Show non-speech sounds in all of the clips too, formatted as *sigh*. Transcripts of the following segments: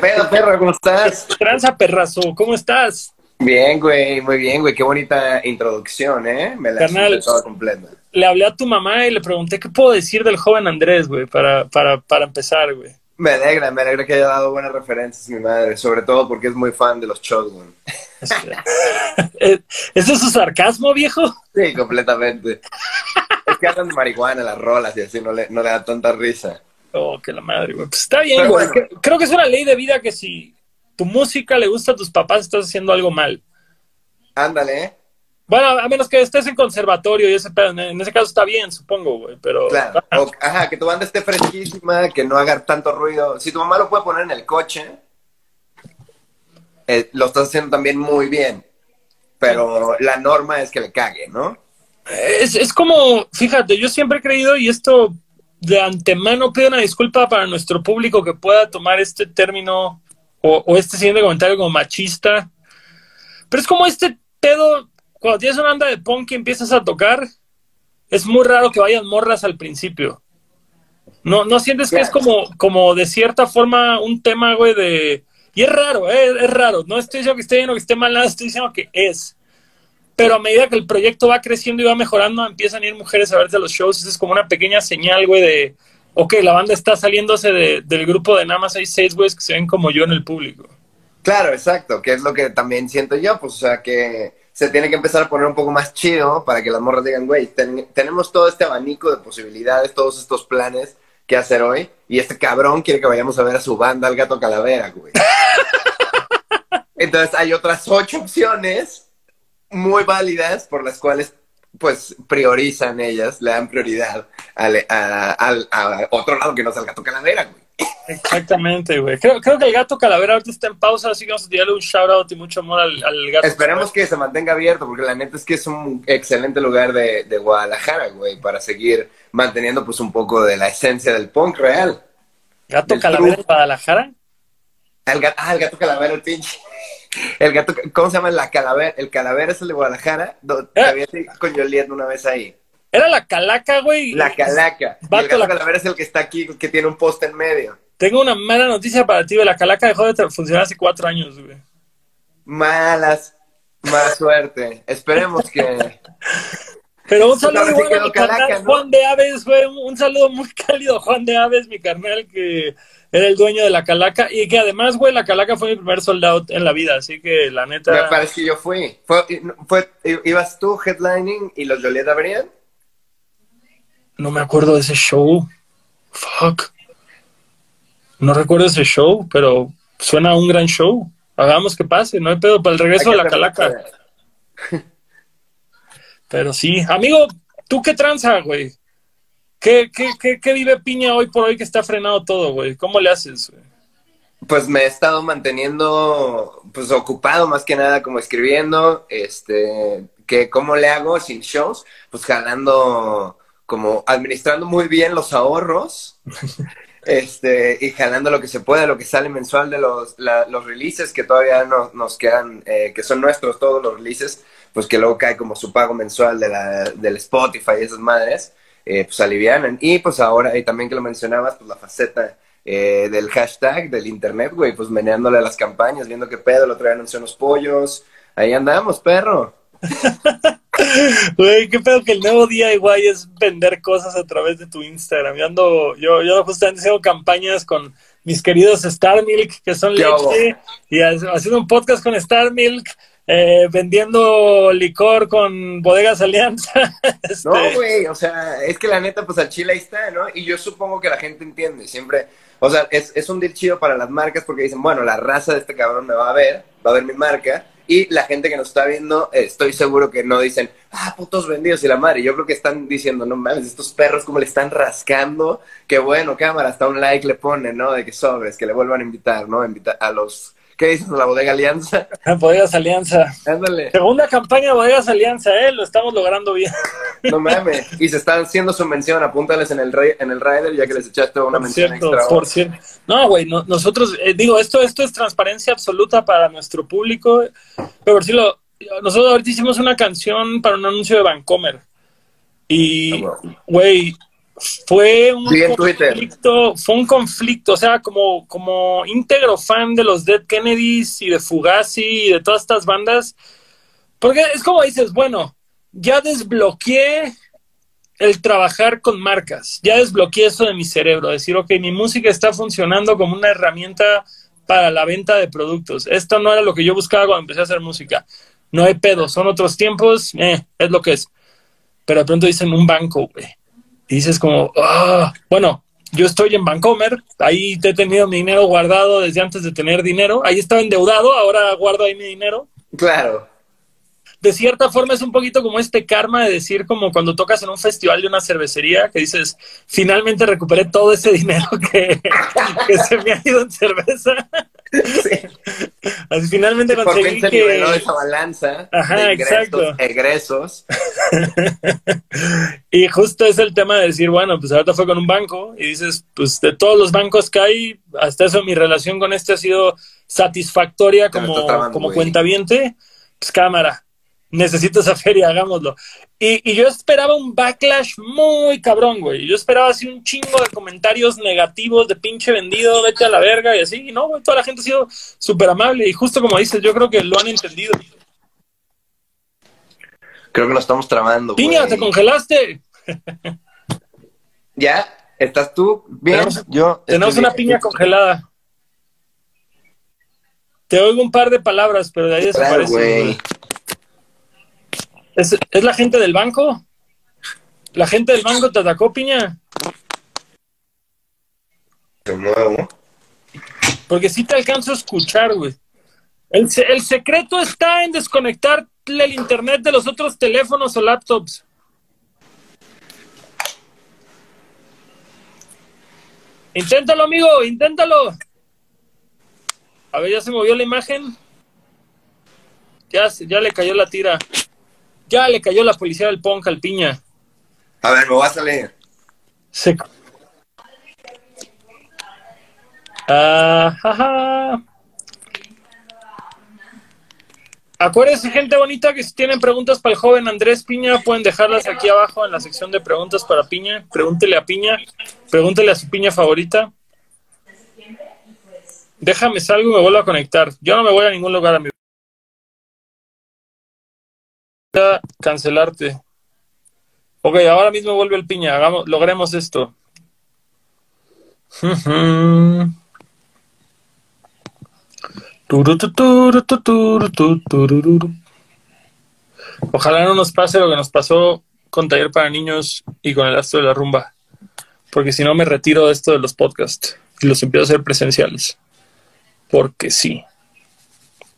pedo, *laughs* perro? ¿Cómo estás? Tranza, perrazo, ¿cómo estás? Bien, güey, muy bien, güey. Qué bonita introducción, ¿eh? Me la Carnal. toda completa. Le hablé a tu mamá y le pregunté qué puedo decir del joven Andrés, güey, para, para, para empezar, güey. Me alegra, me alegra que haya dado buenas referencias mi madre, sobre todo porque es muy fan de los Shotgun. *laughs* ¿Ese es su sarcasmo, viejo? Sí, completamente. es que hablan de marihuana, las rolas y así, no le, no le da tanta risa. Oh, que la madre, güey. Pues está bien, güey. bueno. Creo que es una ley de vida que si tu música le gusta a tus papás, estás haciendo algo mal. Ándale, ¿eh? Bueno, a menos que estés en conservatorio y ese pedo. En en ese caso está bien, supongo, güey. Pero. Claro. O- ajá, que tu banda esté fresquísima, que no haga tanto ruido. Si tu mamá lo puede poner en el coche, eh, lo estás haciendo también muy bien. Pero la norma es que le cague, ¿no? Es, es como, fíjate, yo siempre he creído, y esto de antemano pido una disculpa para nuestro público que pueda tomar este término o, o este siguiente comentario como machista. Pero es como este pedo, cuando tienes una banda de punk y empiezas a tocar, es muy raro que vayan morras al principio. No, no sientes que es como, como de cierta forma un tema, güey, de... Y es raro, eh, es raro. No estoy diciendo que esté bien o que esté mal, nada, estoy diciendo que es. Pero a medida que el proyecto va creciendo y va mejorando, empiezan a ir mujeres a verte los shows. Eso es como una pequeña señal, güey, de, ok, la banda está saliéndose de- del grupo de nada más hay seis güeyes que se ven como yo en el público. Claro, exacto, que es lo que también siento yo, pues, o sea, que se tiene que empezar a poner un poco más chido para que las morras digan, güey, ten- tenemos todo este abanico de posibilidades, todos estos planes que hacer hoy, y este cabrón quiere que vayamos a ver a su banda, al gato calavera, güey. *laughs* Entonces hay otras ocho opciones muy válidas por las cuales, pues, priorizan ellas, le dan prioridad al, a, al- a otro lado que no sea el gato calavera, güey. Exactamente, güey. Creo, creo que el gato calavera ahorita está en pausa, así que vamos a tirarle un shout out y mucho amor al, al gato. Esperemos que se mantenga abierto, porque la neta es que es un excelente lugar de, de Guadalajara, güey, para seguir manteniendo pues un poco de la esencia del punk real. Gato del calavera en. Guadalajara. El ah, el gato calavera, el pinche. El gato, ¿cómo se llama? La calavera. El calavera es el de Guadalajara. Do- Eh. Te había ido con Joliet una vez ahí. Era la calaca, güey. La calaca. Y Vato, el gato la- calavera es el que está aquí, que tiene un poste en medio. Tengo una mala noticia para ti, güey. La calaca dejó de funcionar hace cuatro años, güey. Malas. Mala suerte. Esperemos que. Pero un *laughs* saludo igual a mi carnal calaca, ¿no? Juan de Aves, güey. Un, saludo muy *laughs* cálido Juan de Aves, mi carnal, que era el dueño de la calaca. Y que además, güey, la calaca fue mi primer soldado en la vida. Así que la Me neta. parece que yo fui. Fue, fue, ¿Ibas tú headlining y los Joliet abrían? No me acuerdo de ese show. Fuck. No recuerdo ese show, pero suena a un gran show. Hagamos que pase, no hay pedo para el regreso de la calaca. *laughs* Pero sí, amigo, ¿tú qué tranza, güey? ¿Qué, qué, qué, qué vive Piña hoy por hoy que está frenado todo, güey? ¿Cómo le haces, güey? Pues me he estado manteniendo pues ocupado más que nada como escribiendo, este, que cómo le hago sin shows, pues jalando como administrando muy bien los ahorros, *laughs* este, y jalando lo que se puede, lo que sale mensual de los, la- los releases que todavía no, nos quedan, eh, que son nuestros todos los releases, pues que luego cae como su pago mensual de la, del Spotify y esas madres, eh, pues alivianan. Y pues ahora, y también que lo mencionabas, pues la faceta eh, del hashtag, del internet, güey, pues meneándole a las campañas, viendo qué pedo, el otro día anunció unos pollos, ahí andamos, perro. *laughs* Güey, qué pedo que el nuevo DIY es vender cosas a través de tu Instagram. Yo ando, yo, yo justamente haciendo campañas con mis queridos Star Milk, que son ¿Qué leche, y ha- haciendo un podcast con Star Milk, eh, vendiendo licor con Bodegas Alianza. *laughs* Este, No, güey, o sea, es que la neta, pues al chile ahí está, ¿no? Y yo supongo que la gente entiende, siempre, o sea, es, es un deal chido para las marcas porque dicen, bueno, la raza de este cabrón me va a ver, va a ver mi marca, y la gente que nos está viendo, eh, estoy seguro que no dicen, ah, putos vendidos y la madre, yo creo que están diciendo, no mames, estos perros como le están rascando, que bueno, cámara, hasta un like le ponen, ¿no? De que sobres, que le vuelvan a invitar, ¿no? Invitar a los, ¿qué dices? A la bodega Alianza, *laughs* Bodegas Alianza. ándale. Segunda campaña de Bodegas Alianza, ¿eh? Lo estamos logrando bien. No *laughs* mames. Y se están haciendo su mención, apúntales en el, re- en el rider ya que les echaste una Por mención cierto, extra. por cierto. No, güey, no- nosotros, eh, digo, esto, esto es transparencia absoluta para nuestro público. Pero por decirlo, nosotros ahorita hicimos una canción para un anuncio de Vancomer. Y, Ah, güey, fue un conflicto, fue un conflicto, o sea, como, como íntegro fan de los Dead Kennedys y de Fugazi y de todas estas bandas, porque es como dices, bueno, ya desbloqueé el trabajar con marcas, ya desbloqueé eso de mi cerebro, decir, ok, mi música está funcionando como una herramienta para la venta de productos. Esto no era lo que yo buscaba cuando empecé a hacer música. No hay pedo, son otros tiempos, eh, es lo que es. Pero de pronto dicen un banco, güey. Dices como, ah, bueno, yo estoy en Bancomer, ahí te he tenido mi dinero guardado desde antes de tener dinero, ahí estaba endeudado, ahora guardo ahí mi dinero. Claro. De cierta forma es un poquito como este karma de decir como cuando tocas en un festival de una cervecería que dices, finalmente recuperé todo ese dinero *laughs* que, que se me ha ido en cerveza. Sí. *laughs* Así finalmente conseguí se que... niveló esa balanza Ajá, de ingresos, exacto. egresos. *laughs* Y justo es el tema de decir, bueno, pues ahorita fue con un banco y dices, pues de todos los bancos que hay, hasta eso mi relación con este ha sido satisfactoria como, trabando, como cuentaviente. Pues cámara, necesito esa feria, hagámoslo. Y, y yo esperaba un backlash muy cabrón, güey. Yo esperaba así un chingo de comentarios negativos de pinche vendido, vete a la verga y así. Y no, güey, toda la gente ha sido súper amable y justo como dices, yo creo que lo han entendido. Creo que nos estamos trabando. Piña, güey. te congelaste. *laughs* ¿Ya? ¿Estás tú bien? Tenemos- Yo Tenemos una bien. piña congelada. Te oigo un par de palabras, pero de ahí Claro, desaparece. güey. ¿Es, ¿Es la gente del banco? ¿La gente del banco te atacó, piña? De nuevo. Porque sí te alcanzo a escuchar, güey. El, el secreto está en desconectarle el internet de los otros teléfonos o laptops. Inténtalo, amigo, inténtalo. A ver, ya se movió la imagen. Ya, ya le cayó la tira. Ya le cayó la policía del punk al piña. A ver, me voy a salir. Se... Ajá. Acuérdense, gente bonita, que si tienen preguntas para el joven Andrés Piña, pueden dejarlas aquí abajo en la sección de preguntas para Piña. Pregúntele a Piña, pregúntele a su piña favorita. Déjame salgo y me vuelvo a conectar. Yo no me voy a ningún lugar, amigo. Cancelarte. Ok, ahora mismo vuelve el Piña. Hagamos, logremos esto. *laughs* Ojalá no nos pase lo que nos pasó con Taller para Niños y con el Astro de la Rumba. Porque si no me retiro de esto de los podcasts y los empiezo a hacer presenciales. Porque sí.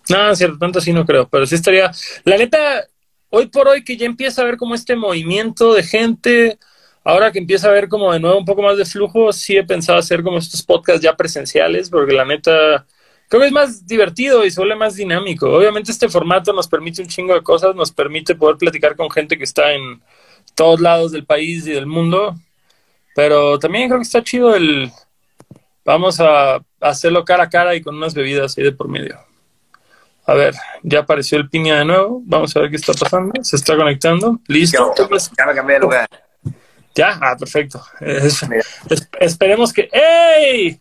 No, cierto, tanto así no creo, pero sí estaría. La neta, hoy por hoy que ya empieza a ver como este movimiento de gente, ahora que empieza a ver como de nuevo un poco más de flujo, sí he pensado hacer como estos podcasts ya presenciales, porque la neta creo que es más divertido y se vuelve más dinámico. Obviamente este formato nos permite un chingo de cosas, nos permite poder platicar con gente que está en todos lados del país y del mundo, pero también creo que está chido el vamos a hacerlo cara a cara y con unas bebidas ahí de por medio. A ver, ya apareció el piña de nuevo. Vamos a ver qué está pasando. Se está conectando. Listo. Ya, ya me cambié de lugar. Ya, ah, perfecto. Es- Mira. es- esperemos que. ¡Ey!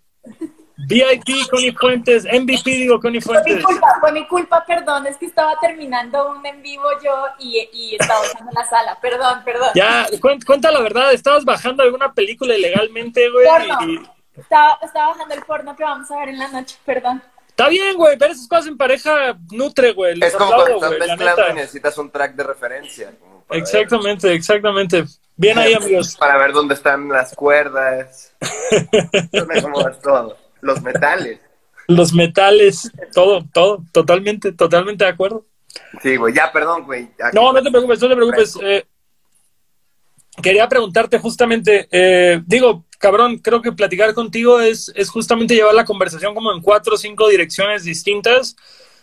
VIP Connie Fuentes, MVP digo Connie Fue mi Fuentes. culpa, fue mi culpa, perdón, es que estaba terminando un en vivo yo y, y estaba usando la sala, perdón, perdón. Ya, cuen- cuenta la verdad, estabas bajando alguna película ilegalmente, güey. Porno. y- Estaba, estaba bajando el porno que vamos a ver en la noche, perdón. Está bien, güey, ver esas cosas en pareja nutre, güey. Les Es como aplaudo, cuando estás mezclando y necesitas un track de referencia. ver- Exactamente, exactamente. Bien ahí, amigos. Para ver dónde están las cuerdas. Dónde acomodas todo. Los metales. Los metales, todo, todo, totalmente, totalmente de acuerdo. Sí, güey. Ya, perdón, güey. No, no te preocupes, no te preocupes. Eh, quería preguntarte justamente, eh, digo, cabrón, creo que platicar contigo es, es justamente llevar la conversación como en cuatro o cinco direcciones distintas,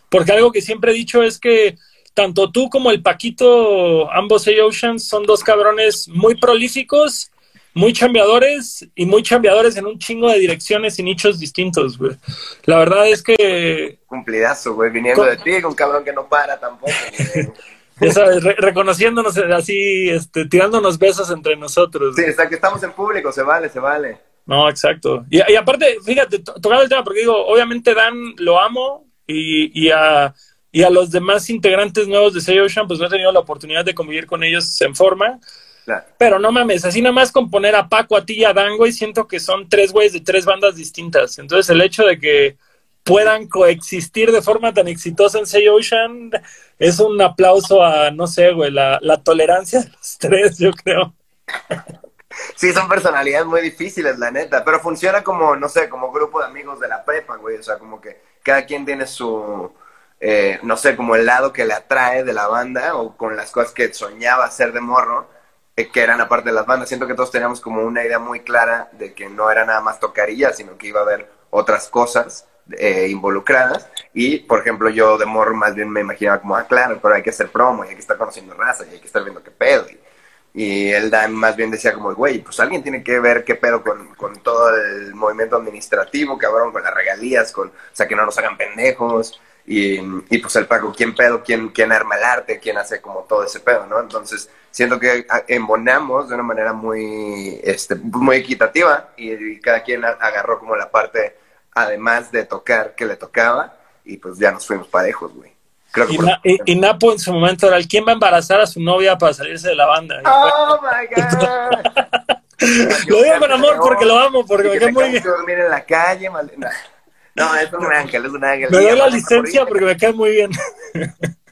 porque algo que siempre he dicho es que tanto tú como el Paquito, ambos A Oceans, son dos cabrones muy prolíficos, muy chambeadores y muy chambeadores en un chingo de direcciones y nichos distintos, güey. La verdad es que Cumplidazo, güey. Viniendo de ti, un cabrón que no para tampoco, güey. Ya sabes, re- reconociéndonos así, este, tirándonos besos entre nosotros. Sí, hasta que estamos en público, se vale, se vale. No, exacto. Y, y aparte, fíjate, to- tocando el tema, porque digo, obviamente Dan lo amo y, y, a, y a los demás integrantes nuevos de Say Ocean, pues no he tenido la oportunidad de convivir con ellos en forma. Claro. Pero no mames, así nada más con poner a Paco, a ti y a Dan, güey, siento que son tres güeyes de tres bandas distintas. Entonces el hecho de que puedan coexistir de forma tan exitosa en Say Ocean es un aplauso a, no sé, güey, la, la tolerancia de los tres, yo creo. Sí, son personalidades muy difíciles, la neta, pero funciona como, no sé, como grupo de amigos de la prepa, güey, o sea, como que cada quien tiene su, eh, no sé, como el lado que le atrae de la banda o con las cosas que soñaba hacer de morro, eh, que eran aparte de las bandas. Siento que todos teníamos como una idea muy clara de que no era nada más tocaría, sino que iba a haber otras cosas eh, involucradas. Y, por ejemplo, yo de morro más bien me imaginaba como, ah, claro, pero hay que hacer promo y hay que estar conociendo raza y hay que estar viendo qué pedo. Y, y él más bien decía como, güey, pues alguien tiene que ver qué pedo con, con todo el movimiento administrativo, cabrón, con las regalías, con, o sea, que no nos hagan pendejos. Y, y pues el Paco, ¿quién pedo? ¿Quién, ¿Quién arma el arte? ¿Quién hace como todo ese pedo, no? Entonces, siento que a- embonamos de una manera muy, este, muy equitativa y, y cada quien agarró como la parte, además de tocar, que le tocaba y pues ya nos fuimos parejos, güey. Creo que Y, por- Na- y- y Napo en su momento era el quién va a embarazar a su novia para salirse de la banda. ¡Oh, my *laughs* God! Lo digo con amor porque lo amo, porque me cae muy bien. dormir en la calle, mal- no. Es un ángel, es un ángel. Me doy la a licencia porque me cae muy bien.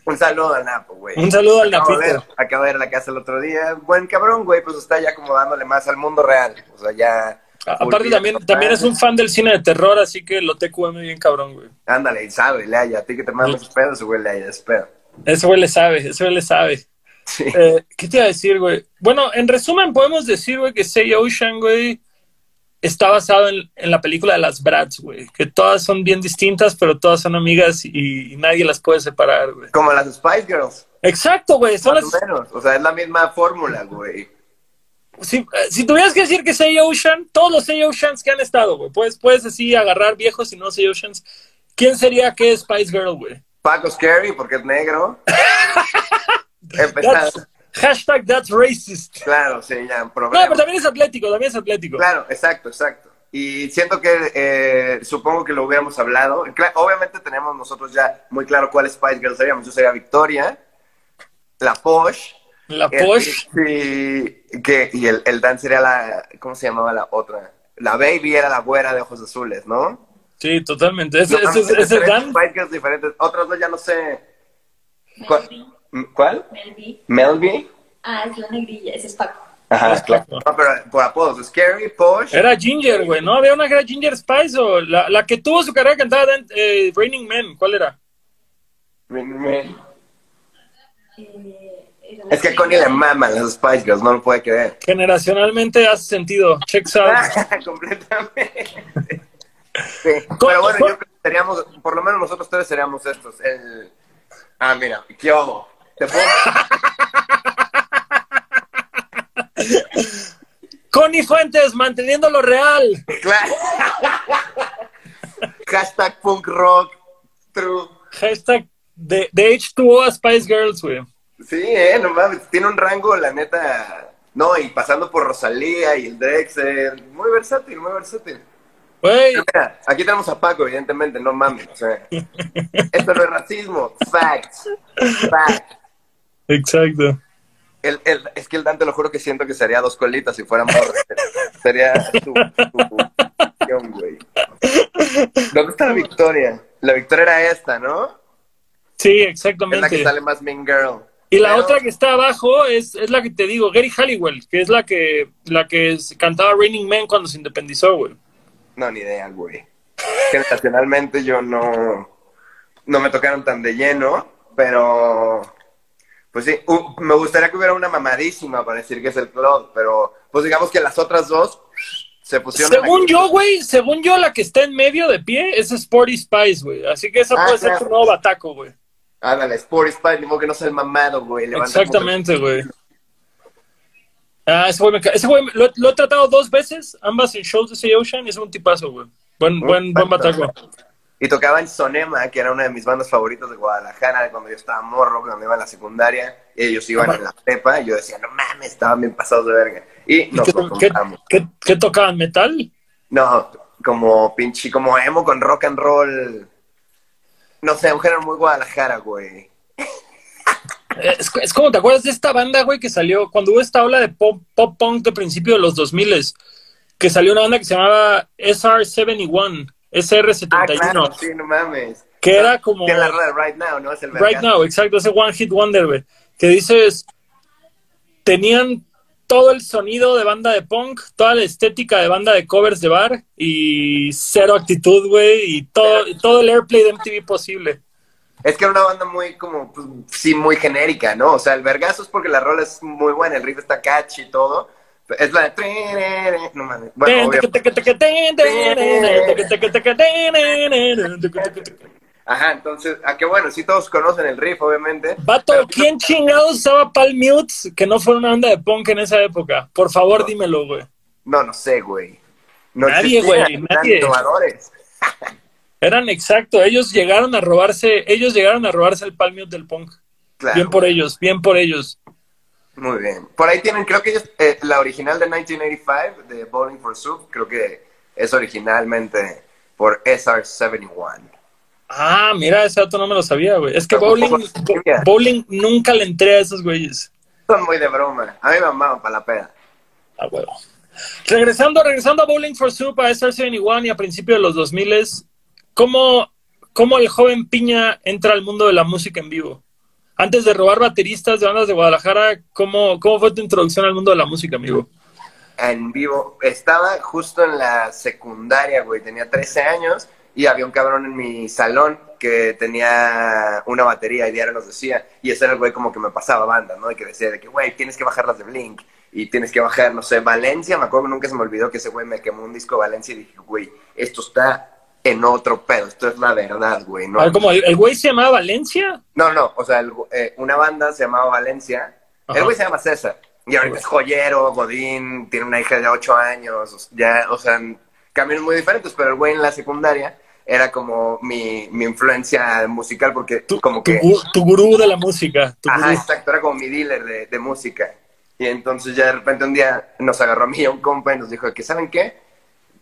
Un saludo al Napo, güey. Un saludo al Acabo de Napito. ver- Acabo de ver la casa el otro día. Buen cabrón, güey, pues está ya como dándole más al mundo real. O sea, ya... Aparte también, también es total. un fan del cine de terror, así que lo TQM bien cabrón, güey. Ándale, y sabe, le haya. A ti que te mandas esos pedos, güey, le haya, espero. Ese güey le sabe, ese güey le sabe. Sí. Eh, ¿Qué te iba a decir, güey? Bueno, en resumen podemos decir, güey, que Say Ocean, güey, está basado en, en la película de las Bratz, güey. Que todas son bien distintas, pero todas son amigas y, y nadie las puede separar, güey. Como las Spice Girls, Exacto, güey. Son más las, o menos. O sea, es la misma fórmula, güey. Si, eh, si tuvieras que decir que Say Ocean, todos los Say Oceans que han estado, güey, puedes, puedes así agarrar viejos y no Say Oceans. ¿Quién sería qué Spice Girl, güey? Paco Scary, porque es negro. *laughs* That's- hashtag that's racist. Claro, sí, ya, No, problema. pero también es atlético, también es atlético. Claro, exacto, exacto. Y siento que, eh, supongo que lo hubiéramos hablado. Obviamente tenemos nosotros ya muy claro cuál Spice Girl seríamos. Yo sería Victoria, la Posh. La el- Posh. sí, que, y el, el Dan sería la, ¿cómo se llamaba la otra? La Baby era la güera de ojos azules, ¿no? Sí, totalmente. Ese, No, ese, Dan. Diferentes. Otros dos ya no sé. ¿Cuál? Melvi. ¿Cuál? Melby. Ah, es la negrilla, ese es Paco. Ajá, Es claro. Paco. No, pero por apodos. Scary, Posh. Era Ginger, güey, ¿no? Había una que era Ginger Spice o la, la que tuvo su carrera cantada en eh, Raining Men. ¿Cuál era? Eh, era Es que a Connie le maman las Spice Girls, no lo puede creer. Generacionalmente hace sentido. Checks out. *laughs* Completamente. Sí, pero bueno, yo creo que seríamos, por lo menos nosotros tres seríamos estos. El... Ah, mira, ¿qué hago? ¿Te puedo... *laughs* Connie Fuentes, manteniendo lo real. Claro. *laughs* Hashtag punk rock, true. Hashtag de, de H2O a Spice Girls, güey. Sí, eh, no mames, tiene un rango, la neta. No, y pasando por Rosalía y el Drexel. Muy versátil, muy versátil. Mira, aquí tenemos a Paco, evidentemente, no mames. O sea, esto no es racismo. Facts. Facts. exacto. El, el- es que el Dante lo juro que siento que sería dos colitas si fuera morro. sería su, su güey. ¿Dónde está la victoria? La victoria era esta, ¿no? Sí, Es la exactamente. que sale más Mean Girl. Y la Pero- otra que está abajo es, es la que te digo, Gary Halliwell, que es la que, la que cantaba Raining Man cuando se independizó, güey. No, ni idea, güey. Generacionalmente yo no, no me tocaron tan de lleno, pero pues sí, u- me gustaría que hubiera una mamadísima para decir que es el club, pero pues digamos que las otras dos se pusieron. Según yo, güey, según yo, la que está en medio de pie es Sporty Spice, güey. Así que esa Ah, puede ser tu nuevo bataco, güey. Ándale, Spice, ni modo que no sea el mamado, güey. levanta Exactamente, güey. Ah, ese güey, me ese güey lo, lo he tratado dos veces, ambas en shows de Sea Ocean, y es un tipazo, güey. Buen, buen, buen bataco. Y tocaba en Sonema, que era una de mis bandas favoritas de Guadalajara, cuando yo estaba morro, cuando iba en la secundaria, y ellos iban en la prepa, y yo decía, no mames, estaban bien pasados de verga. Y ¿Y nos qué, lo qué- qué tocaban? ¿Metal? No, como pinche, como emo con rock and roll. No sé, un género muy Guadalajara, güey. Es, es como, ¿te acuerdas de esta banda, güey, que salió cuando hubo esta ola de pop, pop punk de principio de los 2000 que salió una banda que se llamaba SR71, SR71, Ah, claro, sí, no mames. que era como la de Right Now, ¿no? Es el Right. Now, exacto, ese One Hit Wonder, güey, que dices, tenían todo el sonido de banda de punk, toda la estética de banda de covers de bar y cero actitud, güey, y todo, y todo el airplay de MTV posible. Es que era una banda muy, como, pues, sí, muy genérica, ¿no? O sea, el vergazo es porque la rola es muy buena, el riff está catchy y todo. Es la de... No mames. Bueno, obvio. Ajá, entonces, ah, qué bueno, sí todos conocen el riff, obviamente. Vato, Pero- ¿quién *laughs* chingados usaba Palm Mutes que no fuera una banda de punk en esa época? Por favor, No. dímelo, güey. No, no sé, güey. No Nadie, güey, eran nadie. innovadores. Eran exacto, ellos llegaron a robarse, ellos llegaron a robarse el Palm Mute del punk. Claro. Bien por ellos, bien por ellos. Muy bien. Por ahí tienen, creo que ellos, eh, la original de 1985, de Bowling for Soup, creo que es originalmente por SR71. Ah, mira, ese dato no me lo sabía, güey. Es que bowling, bowling nunca le entré a esos güeyes. Son muy de broma. A mí me amaban para la peda. Ah, huevo. Regresando, regresando a Bowling for Soup, a SR71 y a principios de los 2000, ¿cómo, ¿cómo el joven Piña entra al mundo de la música en vivo? Antes de robar bateristas de bandas de Guadalajara, ¿cómo, cómo fue tu introducción al mundo de la música en vivo? En vivo. Estaba justo en la secundaria, güey. Tenía 13 años y había un cabrón en mi salón que tenía una batería y diario nos decía. Y ese era el güey como que me pasaba banda, ¿no? Y que decía de que, güey, tienes que bajar las de Blink. Y tienes que bajar, no sé, Valencia. Me acuerdo que nunca se me olvidó que ese güey me quemó un disco de Valencia y dije, güey, esto está en otro pedo. Esto es la verdad, güey. No, A ver, ¿cómo, ¿El el güey se llamaba Valencia? no, no, o sea, el- eh, una banda se llamaba Valencia. Ajá. El güey se llama César. Y ahorita es joyero, Godín, tiene una hija de 8 años. Ya, o sea, caminos muy diferentes, pero el güey en la secundaria era como mi, mi influencia musical porque Tu, como tu que... gu- tu gurú de la música. tu Ajá, gurú. exacto, era como mi dealer de, de música. Y entonces ya de repente un día nos agarró a mí y a un compa y nos dijo que, ¿saben qué?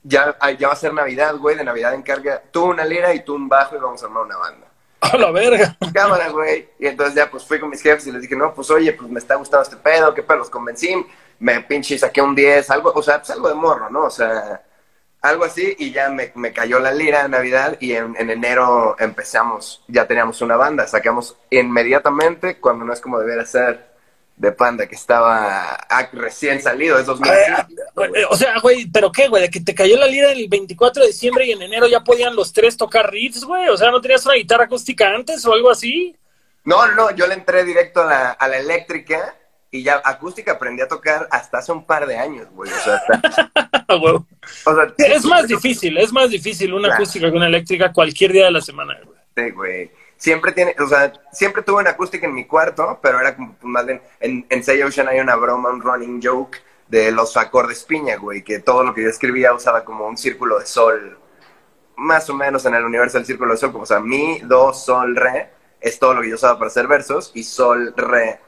Ya, ya va a ser Navidad, güey, de Navidad encarga tú una lira y tú un bajo y vamos a armar una banda *laughs* A la verga. *laughs* cámara, güey. Y entonces ya pues fui con mis jefes y les dije, no, pues oye, pues me está gustando este pedo, qué pedo, los convencí, me pinche saqué un 10, algo, o sea, pues algo de morro, ¿no? O sea, algo así y ya me, me cayó la lira de Navidad y en, en enero empezamos, ya teníamos una banda, sacamos inmediatamente cuando no es como debería ser de Panda, que estaba ah, recién salido, es 2005. Eh, O sea, güey, ¿pero qué, güey? ¿De que te cayó la lira el 24 de diciembre y en enero ya podían los tres tocar riffs, güey? O sea, ¿no tenías una guitarra acústica antes o algo así? No, no, no, yo le entré directo a la, a la eléctrica y ya acústica aprendí a tocar hasta hace un par de años, güey. O sea, hasta- *laughs* güey. o sea, Es más difícil, es más difícil una Claro. acústica que una eléctrica cualquier día de la semana, güey. Sí, güey. Siempre tiene, o sea, siempre tuve una acústica en mi cuarto, pero era como pues, más bien, en, en Say Ocean hay una broma, un running joke de los acordes piña, güey, que todo lo que yo escribía usaba como un círculo de sol, más o menos en el universo del círculo de sol, como, o sea, mi, do, sol, re, es todo lo que yo usaba para hacer versos, y sol, re,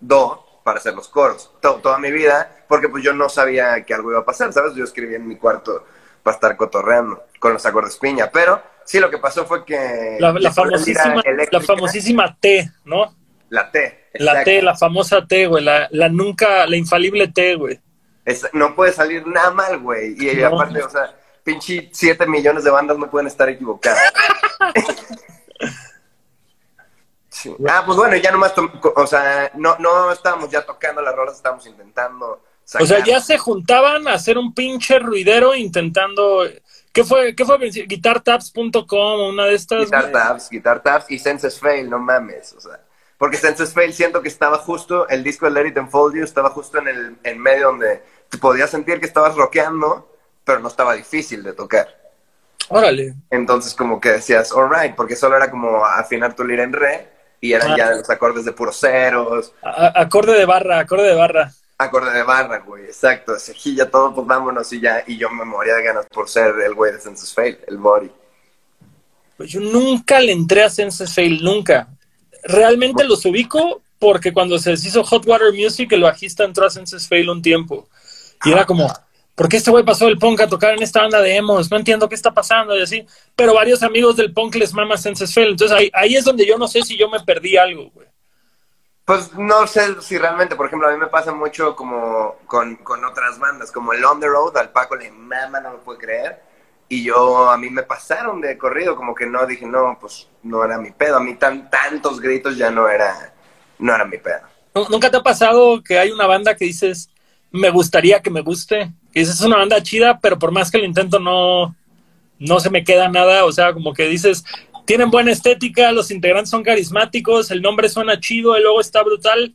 do, para hacer los coros. To- toda mi vida, porque pues yo no sabía que algo iba a pasar, ¿sabes? Yo escribía en mi cuarto para estar cotorreando con los acordes piña, pero sí lo que pasó fue que... La, famosísima, la famosísima T, ¿no? La T. La. T, la famosa T, güey, la, la nunca, la infalible T, güey. Es- no puede salir nada mal, güey. Y No. aparte, o sea, pinche 7 millones de bandas no pueden estar equivocadas. *laughs* Sí. Ah, pues bueno, ya nomás, o sea, no, no estábamos ya tocando las rolas, estábamos intentando sacar. O sea, ya se juntaban a hacer un pinche ruidero intentando. ¿Qué fue? ¿Qué fue? Guitartaps.com, una de estas. Guitar? Tabs, Guitar Tabs y Senses Fail, no mames, o sea. Porque Senses Fail siento que estaba justo, el disco de Let It Unfold You estaba justo en el en medio donde te podías sentir que estabas rockeando, pero no estaba difícil de tocar. Órale. Entonces como que decías, alright, porque solo era como afinar tu lira en re y eran Ah. ya los acordes de puros ceros, A- acorde de barra, acorde de barra. acorde de barra, güey, exacto, cejilla, todo, pues vámonos y ya, y yo me moría de ganas por ser el güey de Census Fail, el body. Pues yo nunca le entré a Senses Fail, nunca. Realmente los ubico porque cuando se hizo Hot Water Music, el bajista entró a Senses Fail un tiempo. Y era como, ¿por qué este güey pasó del punk a tocar en esta banda de emos? No entiendo qué está pasando y así. Pero varios amigos del punk les mama Senses Fail. Entonces ahí, ahí es donde yo no sé si yo me perdí algo, güey. Pues no sé si realmente, por ejemplo, a mí me pasa mucho como con, con otras bandas, como el On The Road, al Paco le mama, no lo puede creer. Y yo, a mí me pasaron de corrido, como que no, dije, no, pues no era mi pedo. A mí tan, tantos gritos ya no era, no era mi pedo. ¿Nu- ¿Nunca te ha pasado que hay una banda que dices, me gustaría que me guste? Dices, es una banda chida, pero por más que lo intento no, no se me queda nada. O sea, como que dices, tienen buena estética, los integrantes son carismáticos, el nombre suena chido, el logo está brutal,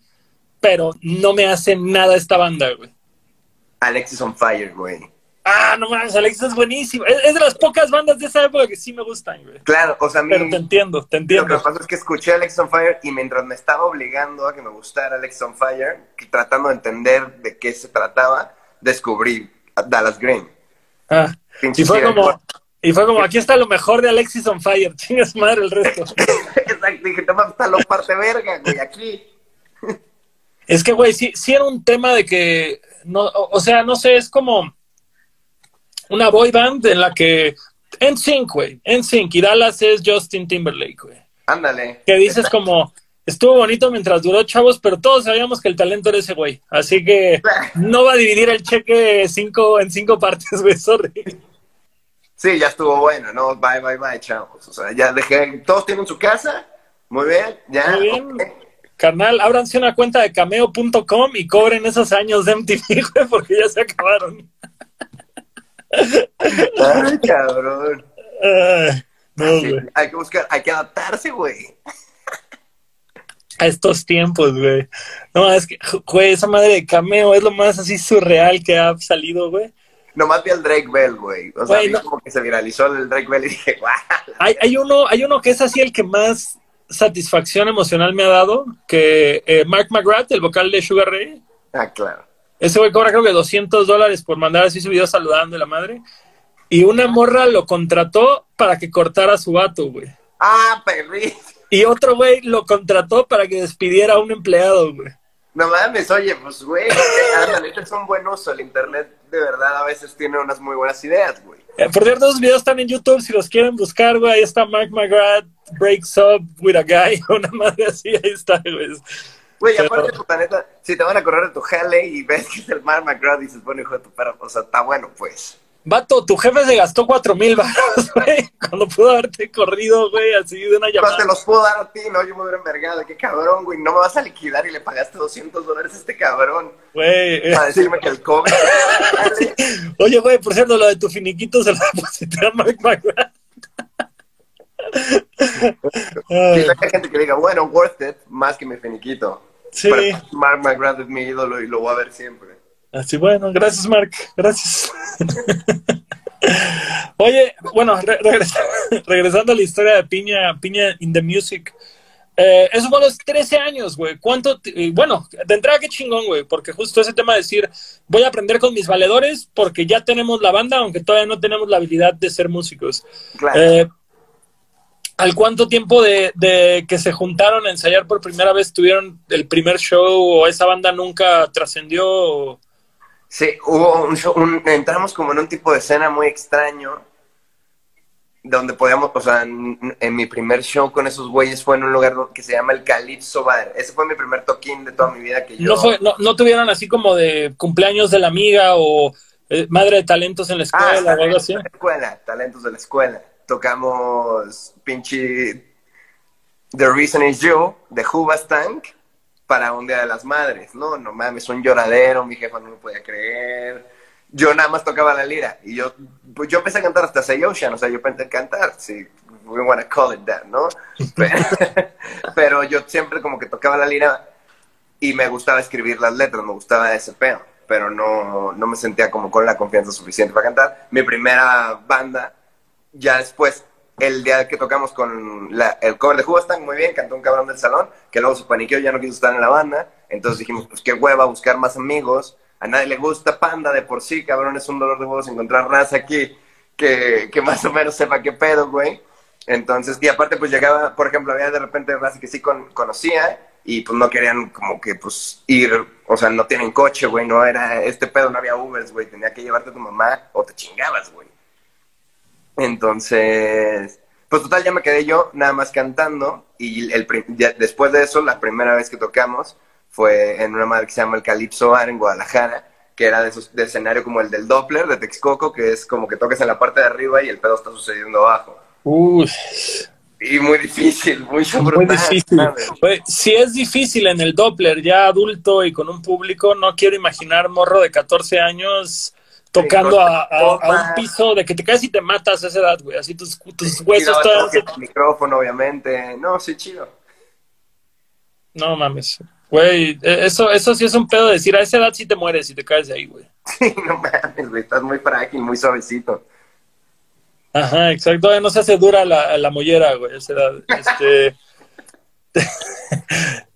pero no me hace nada esta banda, güey. Alexis on Fire, güey. Ah, no mames, Alex es buenísimo. Es, es de las pocas bandas de esa época que sí me gustan, güey. Claro, o sea, a mí, Pero te entiendo, te lo que entiendo. pasó es que escuché Alexis on Fire y mientras me estaba obligando a que me gustara Alexis on Fire, que tratando de entender de qué se trataba, descubrí a Dallas Green. Ah, Pinche y fue como, y fue como, aquí está lo mejor de Alexis on Fire. *laughs* Chingas madre el resto. *laughs* Exacto, dije, toma, está lo parte verga, güey, aquí. Es que, güey, sí, sí era un tema de que, no, o, o sea, no sé, es como una boy band en la que, en sync, güey, en sync, y Dallas es Justin Timberlake, güey. Ándale. Que dices como, estuvo bonito mientras duró, chavos, pero todos sabíamos que el talento era ese güey. Así que *laughs* no va a dividir el cheque cinco, en cinco partes, güey, sorry. Sí, ya estuvo bueno, ¿no? Bye, bye, bye, chavos. O sea, ya dejé, todos tienen su casa, muy bien, ya. Muy bien. ok. Carnal, ábranse una cuenta de cameo.com y cobren esos años de MTV, *laughs* güey, porque ya se acabaron. Ay, cabrón. Ay, no, Sí, hay que buscar, hay que adaptarse, güey. A estos tiempos, güey. No, es que, güey, esa madre de cameo es lo más así surreal que ha salido, güey. Nomás vi al Drake Bell, güey. O sea, vi no. como que se viralizó el Drake Bell y dije, guau. Hay, hay uno, hay uno que es así el que más satisfacción emocional me ha dado, que eh, Mark McGrath, el vocal de Sugar Ray, Ah, claro. Ese güey cobra creo que 200 dólares por mandar así su video saludando a la madre. Y una morra lo contrató para que cortara a su vato, güey. Ah, perrito. Y otro güey lo contrató para que despidiera a un empleado, güey. No mames, oye, pues, güey, ándale, este es un buen uso. El internet, de verdad, a veces tiene unas muy buenas ideas, güey. Eh, por cierto, esos videos están en YouTube, si los quieren buscar, güey, ahí está Mark McGrath, Breaks Up with a Guy, *laughs* una madre así, ahí está, güey. Güey, Pero- aparte, puta neta, si te van a correr de tu jale y ves que es el Mark McGrath, dices, bueno, hijo de tu perro, o sea, está bueno, pues. Vato, tu jefe se gastó cuatro mil baros, *laughs* güey, cuando pudo haberte corrido, güey, así de una llamada. te los puedo dar a ti, no, yo me hubiera envergado, qué cabrón, güey, no me vas a liquidar y le pagaste 200 dólares a este cabrón Güey, para decirme que el COVID. *laughs* Oye, güey, por cierto, lo de tu finiquito se lo *laughs* deposité a Mark McGrath. Quizá hay gente que diga, bueno, worth it, más que mi finiquito. Sí, Mark McGrath es mi ídolo y lo voy a ver siempre. así bueno, gracias, Mark, gracias. *laughs* Oye, bueno, re- regresa- *laughs* regresando a la historia de Piña, Piña in the Music. Eh, eso fue a los 13 años, güey. ¿Cuánto? eh, bueno, de entrada, qué chingón, güey. Porque justo ese tema de decir, voy a aprender con mis valedores porque ya tenemos la banda, aunque todavía no tenemos la habilidad de ser músicos. Claro. Eh, ¿Al cuánto tiempo de, de que se juntaron a ensayar por primera vez tuvieron el primer show o esa banda nunca trascendió? o- Sí, hubo un show, un- entramos como en un tipo de escena muy extraño, donde podíamos, o sea, en, en mi primer show con esos güeyes fue en un lugar que se llama el Calypso Bar. Ese fue mi primer toquín de toda mi vida que yo... No, fue, no, no tuvieron así como de cumpleaños de la amiga o eh, madre de talentos en la Ah, escuela o algo así. de la escuela, talentos de la escuela. Tocamos pinche The Reason Is You de Tank para un Día de las Madres. No, no mames, un lloradero, mi jefa no me podía creer. Yo nada más tocaba la lira y yo, pues yo empecé a cantar hasta Say Ocean, o sea, yo empecé a cantar, si we wanna call it that, ¿no? *laughs* Pero, *laughs* pero yo siempre como que tocaba la lira y me gustaba escribir las letras, me gustaba ese pedo, pero no, no me sentía como con la confianza suficiente para cantar. Mi primera banda, ya después, el día que tocamos con la- el cover de Hubastang, muy bien, cantó un cabrón del salón, que luego se paniqueó, ya no quiso estar en la banda, entonces dijimos, pues qué hueva buscar más amigos, a nadie le gusta Panda de por sí, cabrón, es un dolor de huevos encontrar raza aquí que, que más o menos sepa qué pedo, güey. Entonces, y aparte pues llegaba, por ejemplo, había de repente raza que sí conocía y pues no querían como que pues ir, o sea, no tienen coche, güey, no era, este pedo no había Ubers, güey, tenía que llevarte a tu mamá o te chingabas, güey. Entonces, pues total, ya me quedé yo nada más cantando y el, después de eso, la primera vez que tocamos fue en una madre que se llama el Calypso Bar en Guadalajara, que era de, esos, de escenario como el del Doppler, de Texcoco, que es como que tocas en la parte de arriba y el pedo está sucediendo abajo. Uy. Y muy difícil, muy, muy difícil. si es difícil en el Doppler, ya adulto y con un público, no quiero imaginar morro de 14 años tocando a, un piso de que te caes y te matas a esa edad, güey. Así tus, tus huesos todos. El micrófono, obviamente. No, sí, chido. No mames. Güey, e, eso, eso sí es un pedo de decir, a esa edad sí te mueres y te caes de ahí, güey. *laughs* Sí, no mames, güey. Estás muy frágil, muy suavecito. Ajá, exacto. No se hace dura la, la mollera, güey, a esa edad. Este... *laughs*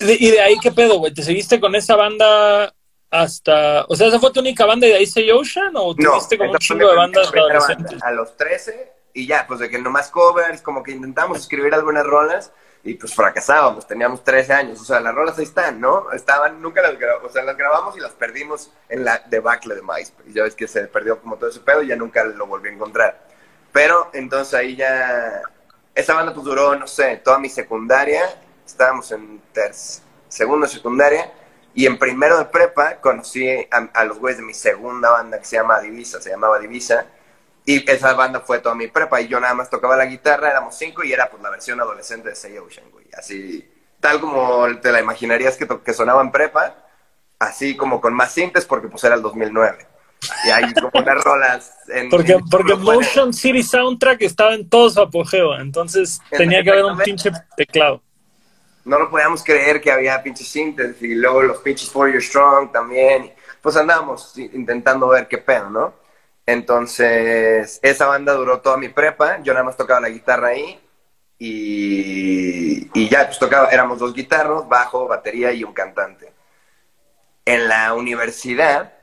¿Y de ahí qué pedo, güey? ¿Te seguiste con esa banda hasta, o sea, esa fue tu única banda y de ahí se Ocean o tuviste como un chingo de bandas adolescentes? a los 13 y ya, pues de que nomás covers, como que intentamos escribir algunas rolas y pues fracasábamos, teníamos 13 años, o sea, las rolas ahí están, ¿no? Estaban, nunca las grabamos, o sea, las grabamos y las perdimos en la debacle de MySpace, ya ves que se perdió como todo ese pedo y ya nunca lo volví a encontrar. Pero entonces ahí ya, esa banda pues duró, no sé, toda mi secundaria, estábamos en segundo secundaria, y en primero de prepa conocí a, los güeyes de mi segunda banda que se llama Divisa, se llamaba Divisa. Y esa banda fue toda mi prepa y yo nada más tocaba la guitarra, éramos cinco y era pues la versión adolescente de Say Ocean, güey. Así, tal como te la imaginarías que, que sonaba en prepa, así como con más sintes porque pues era el 2009. Y hay como *laughs* unas rolas. En, porque porque Motion City Soundtrack estaba en todo su apogeo, entonces tenía que haber un pinche teclado no lo podíamos creer que había pinches síntesis y luego los pinches For You Strong también. Pues andábamos intentando ver qué pedo, ¿no? Entonces, esa banda duró toda mi prepa, yo nada más tocaba la guitarra ahí y, y ya, pues tocaba, éramos dos guitarros, bajo, batería y un cantante. En la universidad,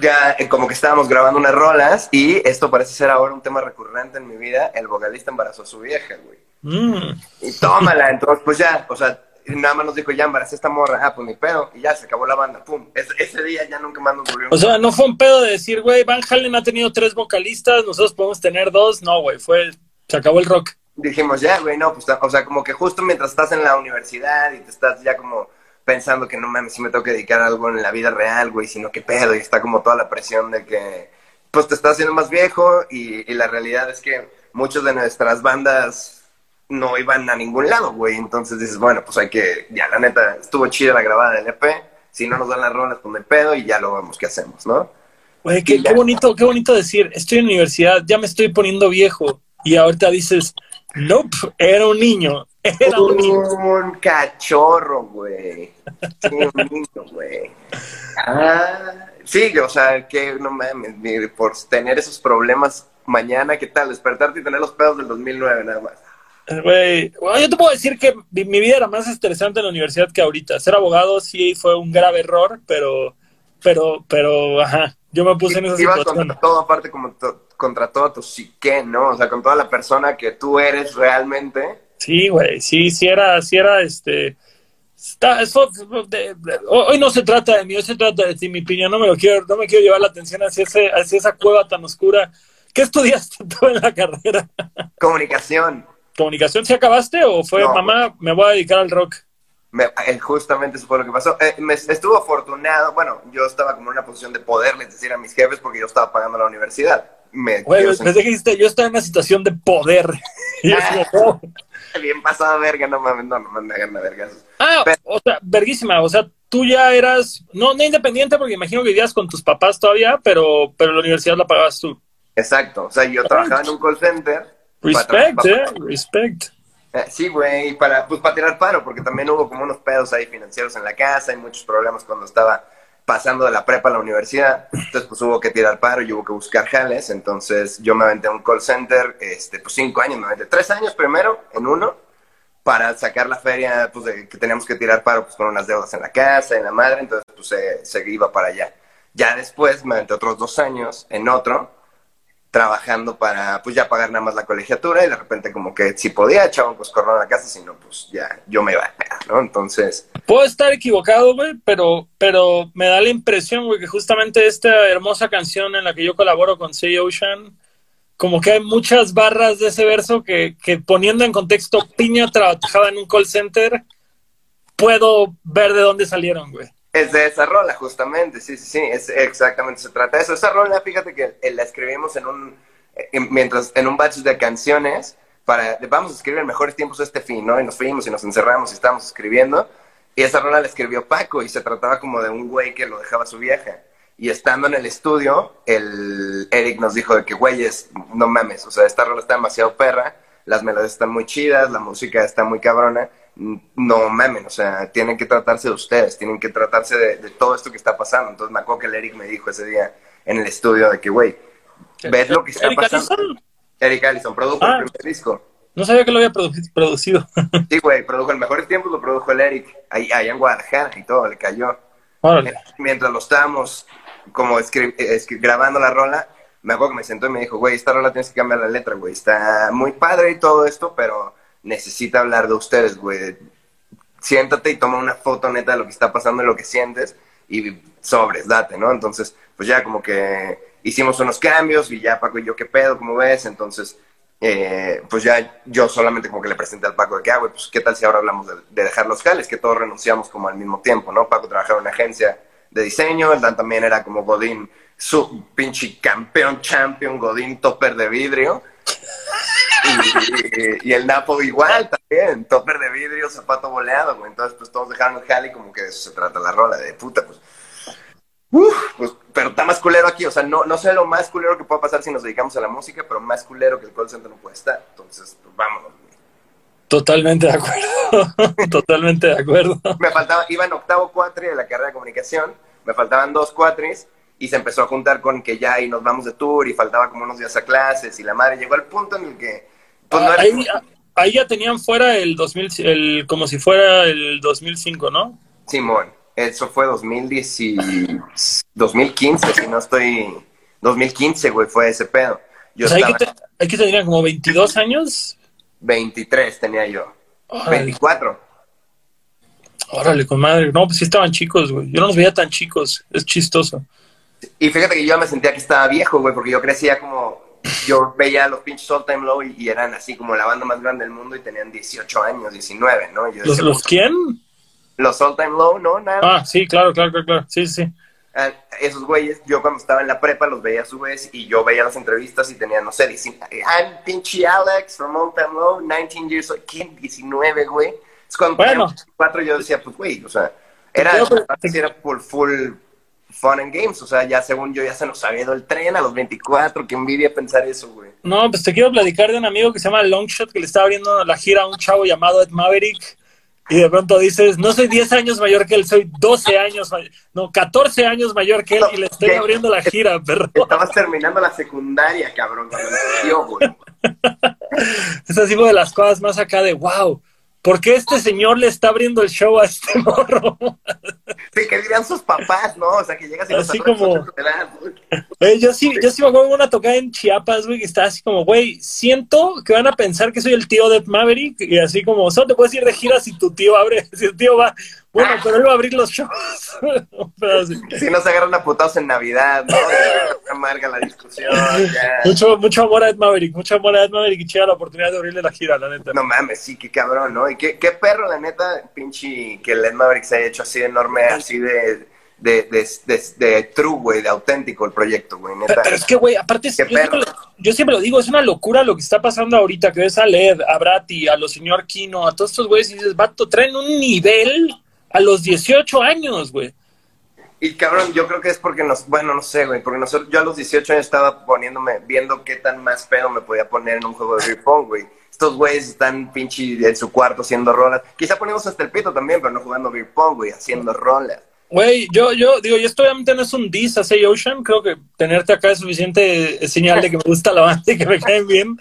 ya eh, como que estábamos grabando unas rolas y esto parece ser ahora un tema recurrente en mi vida, el vocalista embarazó a su vieja, güey. Mm. Y tómala, entonces pues ya, o sea, nada más nos dijo, ya embaracé esta morra, ah, pues ni pedo, y ya se acabó la banda, pum. ese día ya nunca más nos volvió. O sea, no fue un pedo de decir, güey, Van Halen ha tenido tres vocalistas, nosotros podemos tener dos, no, güey, fue, se acabó el rock. Dijimos, ya, güey, no, pues, o sea, como que justo mientras estás en la universidad y te estás ya como pensando que no mames, si me tengo que dedicar a algo en la vida real, güey, sino que pedo, y está como toda la presión de que, pues te estás haciendo más viejo, y, y la realidad es que muchos de nuestras bandas no iban a ningún lado, güey. Entonces dices, bueno, pues hay que, ya la neta, estuvo chida la grabada del EP. Si no nos dan las rolas, pues me pedo y ya lo vemos qué hacemos, ¿no? Güey, qué, bonito, qué bonito decir, estoy en universidad, ya me estoy poniendo viejo. Y ahorita dices, nope, era un niño. Era un, cachorro, güey. Sí, un niño, güey. Ah, sí, o sea, que no mames, por tener esos problemas mañana, ¿qué tal? Despertarte y tener los pedos del 2009 nada más. Güey, yo te puedo decir que mi, vida era más estresante en la universidad que ahorita. Ser abogado sí fue un grave error, pero, pero, pero, ajá, yo me puse en esa situación. contra todo, aparte, como contra todo tu psique, ¿no? O sea, con toda la persona que tú eres realmente. Sí, güey, sí, sí era, sí era, este... Está, eso, hoy no se trata de mí, hoy se trata de ti, mi piña. No me lo quiero, no me quiero llevar la atención hacia, ese, hacia esa cueva tan oscura. ¿Qué estudiaste *laughs* tú en la carrera? Comunicación comunicación si acabaste o fue mamá, me voy a dedicar al rock? Eh, justamente eso fue lo que pasó. Eh, me, estuvo afortunado, bueno, yo estaba como en una posición de poderles decir a mis jefes porque yo estaba pagando la universidad. Me, yo, yo estaba en una situación de poder. *laughs* Oh". *laughs* *laughs* Bien pasado verga, no mames, no, no me hagan verga. Ah, o sea, verguísima, o sea, tú ya eras, no, no independiente porque imagino que vivías con tus papás todavía, pero, pero la universidad la pagabas tú. Exacto, o sea, yo trabajaba en un call center Respect, eh, respect. Eh, sí, güey, para, pues para tirar paro, porque también hubo como unos pedos ahí financieros en la casa, hay muchos problemas cuando estaba pasando de la prepa a la universidad, entonces pues hubo que tirar paro y hubo que buscar jales, entonces yo me aventé a un call center, este, pues cinco años, me aventé tres años primero en uno, para sacar la feria, pues que teníamos que tirar paro pues con unas deudas en la casa, en la madre, entonces pues se, se iba para allá. Ya después me aventé otros dos años en otro, trabajando para, pues ya pagar nada más la colegiatura y de repente como que si podía echaba un coscorrón a la casa, si no, pues ya yo me iba, ¿no? Entonces... Puedo estar equivocado, güey, pero, pero me da la impresión, güey, que justamente esta hermosa canción en la que yo colaboro con Say Ocean, como que hay muchas barras de ese verso que, que poniendo en contexto Piña trabajaba en un call center, puedo ver de dónde salieron, güey. Es de esa rola, justamente, sí, sí, sí, es exactamente, se trata de eso. Esa rola, fíjate que eh, la escribimos en un, en, mientras, en un batch de canciones, para, vamos a escribir mejores tiempos este fin, ¿no? Y nos fuimos y nos encerramos y estábamos escribiendo, y esa rola la escribió Paco, y se trataba como de un güey que lo dejaba su vieja. Y estando en el estudio, el Eric nos dijo de que, güeyes, no mames, o sea, esta rola está demasiado perra, las melodías están muy chidas, la música está muy cabrona, no mamen, o sea, tienen que tratarse de ustedes, tienen que tratarse de, todo esto que está pasando. Entonces me acuerdo que el Eric me dijo ese día en el estudio de que, güey, ¿ves lo que está pasando? Eric Allison produjo el ah. primer disco. No sabía que lo había producido. *laughs* sí, güey, produjo el mejores tiempos, lo produjo el Eric, ahí, ahí en Guadalajara y todo, le cayó. Mientras lo estábamos como grabando la rola, me acuerdo que me sentó y me dijo, güey, esta rola tienes que cambiar la letra, güey, está muy padre y todo esto, pero necesita hablar de ustedes, güey. Siéntate y toma una foto neta de lo que está pasando y lo que sientes y sobres, date, ¿no? Entonces, pues ya como que hicimos unos cambios y ya Paco y yo, ¿qué pedo? ¿Cómo ves? Entonces, eh, pues ya yo solamente como que le presenté al Paco de que, ah, güey, pues qué tal si ahora hablamos de, dejar los jales, que todos renunciamos como al mismo tiempo, ¿no? Paco trabajaba en una agencia de diseño, el Dan también era como Godín, su pinche campeón, champion, Godín, topper de vidrio. Y, el Napo igual también, topper de vidrio, zapato boleado, güey. Entonces, pues todos dejaron el jale y como que de eso se trata la rola, de puta, pues. pues, pero está más culero aquí, o sea, no, no sé lo más culero que pueda pasar si nos dedicamos a la música, pero más culero que el call center no puede estar. Entonces, pues vámonos, Totalmente de acuerdo, *laughs* totalmente de acuerdo. Me faltaba, iba en octavo cuatri de la carrera de comunicación, me faltaban dos cuatris y se empezó a juntar con que ya y nos vamos de tour y faltaba como unos días a clases y la madre llegó al punto en el que... Pues, ah, ahí, ya tenían fuera el 2000, el, como si fuera el 2005, ¿no? Simón, eso fue 2010 2015, si no estoy... 2015, güey, fue ese pedo. Yo pues estaba... hay, que tener como 22 años. 23 tenía yo. 24. Órale, con madre. No, pues sí estaban chicos, güey. Yo no los veía tan chicos. Es chistoso. Y fíjate que yo me sentía que estaba viejo, güey, porque yo crecía como. Yo veía a los pinches All Time Low y, eran así como la banda más grande del mundo y tenían 18 años, 19, ¿no? ¿Los, ¿Los quién? Los All Time Low, ¿no? Nada. Ah, sí, claro, claro, claro, claro. Sí, sí. Ah, esos güeyes, yo cuando estaba en la prepa los veía a su vez y yo veía las entrevistas y tenían, no sé, I'm pinche Alex from All Time Low, 19 years old. ¿Quién? 19, güey. Es cuando bueno. cuatro yo decía, pues, güey, o sea, era, era por full fun and games. O sea, ya según yo ya se nos había ido el tren a los 24. Qué envidia pensar eso, güey. No, pues te quiero platicar de un amigo que se llama Longshot que le estaba abriendo la gira a un chavo llamado Ed Maverick. Y de pronto dices, no soy 10 años mayor que él, soy 12 años, no, 14 años mayor que él y le estoy abriendo la gira, perro. Estabas terminando la secundaria, cabrón, cuando nació, güey. *laughs* es así una de las cosas más acá de, wow, ¿por qué este señor le está abriendo el show a este *laughs* morro? Sí, que dirían sus papás, ¿no? O sea, que llegas y así como... Eh, yo sí, yo sí me acuerdo de una tocada en Chiapas, güey, que está así como, güey, siento que van a pensar que soy el tío de Maverick y así como, solo te puedes ir de gira si tu tío abre, *laughs* si el tío va, bueno, pero él va a abrir los shows. *laughs* Si no se agarran a putados en Navidad, ¿no? amarga la discusión. Mucho, mucho amor a Ed Maverick, mucho amor a Ed Maverick y chida la oportunidad de abrirle la gira, la neta. No mames, sí, qué cabrón, ¿no? Y qué, qué perro, la neta, pinche, que el Ed Maverick se haya hecho así de enorme, así de de, de, de, true, güey, de auténtico el proyecto, güey. Pero, es que, güey, aparte, yo siempre, yo siempre, lo digo, es una locura lo que está pasando ahorita, que ves a Led, a Brati, a los señor Kino, a todos estos güeyes, y dices, vato, traen un nivel a los 18 años, güey. Y cabrón, yo creo que es porque nos, bueno, no sé, güey, porque nosotros, yo a los 18 años estaba poniéndome, viendo qué tan más pedo me podía poner en un juego de beer güey. Estos güeyes están pinche en su cuarto haciendo rolas. Quizá ponemos hasta el pito también, pero no jugando beer pong, güey, haciendo rolas. Güey, yo, yo digo, yo esto obviamente no es un diss a Say Ocean, creo que tenerte acá es suficiente señal de que me gusta la banda y que me caen bien.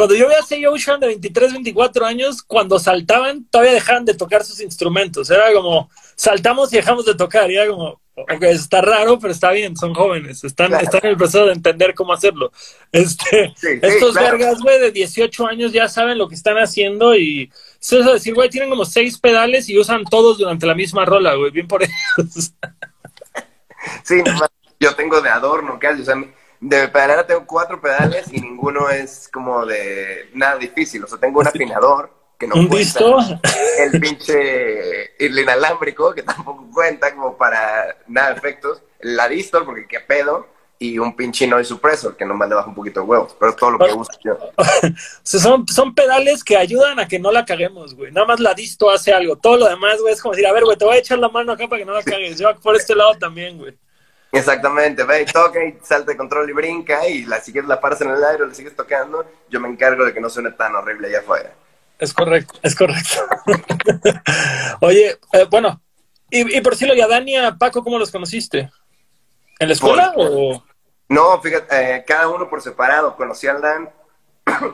Cuando yo veía a Say Ocean de 23, 24 años, cuando saltaban, todavía dejaban de tocar sus instrumentos. Era como, saltamos y dejamos de tocar. Y era como, Ok, está raro, pero está bien, son jóvenes, están, Claro. están en el proceso de entender cómo hacerlo. Este, Sí, sí, estos claro. vergas, güey, de 18 años ya saben lo que están haciendo y eso es decir, güey, tienen como seis pedales y usan todos durante la misma rola, güey, bien por ellos. Sí, *laughs* yo tengo de adorno casi, o sea, de pedalera tengo cuatro pedales y ninguno es como de nada difícil, o sea, tengo un afinador que no Un cuenta, disco, el pinche el inalámbrico que tampoco cuenta como para nada de efectos, la distor porque qué pedo y un pinche noise suppressor que nomás le baja un poquito de huevos, pero es todo lo que uso yo. *laughs* O sea, son, son pedales que ayudan a que no la caguemos, güey. Nada más la disto hace algo. Todo lo demás, güey, es como decir, a ver, güey, te voy a echar la mano acá para que no la cagues. Yo por este lado también, güey. Exactamente, ve toca y salta de control y brinca y la sigues la paras en el aire o le sigues tocando, yo me encargo de que no suene tan horrible allá afuera. Es correcto, es correcto. *laughs* Oye, eh, bueno, y, y por y a Dani y a Paco, ¿cómo los conociste? ¿En la escuela Por- o...? No, fíjate, eh, cada uno por separado. Conocí al Dan *coughs*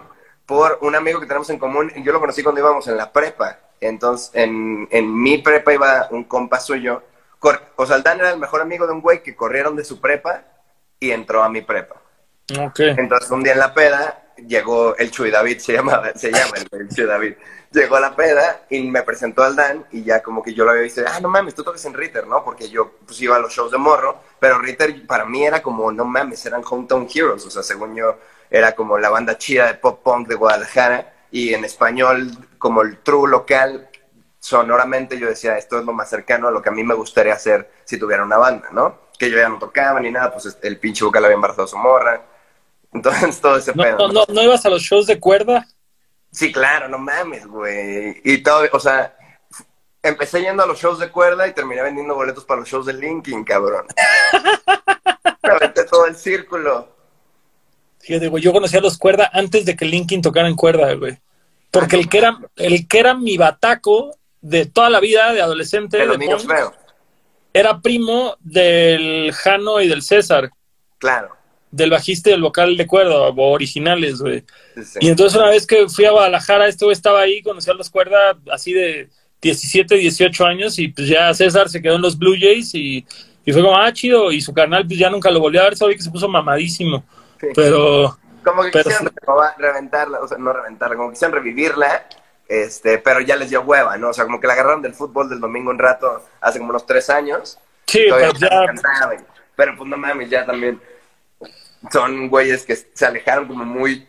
por un amigo que tenemos en común. Yo lo conocí cuando íbamos en la prepa. Entonces, en, en mi prepa iba un compa suyo. O sea, el Dan era el mejor amigo de un güey que corrieron de su prepa y entró a mi prepa. Ok. Entonces, un día en la peda, llegó el Chuy David, se, llamaba, se llama el, el Chuy David. Llegó a la peda y me presentó al Dan y ya como que yo lo había visto, ah, no mames, tú tocas en Ritter, ¿no? Porque yo pues iba a los shows de morro, pero Ritter para mí era como, no mames, eran Hometown Heroes, o sea, según yo, era como la banda chida de pop punk de Guadalajara y en español, como el true local, sonoramente yo decía, esto es lo más cercano a lo que a mí me gustaría hacer si tuviera una banda, ¿no? Que yo ya no tocaba ni nada, pues el pinche vocal había embarazado a su morra. Entonces todo ese ¿No, pedo. no, no, ¿no ibas a los shows de cuerda? Sí, claro, no mames, güey. Y todo, o sea, empecé yendo a los shows de cuerda y terminé vendiendo boletos para los shows de Linkin, cabrón. *laughs* Me aventé todo el círculo. Fíjate, güey, yo conocía a los cuerda antes de que Linkin tocara en cuerda, güey. Porque el que era, el que era mi bataco de toda la vida, de adolescente, De de los niños punk, feos. era primo del Jano y del César, Claro. del bajista y del vocal de cuerda, o originales, güey. Sí, sí. Y entonces una vez que fui a Guadalajara, este güey estaba ahí, conocí a los cuerda así de 17, 18 años y pues ya César se quedó en los Blue Jays y, y fue como, ah, chido, y su carnal pues ya nunca lo volvió a ver, sabía que se puso mamadísimo, Sí. pero Como que pero quisieron reventarla, o sea, no reventarla, como que quisieron revivirla, este, pero ya les dio hueva, ¿no? O sea, como que la agarraron del fútbol del domingo un rato, hace como unos tres años. sí, Todavía pues ya. Pero pues no mames, ya también son güeyes que se alejaron como muy,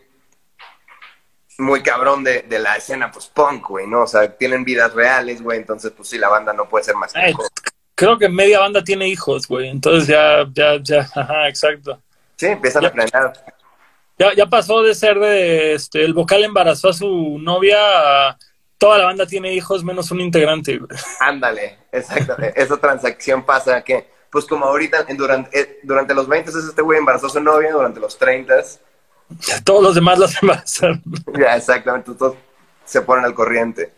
muy cabrón de, de la escena pues punk, güey, ¿no? O sea, tienen vidas reales, güey, entonces pues sí, la banda no puede ser más que Ay, juego. creo que media banda tiene hijos, güey, entonces ya, ya, ya, *laughs* ajá, exacto. Sí, empiezan a planear. Ya, ya pasó de ser de, este, el vocal embarazó a su novia a toda la banda tiene hijos menos un integrante. Ándale, exactamente. Esa transacción pasa que, pues como ahorita, en- durante, eh, durante los 20 es este güey embarazó a su novia, durante los 30 Todos los demás las *laughs* embarazaron. ya exactamente, todos se ponen al corriente.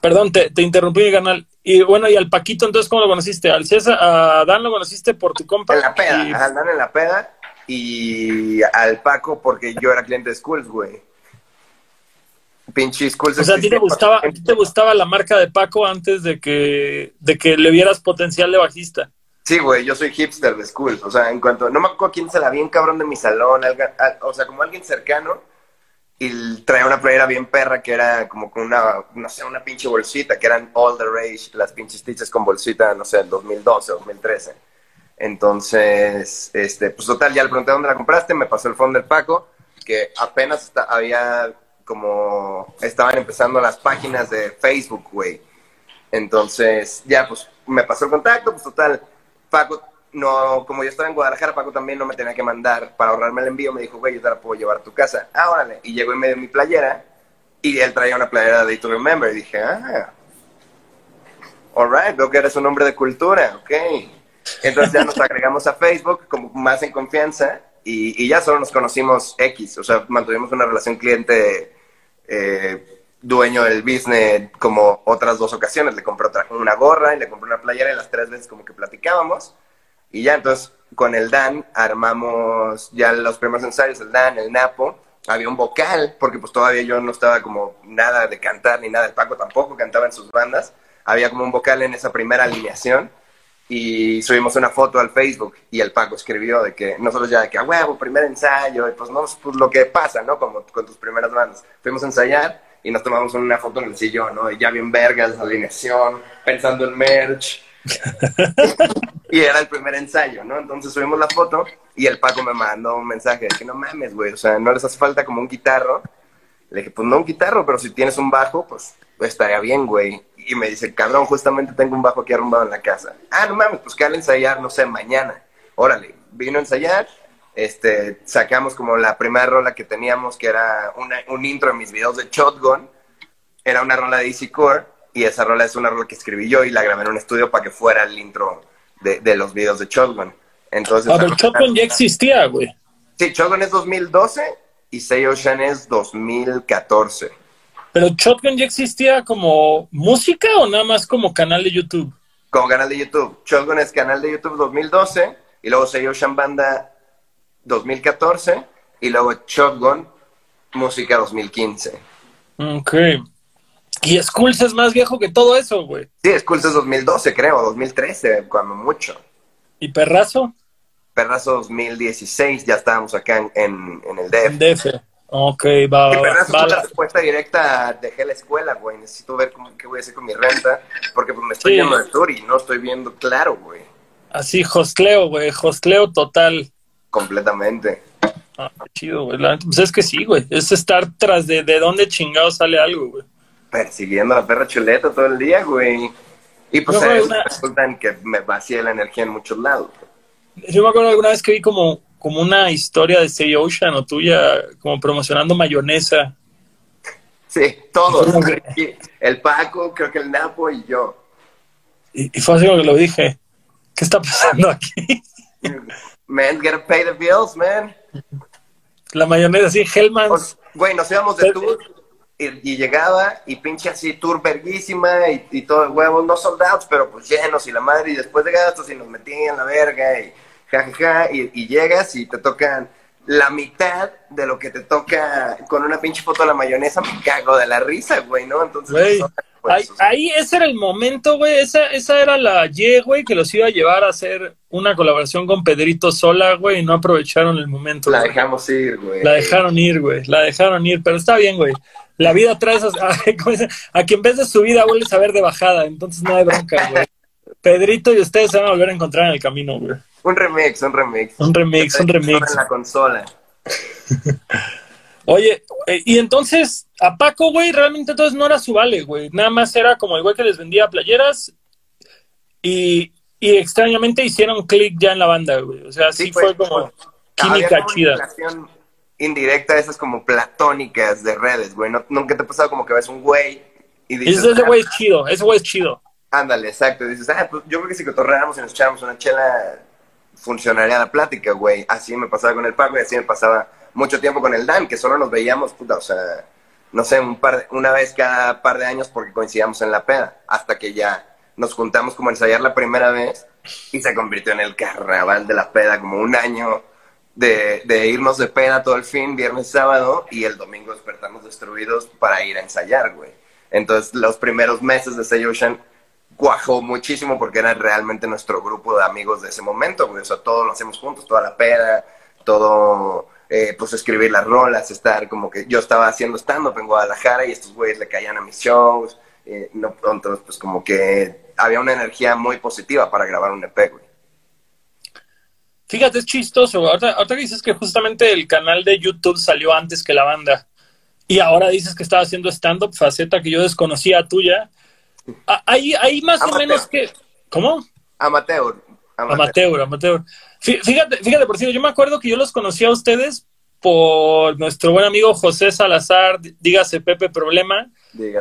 Perdón, te, te interrumpí canal. Y bueno, y al Paquito, entonces, ¿cómo lo conociste? Al César, a Dan lo conociste por tu compa. En la peda, Y- andan en la peda y al Paco porque yo era cliente de Schools, güey. Pinche Schools. o sea, ¿a ti te gustaba, a ti te gustaba la marca de Paco antes de que, de que le vieras potencial de bajista? Sí, güey, yo soy hipster de Schools. O sea, en cuanto, no me acuerdo quién se la vi en cabrón de mi salón, alga- a- o sea, como alguien cercano y traía una playera bien perra que era como con una, no sé, una pinche bolsita, que eran all the rage, las pinches tichas con bolsita, no sé, el 2012, 2013. Entonces, este, pues total, ya le pregunté dónde la compraste, me pasó el fondo del Paco, que apenas está- había como, estaban empezando las páginas de Facebook, güey. Entonces, ya, pues, me pasó el contacto, pues total, Paco, no, como yo estaba en Guadalajara, Paco también no me tenía que mandar para ahorrarme el envío, me dijo, güey, yo te la puedo llevar a tu casa. Ah, órale. Y llegó y me dio mi playera, y él traía una playera de to Remember, y dije, ah, alright, veo que eres un hombre de cultura, ok. Entonces ya nos agregamos a Facebook, como más en confianza, y, ya solo nos conocimos X, o sea, mantuvimos una relación cliente eh, dueño del business como otras dos ocasiones. Le compré otra, una gorra y le compré una playera y las tres veces como que platicábamos. Y ya entonces con el Dan armamos ya los primeros ensayos, el Dan, el Napo. Había un vocal, porque pues todavía yo no estaba como nada de cantar ni nada. El Paco tampoco cantaba en sus bandas. Había como un vocal en esa primera alineación. Y subimos una foto al Facebook y el Paco escribió de que nosotros ya de que a huevo, primer ensayo, y pues no, pues lo que pasa, ¿no? Como con tus primeras bandas. Fuimos a ensayar y nos tomamos una foto en el sillón, ¿no? Y ya bien vergas, alineación, pensando en merch. *laughs* y era el primer ensayo, ¿no? Entonces subimos la foto y el Paco me mandó un mensaje de que no mames, güey, o sea, no les hace falta como un guitarro. Le dije, pues no un guitarro, pero si tienes un bajo, pues, pues estaría bien, güey y me dice, cabrón, justamente tengo un bajo aquí arrumbado en la casa. Ah, no mames, pues que al ensayar, no sé, mañana. Órale, vino a ensayar, este, sacamos como la primera rola que teníamos, que era un intro en mis videos de Shotgun, era una rola de Easy Core, y esa rola es una rola que escribí yo y la grabé en un estudio para que fuera el intro de, de los videos de Shotgun. Entonces, ah, pero Shotgun ya existía, güey. Sí, Shotgun es 2012 y Say Ocean es 2014. ¿Pero Shotgun ya existía como música o nada más como canal de YouTube? Como canal de YouTube. Shotgun es canal de YouTube 2012 y luego se Ocean Banda 2014 y luego Shotgun Música 2015. Ok. Y Skulls es más viejo que todo eso, güey. Sí, Skulls es 2012, creo, 2013, cuando mucho. ¿Y Perrazo? Perrazo 2016, ya estábamos acá en, en, el DF. En DF. Ok, va. va, va la respuesta directa, dejé la escuela, güey. Necesito ver cómo, qué voy a hacer con mi renta, porque pues, me estoy yendo de tour y no estoy viendo claro, güey. Así, hostleo, güey, hostleo total. Completamente. Ah, chido, güey. Pues es que sí, güey. Es estar tras de, de dónde chingado sale algo, güey. Persiguiendo a la perra chuleta todo el día, güey. Y pues resulta en que me vacía la energía en muchos lados. Yo me acuerdo alguna vez que vi como como una historia de Say Ocean o tuya, como promocionando mayonesa. Sí, todos. el Paco, creo que el Napo y yo. Y, fue así como que lo dije. ¿Qué está pasando aquí? Man, gotta pay the bills, man. La mayonesa, sí, Hellman's. Güey, nos íbamos de tour y, llegaba y pinche así, tour verguísima y, y todo el huevo, no soldados, pero pues llenos y la madre, y después de gastos y nos metían la verga y jajaja, y, llegas y te tocan la mitad de lo que te toca con una pinche foto de la mayonesa, me cago de la risa, güey, ¿no? Entonces, pues, ahí, ese era el momento, güey, esa, esa era la Y, güey, que los iba a llevar a hacer una colaboración con Pedrito Sola, güey, y no aprovecharon el momento. La dejamos ir, güey. La dejaron ir, güey, la dejaron ir, pero está bien, güey. La vida trae a, *laughs* a quien ves de su vida vuelves a ver de bajada, entonces no hay bronca, güey. *laughs* Pedrito y ustedes se van a volver a encontrar en el camino, güey. Un remix, un remix. Un remix, un remix. En la consola. *laughs* Oye, eh, y entonces, a Paco, güey, realmente entonces no era su vale, güey. Nada más era como el güey que les vendía playeras y, y extrañamente hicieron click ya en la banda, güey. O sea, sí, fue, como química chida. indirecta, esas como platónicas de redes, güey. nunca te ha pasado como que ves un güey y dices... Ese güey es chido, ese güey es chido. Ándale, exacto. dices, ah, pues yo creo que si cotorreáramos y nos echáramos una chela funcionaría la plática, güey. Así me pasaba con el Paco y así me pasaba mucho tiempo con el Dan, que solo nos veíamos, puta, o sea, no sé, un par una vez cada par de años porque coincidíamos en la peda, hasta que ya nos juntamos como a ensayar la primera vez y se convirtió en el carnaval de la peda, como un año de, de irnos de peda todo el fin, viernes, sábado, y el domingo despertarnos destruidos para ir a ensayar, güey. Entonces, los primeros meses de Say Ocean cuajó muchísimo porque era realmente nuestro grupo de amigos de ese momento, O sea, todo lo hacemos juntos, toda la peda, todo, eh, pues escribir las rolas, estar como que yo estaba haciendo stand-up en Guadalajara y estos güeyes le caían a mis shows, eh, no, entonces pues como que había una energía muy positiva para grabar un EP, güey. Fíjate, es chistoso, ahorita, ahorita dices que justamente el canal de YouTube salió antes que la banda. Y ahora dices que estaba haciendo stand-up, faceta que yo desconocía tuya. Ah, hay más o menos que... ¿Cómo? Amateur. Amateur, amateur. Fíjate, fíjate, por cierto, yo me acuerdo que yo los conocí a ustedes por nuestro buen amigo José Salazar, dígase Pepe Problema,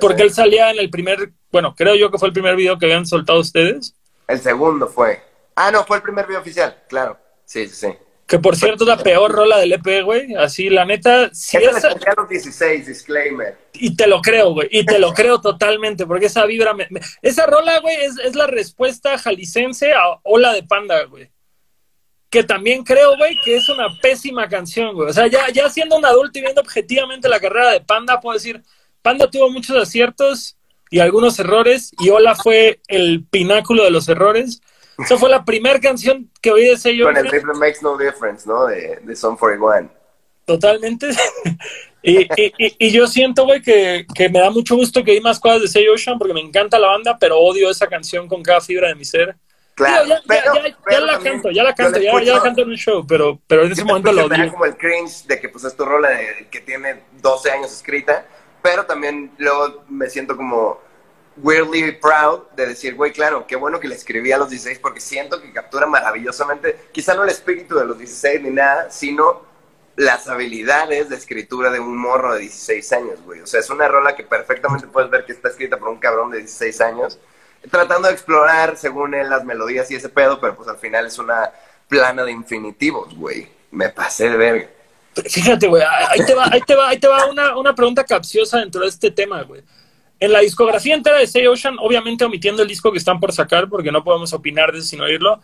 porque él salía en el primer, bueno, creo yo que fue el primer video que habían soltado ustedes. El segundo fue. Ah, no, fue el primer video oficial, claro. Sí, sí, sí. Que por cierto es la peor rola del EP, güey. Así, la neta. Si esa... los 16, disclaimer. Y te lo creo, güey. Y te lo creo totalmente, porque esa vibra. Esa rola, güey, es, es, la respuesta jalicense a Ola de Panda, güey. Que también creo, güey, que es una pésima canción, güey. O sea, ya, ya siendo un adulto y viendo objetivamente la carrera de Panda, puedo decir: Panda tuvo muchos aciertos y algunos errores, y Ola fue el pináculo de los errores Esa fue la primera canción que oí de Say Con el. Rhythm Makes No Difference, ¿no? De, de Song 41. Totalmente. *laughs* y, y, y, y yo siento, güey, que, que me da mucho gusto que hay más cosas de Say Ocean porque me encanta la banda, pero odio esa canción con cada fibra de mi ser. Claro, Digo, ya, pero, ya, ya, pero ya la canto, ya la canto, ya, ya la canto en un show, pero, pero en ese momento lo odio. como el cringe de que pues es tu rola de- que tiene 12 años escrita, pero también luego me siento como weirdly proud de decir, güey, claro, qué bueno que la escribí a los 16 porque siento que captura maravillosamente, quizá no el espíritu de los 16 ni nada, sino las habilidades de escritura de un morro de 16 años, güey. O sea, es una rola que perfectamente puedes ver que está escrita por un cabrón de 16 años, tratando de explorar, según él, las melodías y ese pedo, pero pues al final es una plana de infinitivos, güey. Me pasé de verga. Fíjate, güey, ahí te va, ahí te va, ahí te va una, una pregunta capciosa dentro de este tema, güey. En la discografía entera de Say Ocean, obviamente omitiendo el disco que están por sacar, porque no podemos opinar de eso sin oírlo,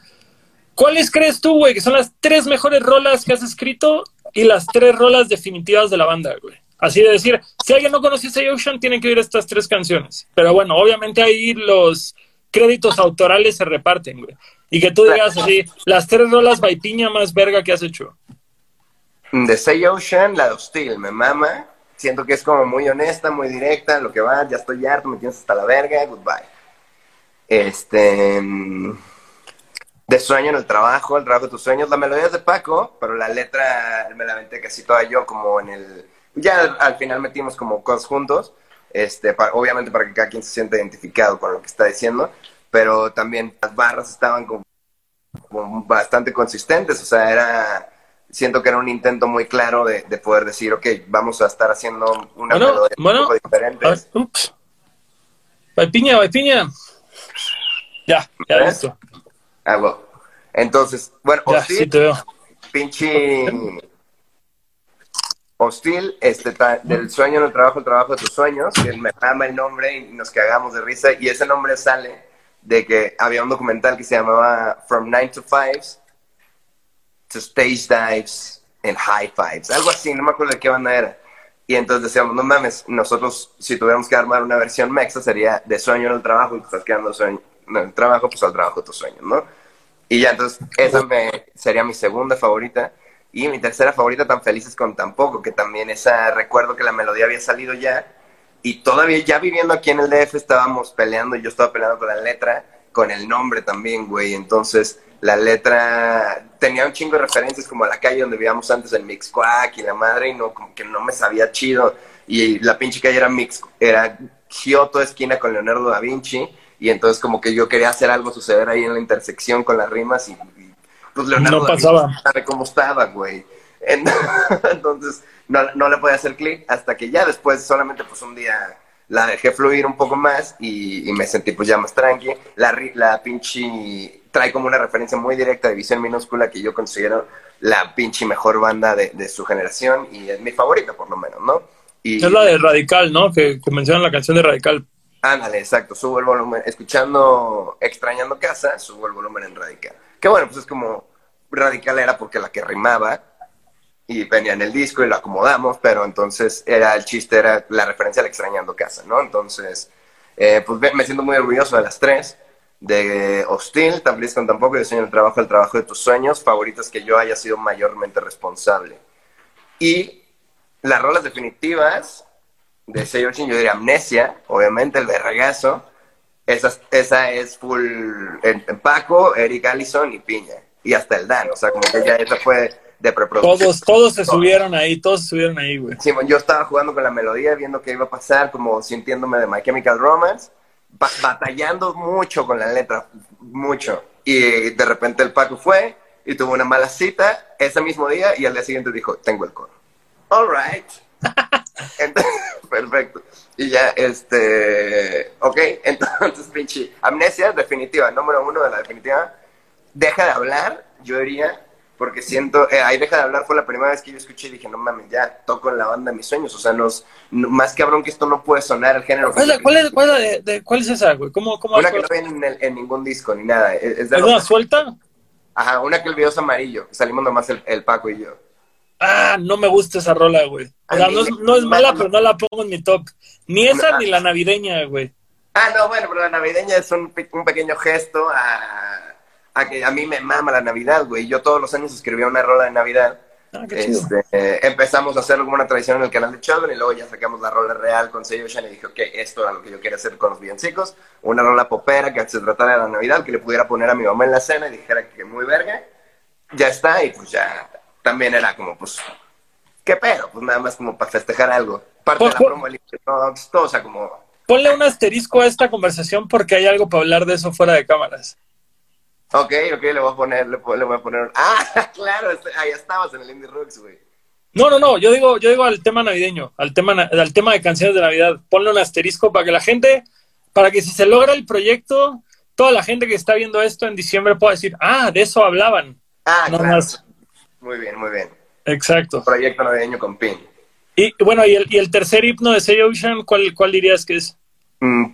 ¿cuáles crees tú, güey, que son las tres mejores rolas que has escrito y las tres rolas definitivas de la banda, güey? Así de decir, si alguien no conoce Say Ocean, tiene que oír estas tres canciones. Pero bueno, obviamente ahí los créditos autorales se reparten, güey. Y que tú digas así, las tres rolas vaipiña más verga que has hecho. De Say Ocean, la Hostil, me mama. Siento que es como muy honesta, muy directa, lo que va, ya estoy harto, me tienes hasta la verga, goodbye. Este. mm, De sueño en el trabajo, el trabajo de tus sueños. La melodía es de Paco, pero la letra me la aventé casi toda yo, como en el. Ya al, al final metimos como cosas juntos, este, pa- obviamente para que cada quien se sienta identificado con lo que está diciendo, pero también las barras estaban como como bastante consistentes, o sea, era, siento que era un intento muy claro de, de poder decir, ok, vamos a estar haciendo una Bueno, melodía bueno. un poco diferente. A ver, ups. Vaipiña, vaipiña. Ya, ya listo. Ah, bueno. Entonces, bueno, Ya, Hostil, sí te veo. pinche Hostil, este, del sueño en el trabajo, el trabajo de tus sueños, que me ama el nombre y nos cagamos de risa, y ese nombre sale de que había un documental que se llamaba From Nine to Fives Stage Dives and High Fives, algo así, no me acuerdo de qué banda era. Y entonces decíamos, no mames, nosotros si tuviéramos que armar una versión mexa sería de sueño en el trabajo y te estás quedando sueño en el trabajo, pues al trabajo tus sueños, ¿no? Y ya, entonces, esa me, sería mi segunda favorita. Y mi tercera favorita, Tan Felices con Tan Poco, que también esa, recuerdo que la melodía había salido ya. Y todavía, ya viviendo aquí en el DF, estábamos peleando, yo estaba peleando con la letra, con el nombre también, güey. Entonces, la letra tenía un chingo de referencias, como a la calle donde vivíamos antes, en Mixcoac y la madre, y no, como que no me sabía chido. Y la pinche calle era Mix, era Giotto esquina con Leonardo da Vinci. Y entonces, como que yo quería hacer algo suceder ahí en la intersección con las rimas y, y, pues Leonardo No da Vinci sabe cómo estaba, güey. En- *laughs* Entonces, no, no le podía hacer clic hasta que ya después, solamente pues un día la dejé fluir un poco más y, y me sentí pues ya más tranqui. La, la pinche trae como una referencia muy directa de Visión Minúscula que yo considero la pinche mejor banda de, de su generación y es mi favorita por lo menos, ¿no? Y, Es la de Radical, ¿no? Que, que mencionan la canción de Radical. Ándale, exacto, subo el volumen, escuchando Extrañando Casa, subo el volumen en Radical. Que bueno, pues es como Radical era porque la que rimaba y venía en el disco y lo acomodamos, pero entonces era el chiste, era la referencia al Extrañando Casa, ¿no? Entonces, eh, pues me siento muy orgulloso de las tres, de Hostil, Tan tampoco, y de Sueño el Trabajo, el Trabajo de tus Sueños, favoritas que yo haya sido mayormente responsable. Y las rolas definitivas de Say Ocean, yo diría Amnesia, obviamente, el verragazo. Esa, esa es full en, en Paco, Eric Allison y Piña. Y hasta el Dan, o sea, como que ya esa fue de preproducción. Todos, todos se subieron ahí, todos se subieron ahí, güey. Sí, bueno, yo estaba jugando con la melodía, viendo qué iba a pasar, como sintiéndome de My Chemical Romance, ba- batallando mucho con la letra, mucho. Y de repente el Paco fue y tuvo una mala cita ese mismo día y al día siguiente dijo, tengo el coro. All right. Entonces, *laughs* *laughs* perfecto. Y ya, este, ok, *laughs* entonces, pinche, amnesia definitiva, número uno de la definitiva. Deja de hablar, yo diría, porque siento, eh, ahí deja de hablar fue la primera vez que yo escuché y dije, no mames, ya toco en la banda de mis sueños, o sea, nos, no- más cabrón que esto no puede sonar el género. ¿Cuál es, cuál es, cuál es, la de- de- cuál es esa, güey? ¿Cómo, cómo Una que no viene en, el- en ningún disco ni nada, es, es de ¿Es los- una suelta? Ajá, una que el video es amarillo, que salimos nomás el, el Paco y yo. Ah, no me gusta esa rola, güey. O sea, no, es- no es mala, pero no la pongo en mi top. Ni esa ni la navideña, güey. Ah, no, bueno, pero la navideña es un, un pequeño gesto a... a que a mí me mama la Navidad, güey. Yo todos los años escribía una rola de Navidad. Ah, qué chido. Este, eh, empezamos a hacerlo como una tradición en el canal de Children y luego ya sacamos la rola real con Sello Ocean y dije, ok, esto era lo que yo quería hacer con los villancicos. Una rola popera que se tratara de la Navidad, que le pudiera poner a mi mamá en la cena y dijera que muy verga. Ya está, y pues ya también era como, pues, ¿qué pedo? Pues nada más como para festejar algo. Parte de la promo del Equinox, todo, o sea, como... Ponle un asterisco a esta conversación porque hay algo para hablar de eso fuera de cámaras. Ok, ok, le voy a poner, le, le voy a poner... *laughs* Ah, claro, este- ahí estabas en el Indie Rocks, güey. No, no, no, yo digo, yo digo al tema navideño, al tema, al tema de canciones de Navidad. Ponle un asterisco para que la gente, para que si se logra el proyecto, toda la gente que está viendo esto en diciembre pueda decir, ah, de eso hablaban. Ah, No claro. más. Muy bien, muy bien. Exacto. Proyecto navideño con PIN. Y bueno, y el, y el tercer himno de Say Ocean, ¿cuál, ¿cuál dirías que es? Mm,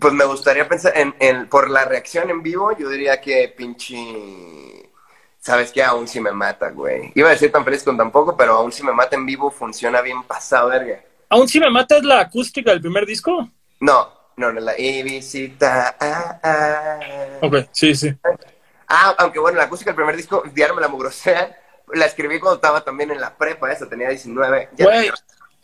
Pues me gustaría pensar en, en- por la reacción en vivo, yo diría que pinche, sabes que aún si me mata, güey. Iba a decir tan feliz con tan poco, pero aún si me mata en vivo funciona bien pasado, verga. ¿Aún si me mata es la acústica del primer disco? No, no, no, la visita, ah, ah. Ok, sí, sí. Ah, aunque bueno, la acústica del primer disco, Diario me la mugrosea, la escribí cuando estaba también en la prepa, esa tenía 19. Ya- Güey,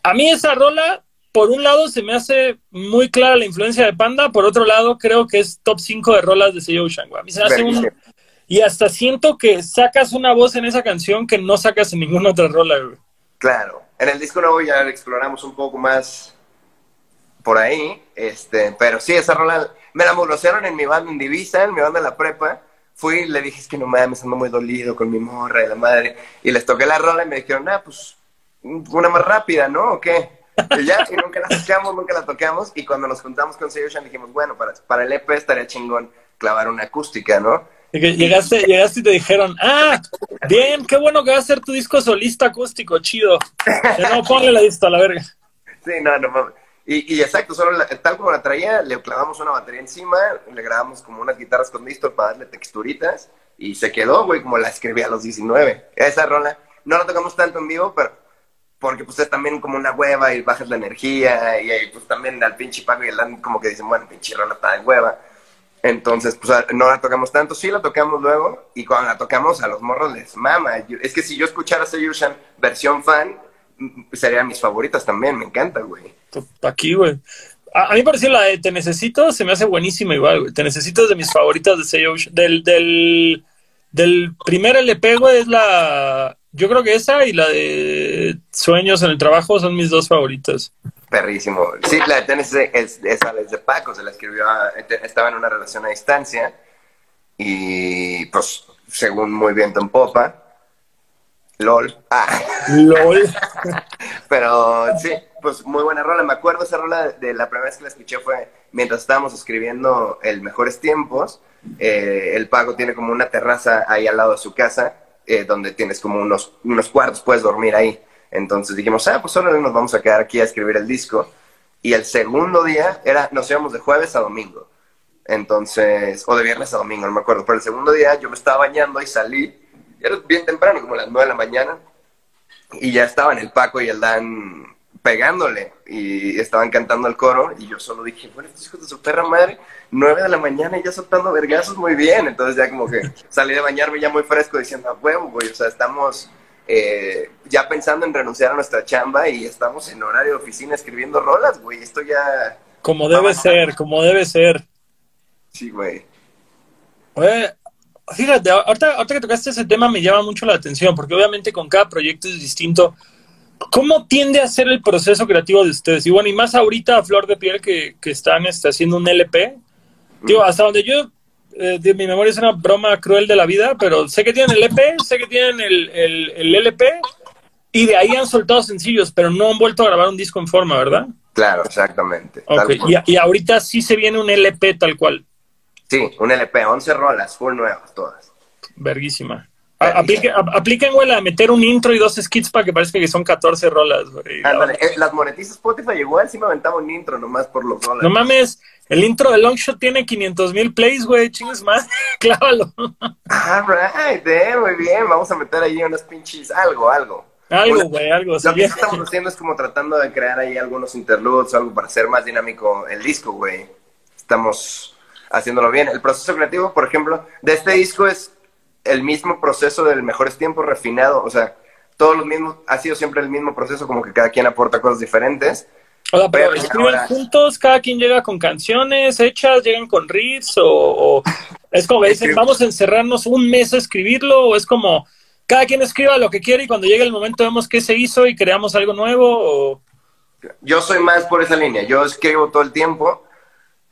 a mí esa rola, por un lado, se me hace muy clara la influencia de Panda, por otro lado, creo que es top 5 de rolas de Say Ocean, güey. A mí se me hace un... Verguísima. Y hasta siento que sacas una voz en esa canción que no sacas en ninguna otra rola, güey. Claro. En el disco nuevo ya exploramos un poco más por ahí, este, pero sí, esa rola me la mugrosearon en mi banda en Divisa, en mi banda de la prepa. Fui y le dije, es que no mames, ando muy dolido con mi morra y la madre. Y les toqué la rola y me dijeron, ah, pues, una más rápida, ¿no? ¿O qué? Y ya, y nunca la tocamos, nunca la tocamos. Y cuando nos juntamos con Sayoshan dijimos, bueno, para, para el EP estaría chingón clavar una acústica, ¿no? Y que llegaste, llegaste y te dijeron, ah, bien, qué bueno que va a ser tu disco solista acústico, chido. Ya no, ponle la lista a la verga. Sí, no, no mames. Y, y exacto, solo la- tal como la traía, le clavamos una batería encima, le grabamos como unas guitarras con distor para darle texturitas y se quedó, güey, como la escribí a los 19. Esa rola no la tocamos tanto en vivo, pero porque pues es también como una hueva y bajas la energía y, ahí, pues también al pinche Paco y el como que dicen, bueno, pinche rola está de hueva. Entonces, pues no la tocamos tanto, sí la tocamos luego y cuando la tocamos a los morros les mama. Es que si yo escuchara Sayushan versión fan, serían mis favoritas también, me encanta, güey. Aquí, güey. A, a mí me pareció la de Te Necesito, se me hace buenísima igual, güey. Te Necesito es de mis favoritas de Say Ocean. Del, del, del primer LP, güey, es la... Yo creo que esa y la de Sueños en el Trabajo son mis dos favoritas. Perrísimo. Sí, la de Tennessee es, esa es de Paco, se la escribió, a- estaba en una relación a distancia y pues según muy viento en popa, lol. Ah, LOL. *laughs* pero sí, pues muy buena rola. Me acuerdo esa rola de la primera vez que la escuché fue mientras estábamos escribiendo el Mejores Tiempos. Eh, el Paco tiene como una terraza ahí al lado de su casa, eh, donde tienes como unos, unos cuartos, puedes dormir ahí. Entonces dijimos, ah, pues ahora nos vamos a quedar aquí a escribir el disco. Y el segundo día era, nos íbamos de jueves a domingo. Entonces, o de viernes a domingo, no me acuerdo. Pero el segundo día yo me estaba bañando y salí. y Era bien temprano, como las nueve de la mañana. Y ya estaban el Paco y el Dan pegándole. Y estaban cantando el coro. Y yo solo dije, bueno, estos hijos de su perra madre, nueve de la mañana y ya soltando vergazos muy bien. Entonces ya como que *laughs* salí de bañarme ya muy fresco diciendo, a huevo, güey. O sea, estamos eh, ya pensando en renunciar a nuestra chamba y estamos en horario de oficina escribiendo rolas, güey. Esto ya... Como debe ser, como debe ser. Sí, güey. Güey, fíjate, ahorita, ahorita que tocaste ese tema me llama mucho la atención, porque obviamente con cada proyecto es distinto. ¿Cómo tiende a ser el proceso creativo de ustedes? Y bueno, y más ahorita a Flor de Piel que, que están este, haciendo un LP. Digo, hasta donde yo, eh, de mi memoria es una broma cruel de la vida, pero sé que tienen el EP, sé que tienen el, el, el LP, y de ahí han soltado sencillos, pero no han vuelto a grabar un disco en forma, ¿verdad? Claro, exactamente. Ok, Tal cual. y, y ahorita sí se viene un LP tal cual. Sí, un LP, 11 rolas, full nuevas todas. Verguísima. A- aplique- apliquen, güey, la meter un intro y dos skits para que parezca que son 14 rolas, güey. Ándale, eh, las monetizas Spotify igual sí me aventaba un intro nomás por los rolas. No mames, el intro de Longshot tiene 500 mil plays, güey, chingues más, *laughs* clávalo. All right, eh, muy bien, vamos a meter ahí unas pinches, algo, algo. Algo, Una- güey, algo. Lo que estamos haciendo es como tratando de crear ahí algunos interludes o algo para hacer más dinámico el disco, güey. Estamos haciéndolo bien. El proceso creativo, por ejemplo, de este disco es el mismo proceso del Mejores Tiempos refinado, o sea, todos los mismos, ha sido siempre el mismo proceso, como que cada quien aporta cosas diferentes. O sea, pero, escriben juntos, cada quien llega con canciones hechas, llegan con riffs, o, es como que dicen, vamos a encerrarnos un mes a escribirlo, o es como, cada quien escriba lo que quiere y cuando llegue el momento vemos qué se hizo y creamos algo nuevo, o... Yo soy más por esa línea, yo escribo todo el tiempo,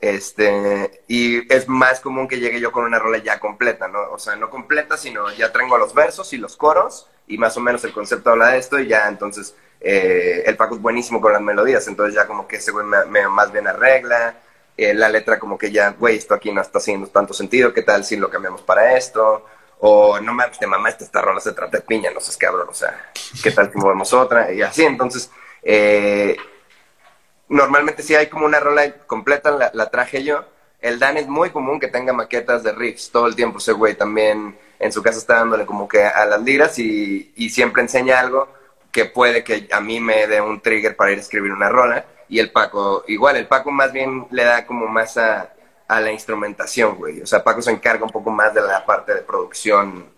este, y es más común que llegue yo con una rola ya completa, ¿no? O sea, no completa, sino ya tengo los versos y los coros, y más o menos el concepto habla de esto, y ya entonces eh, el Paco es buenísimo con las melodías, entonces ya como que ese güey me, más bien arregla, eh, la letra como que ya, güey, esto aquí no está haciendo tanto sentido, ¿qué tal si lo cambiamos para esto? O no mames, te mamaste esta rola, se trata de piña, no sé, cabrón, o sea, ¿qué tal si movemos otra? Y así, entonces, eh, normalmente si hay como una rola completa, la, la traje yo. El Dan es muy común que tenga maquetas de riffs todo el tiempo, ese güey también en su casa está dándole como que a las liras y, y siempre enseña algo que puede que a mí me dé un trigger para ir a escribir una rola. Y el Paco, igual, el Paco más bien le da como más a, a la instrumentación, güey. O sea, Paco se encarga un poco más de la parte de producción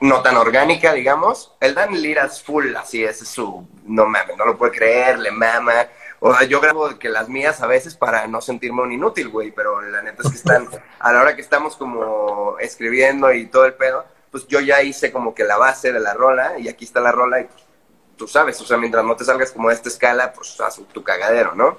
no tan orgánica, digamos. El Dan Liras full, así es su, no mames, no lo puede creer, le mama. O sea, yo grabo que las mías a veces para no sentirme un inútil, güey, pero la neta es que están, a la hora que estamos como escribiendo y todo el pedo, pues yo ya hice como que la base de la rola y aquí está la rola y pues, tú sabes, o sea, mientras no te salgas como de esta escala, pues haz tu cagadero, ¿no?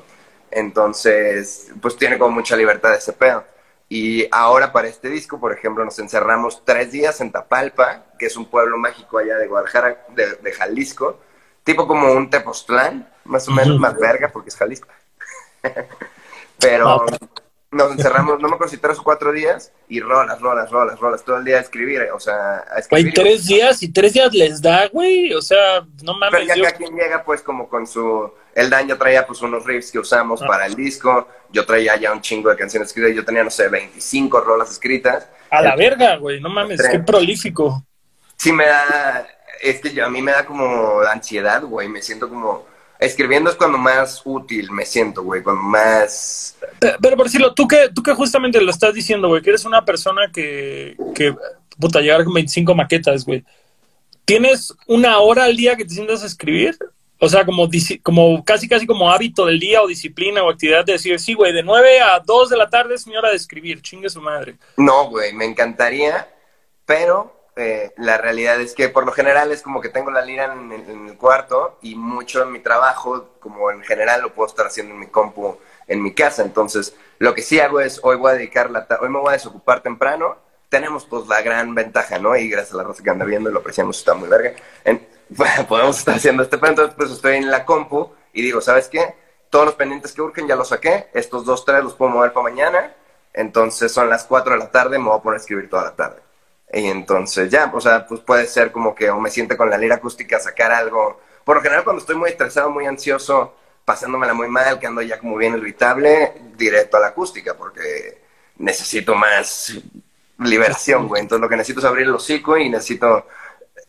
Entonces, pues tiene como mucha libertad ese pedo. Y ahora para este disco, por ejemplo, nos encerramos tres días en Tapalpa, que es un pueblo mágico allá de Guadalajara, de, Jalisco, tipo como un Tepoztlán, más o menos, más verga, porque es Jalisco. *laughs* Pero nos encerramos, no me acuerdo si tres o cuatro días, y rolas, rolas, rolas, rolas, todo el día a escribir, o sea, a escribir. Güey, tres días y tres días les da, güey, o sea, no mames. Pero ya cada quien llega, pues, como con su. El daño traía, pues, unos riffs que usamos ah. para el disco, yo traía ya un chingo de canciones escritas, yo tenía, no sé, 25 rolas escritas. A la verga, güey, no mames, qué prolífico. Sí, me da. Es que yo, a mí me da como ansiedad, güey, me siento como escribiendo es cuando más útil me siento, güey, cuando más... Pero, por decirlo, tú que, tú que justamente lo estás diciendo, güey, que eres una persona que, que, puta, llegar con 25 maquetas, güey. ¿Tienes una hora al día que te sientas a escribir? O sea, como, como casi, casi como hábito del día o disciplina o actividad de decir, sí, güey, de 9 a 2 de la tarde es mi hora de escribir, chingue su madre. No, güey, me encantaría, pero eh, la realidad es que por lo general es como que tengo la lira en, el cuarto y mucho de mi trabajo, como en general lo puedo estar haciendo en mi compu en mi casa. Entonces, lo que sí hago es, hoy voy a dedicar la hoy me voy a desocupar temprano. Tenemos pues la gran ventaja, ¿no? Y gracias a la raza que anda viendo, lo apreciamos, está muy verga. *laughs* podemos estar haciendo este pero entonces pues estoy en la compu y digo, ¿sabes qué? Todos los pendientes que urgen ya los saqué, estos dos, tres los puedo mover para mañana. Entonces son las 4 de la tarde, me voy a poner a escribir toda la tarde. Y entonces ya, o sea, pues puede ser como que o me siente con la lira acústica a sacar algo. Por lo general cuando estoy muy estresado, muy ansioso, pasándomela muy mal, que ando ya como bien irritable, directo a la acústica, porque necesito más liberación, güey. Entonces lo que necesito es abrir el hocico y necesito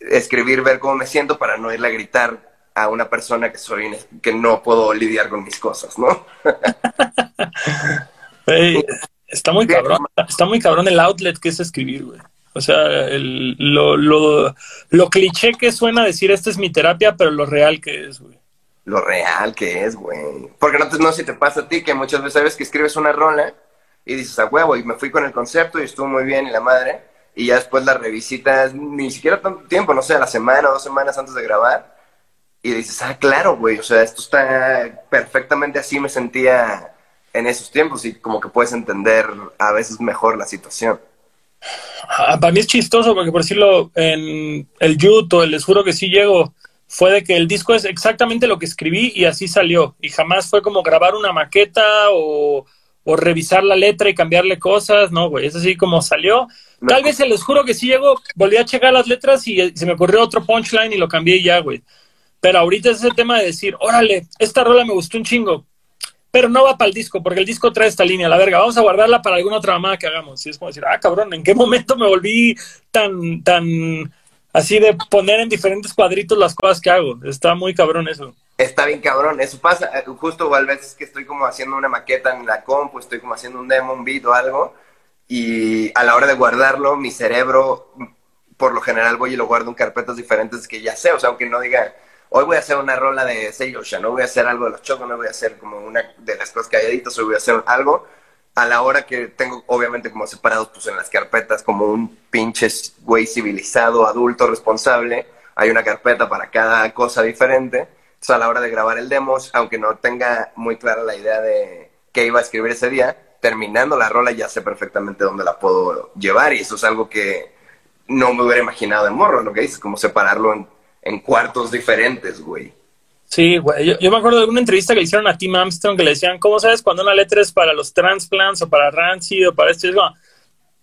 escribir, ver cómo me siento para no irle a gritar a una persona que soy que no puedo lidiar con mis cosas, ¿no? *laughs* está muy cabrón, está muy cabrón el outlet que es escribir, güey. O sea, el, lo, lo, lo cliché que suena decir esta es mi terapia, pero lo real que es, güey. Lo real que es, güey. Porque no, no sé si te pasa a ti que muchas veces sabes que escribes una rola y dices a huevo y me fui con el concepto y estuvo muy bien y la madre y ya después la revisitas ni siquiera tanto tiempo, no sé, la semana o dos semanas antes de grabar y dices, ah, claro, güey, o sea, esto está perfectamente así me sentía en esos tiempos y como que puedes entender a veces mejor la situación. Ah, para mí es chistoso porque, por decirlo, en el YouTube, les juro que sí llego, fue de que el disco es exactamente lo que escribí y así salió. Y jamás fue como grabar una maqueta o, revisar la letra y cambiarle cosas. No, güey, es así como salió. Tal vez se les juro que sí llego, volví a checar las letras y se me ocurrió otro punchline y lo cambié ya, güey. Pero ahorita es ese tema de decir, órale, esta rola me gustó un chingo pero no va para el disco, porque el disco trae esta línea, la verga, vamos a guardarla para alguna otra mamada que hagamos. Y es como decir, ah, cabrón, ¿en qué momento me volví tan, tan así de poner en diferentes cuadritos las cosas que hago? Está muy cabrón eso. Está bien cabrón, eso pasa. eh, Justo a veces que estoy como haciendo una maqueta en la compu, estoy como haciendo un demo, un beat o algo, y a la hora de guardarlo, mi cerebro, por lo general voy y lo guardo en carpetas diferentes que ya sé, o sea, aunque no diga, hoy voy a hacer una rola de Seiyosha, no voy a hacer algo de los chocos, no voy a hacer como una de las cosas calladitas, hoy voy a hacer algo, a la hora que tengo, obviamente, como separados, pues en las carpetas, como un pinche güey civilizado, adulto, responsable, hay una carpeta para cada cosa diferente. Entonces, a la hora de grabar el demo, aunque no tenga muy clara la idea de qué iba a escribir ese día, terminando la rola ya sé perfectamente dónde la puedo llevar y eso es algo que no me hubiera imaginado de morro, lo que dices, como separarlo en, en cuartos diferentes, güey. Sí, güey. Yo, yo me acuerdo de una entrevista que le hicieron a Tim Armstrong que le decían, ¿cómo sabes cuando una letra es para los transplants o para Rancid o para esto? Y es como,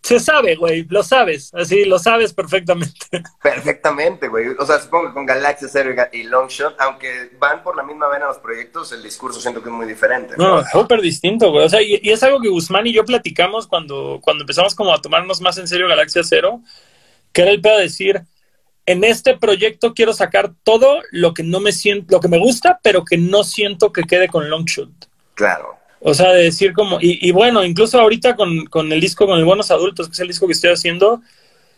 se sabe, güey, lo sabes. Así, lo sabes perfectamente. *laughs* Perfectamente, güey. O sea, supongo que con Galaxia Zero y Longshot, aunque van por la misma vena los proyectos, el discurso siento que es muy diferente. No, súper distinto, güey. O sea, y, y es algo que Guzmán y yo platicamos cuando, cuando empezamos como a tomarnos más en serio Galaxia Cero, que era el pedo de decir, en este proyecto quiero sacar todo lo que no me siento, lo que me gusta, pero que no siento que quede con Longshot. Claro. O sea, de decir como, y, y bueno, incluso ahorita con, con el disco, con el Buenos Adultos, que es el disco que estoy haciendo,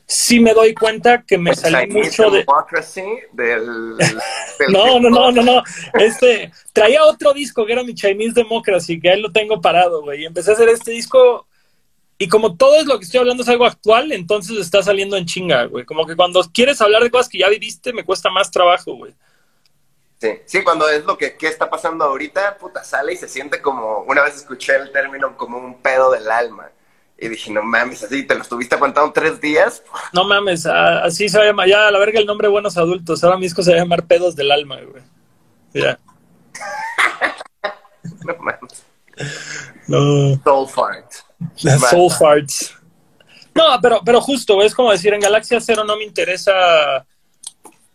sí me doy cuenta que me salí mucho de... Del, del- *laughs* No, no, no, no, no. Este, traía otro disco que era mi Chinese Democracy, que ahí lo tengo parado, güey. Y empecé a hacer este disco y como todo es lo que estoy hablando es algo actual, entonces está saliendo en chinga, güey. Como que cuando quieres hablar de cosas que ya viviste, me cuesta más trabajo, güey. Sí, sí, cuando es lo que, que está pasando ahorita, puta, sale y se siente como, una vez escuché el término como un pedo del alma. Y dije, no mames, así te lo estuviste aguantando tres días. *laughs* No mames, a- así se va a llamar. Ya, a la verga el nombre Buenos Adultos. Ahora mi disco se va a llamar Pedos del Alma, güey. Ya. *laughs* No mames. No. Soul fart. Soul Farts. No, pero, pero justo, es como decir, en Galaxia Cero no me interesa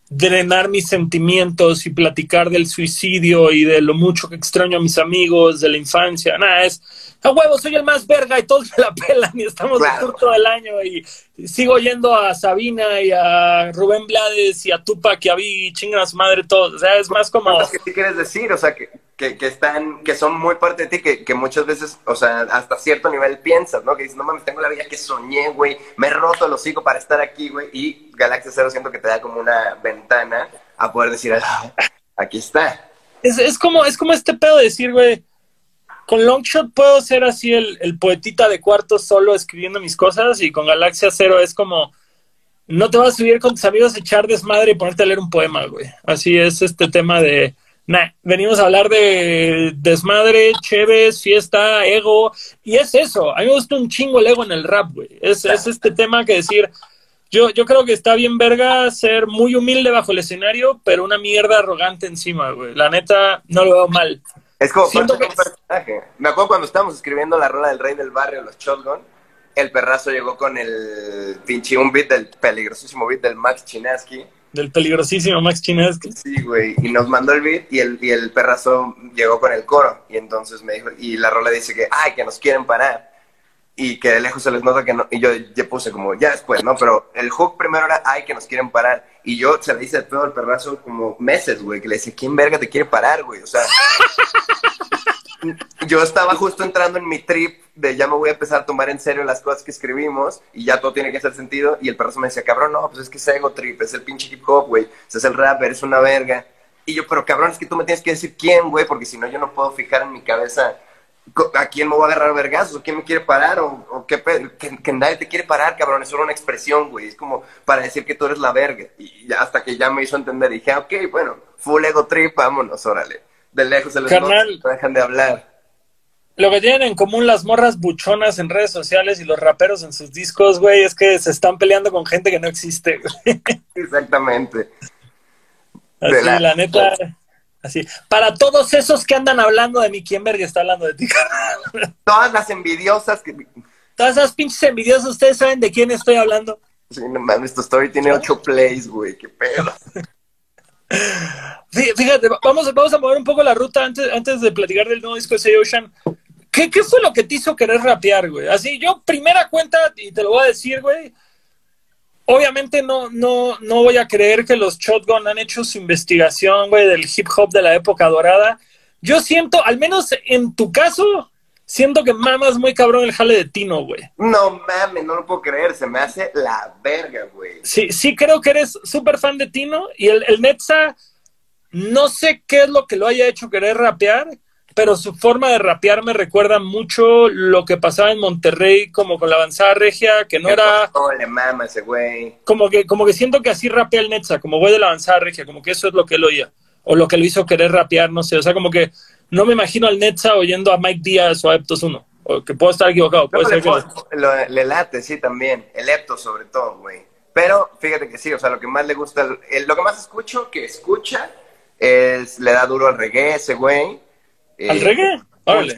drenar mis sentimientos y platicar del suicidio y de lo mucho que extraño a mis amigos de la infancia. Nada, es a huevo, soy el más verga y todos me la pelan y estamos de tour todo el año y sigo yendo a Sabina y a Rubén Blades y a Tupac y a a su madre todos. O sea, es más como... Sí quieres decir, o sea, que, que, que están, que son muy parte de ti, que, que muchas veces, o sea, hasta cierto nivel piensas, ¿no? Que dices, no mames, tengo la vida que soñé, güey, me he roto el hocico para estar aquí, güey, y Galaxia Zero siento que te da como una ventana a poder decir, "Ah, aquí está. Es, es como, es como este pedo de decir, güey, con Longshot puedo ser así el, el poetita de cuarto solo escribiendo mis cosas y con Galaxia Cero es como, no te vas a subir con tus amigos a echar desmadre y ponerte a leer un poema, güey. Así es este tema de, nah, venimos a hablar de desmadre, chéves, fiesta, ego, y es eso. A mí me gusta un chingo el ego en el rap, güey. Es, es este tema que decir, yo, yo creo que está bien verga ser muy humilde bajo el escenario, pero una mierda arrogante encima, güey. La neta, no lo veo mal. Es como Siento que- un personaje. Me acuerdo cuando estábamos escribiendo la rola del rey del barrio, los Shotgun, el perrazo llegó con el pinche un beat del peligrosísimo beat del Max Chinaski. Del peligrosísimo Max Chinesky. Sí, güey, y nos mandó el beat y el, y el perrazo llegó con el coro. Y entonces me dijo, y la rola dice que, ay, que nos quieren parar. Y que de lejos se les nota que no. Y yo ya puse como, ya después, ¿no? Pero el hook primero era, ay, que nos quieren parar. Y yo se le hice todo el perrazo como meses, güey, que le decía, ¿quién verga te quiere parar, güey? O sea. *laughs* yo estaba justo entrando en mi trip de ya me voy a empezar a tomar en serio las cosas que escribimos y ya todo tiene que hacer sentido. Y el perrazo me decía, cabrón, no, pues es que es ego trip, es el pinche hip hop, güey. Es el rap, eres una verga. Y yo, pero cabrón, es que tú me tienes que decir quién, güey, porque si no yo no puedo fijar en mi cabeza a quién me voy a agarrar vergazos, o quién me quiere parar, o, o qué que, que nadie te quiere parar, cabrón, es solo una expresión, güey, es como para decir que tú eres la verga. Y hasta que ya me hizo entender, dije, ah, ok, bueno, full ego trip, vámonos, órale. De lejos se les Carnal. no dejan de hablar. Lo que tienen en común las morras buchonas en redes sociales y los raperos en sus discos, güey, es que se están peleando con gente que no existe, güey. *laughs* Exactamente. Así, De la- la... neta. Así. Para todos esos que andan hablando de mí, ¿quién verga está hablando de ti? *laughs* Todas las envidiosas que... Todas esas pinches envidiosas, ustedes saben de quién estoy hablando. Sí, no mames, tu story tiene ocho plays, güey, qué pedo. *laughs* Fí- Fíjate, va- vamos, vamos a mover un poco la ruta antes, antes de platicar del nuevo disco de Say Ocean. ¿Qué, ¿Qué fue lo que te hizo querer rapear, güey? Así, yo, primera cuenta, y te lo voy a decir, güey. obviamente no, no, no voy a creer que los Shotgun han hecho su investigación, güey, del hip hop de la época dorada. Yo siento, al menos en tu caso, siento que mamas muy cabrón el jale de Tino, güey. No mames, no lo puedo creer, se me hace la verga, güey. Sí, sí creo que eres súper fan de Tino y el, el Netza, no sé qué es lo que lo haya hecho querer rapear, pero su forma de rapear me recuerda mucho lo que pasaba en Monterrey, como con la avanzada regia, que no era. No le mama ese güey. Como que, como que siento que así rapea el Netza, como güey de la avanzada regia, como que eso es lo que él oía, o lo que lo hizo querer rapear, no sé, o sea, como que no me imagino al Netza oyendo a Mike Díaz o a Eptos 1, o que puedo estar equivocado, puede No, ser le, que. lo- le late, sí, también. El Epto, sobre todo, güey. Pero fíjate que sí, o sea, lo que más le gusta, lo que más escucho que escucha es, le da duro al reggae ese güey. ¿Al Eh, reggae? Órale.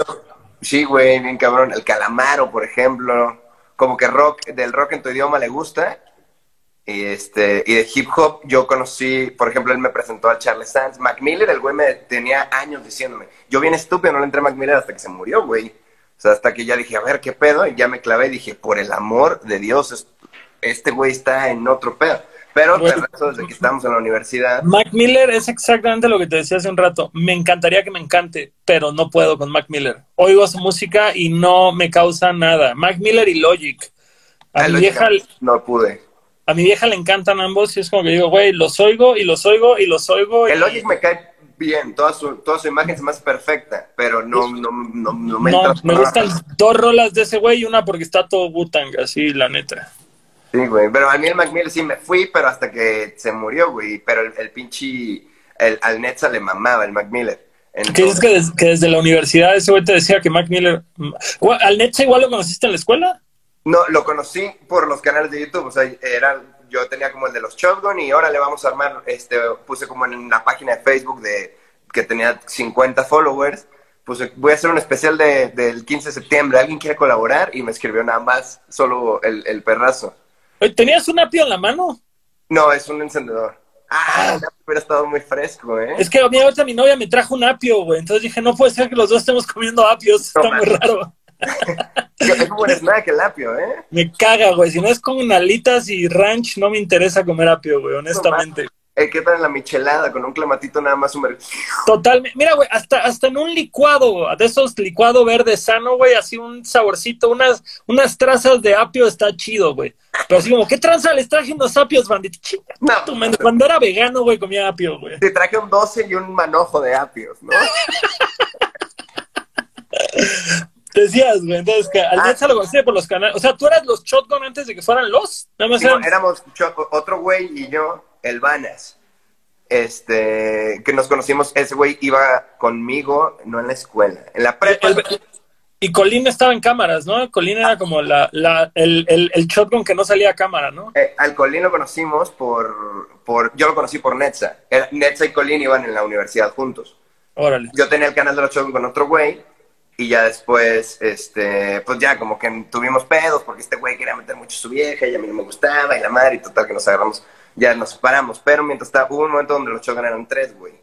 Sí, güey, bien cabrón. El calamaro, por ejemplo. Como que rock, del rock en tu idioma le gusta. Y este, y de hip hop, yo conocí, por ejemplo, él me presentó al Charles Sands. Mac Miller, el güey me tenía años diciéndome. Yo bien estúpido, no le entré a Mac Miller hasta que se murió, güey. O sea, hasta que ya dije, a ver, ¿qué pedo? Y ya me clavé y dije, por el amor de Dios, es- este güey está en otro pedo. Pero rezo desde que estamos en la universidad. Mac Miller es exactamente lo que te decía hace un rato. Me encantaría que me encante, pero no puedo con Mac Miller. Oigo su música y no me causa nada. Mac Miller y Logic. A, mi vieja, No pude. A mi vieja le encantan ambos y es como que digo, güey, los oigo y los oigo y los oigo. y- El Logic me cae bien, toda su, toda su imagen es más perfecta, pero no, no, no, no me no, me gustan dos rolas de ese güey y una porque está todo Wu-Tang, así, la neta. Sí, güey, pero a mí el Mac Miller sí me fui, pero hasta que se murió, güey, pero el, el pinche, el, al Netza le mamaba el Mac Miller. ¿Qué dices que, des- que desde la universidad ese güey te decía que Mac Miller... Gua- ¿Al Netza igual lo conociste en la escuela? No, lo conocí por los canales de YouTube, o sea, era, yo tenía como el de los Shotgun y ahora le vamos a armar, este, puse como en la página de Facebook de que tenía 50 followers, puse, voy a hacer un especial de, del 15 de septiembre, ¿alguien quiere colaborar? Y me escribió nada más, solo el, el perrazo. ¿Tenías un apio en la mano? No, es un encendedor. Ah, hubiera estado muy fresco, ¿eh? Es que a mí ahorita mi novia me trajo un apio, güey. Entonces dije, no puede ser que los dos estemos comiendo apios. Está muy raro. Es un buen snack el apio, ¿eh? Me caga, güey. Si no es con alitas y ranch, no me interesa comer apio, güey, honestamente. Eh, ¿Qué tal en la michelada con un clamatito nada más sumergido? Totalmente. Mira, güey, hasta, hasta en un licuado, de esos licuado verde sano, güey, así un saborcito, unas, unas trazas de apio está chido, güey. Pero así como, ¿qué tranza les traje unos apios? Chinga, No. Cuando era vegano, güey, comía apio, güey. Te traje un 12 y un manojo de apios, ¿no? *laughs* Decías, güey, entonces que al Ah. Lo conocía por los canales. O sea, tú eras los shotgun antes de que fueran los. Nada más Sí, eran- éramos otro güey y yo, el Vanas. Este, que nos conocimos, ese güey iba conmigo, no en la escuela, en la prepa. El- y Colín estaba en cámaras, ¿no? Colín era como la, la, el, el, el shotgun que no salía a cámara, ¿no? Eh, al Colín lo conocimos por, por, yo lo conocí por Netza. Era- Netza y Colín iban en la universidad juntos. Órale. yo tenía el canal de los Shogun con otro güey y ya después, este, pues ya como que tuvimos pedos porque este güey quería meter mucho a su vieja y a mí no me gustaba y la madre y total que nos agarramos, ya nos separamos, pero mientras estaba, hubo un momento donde los Shogun eran tres, güey.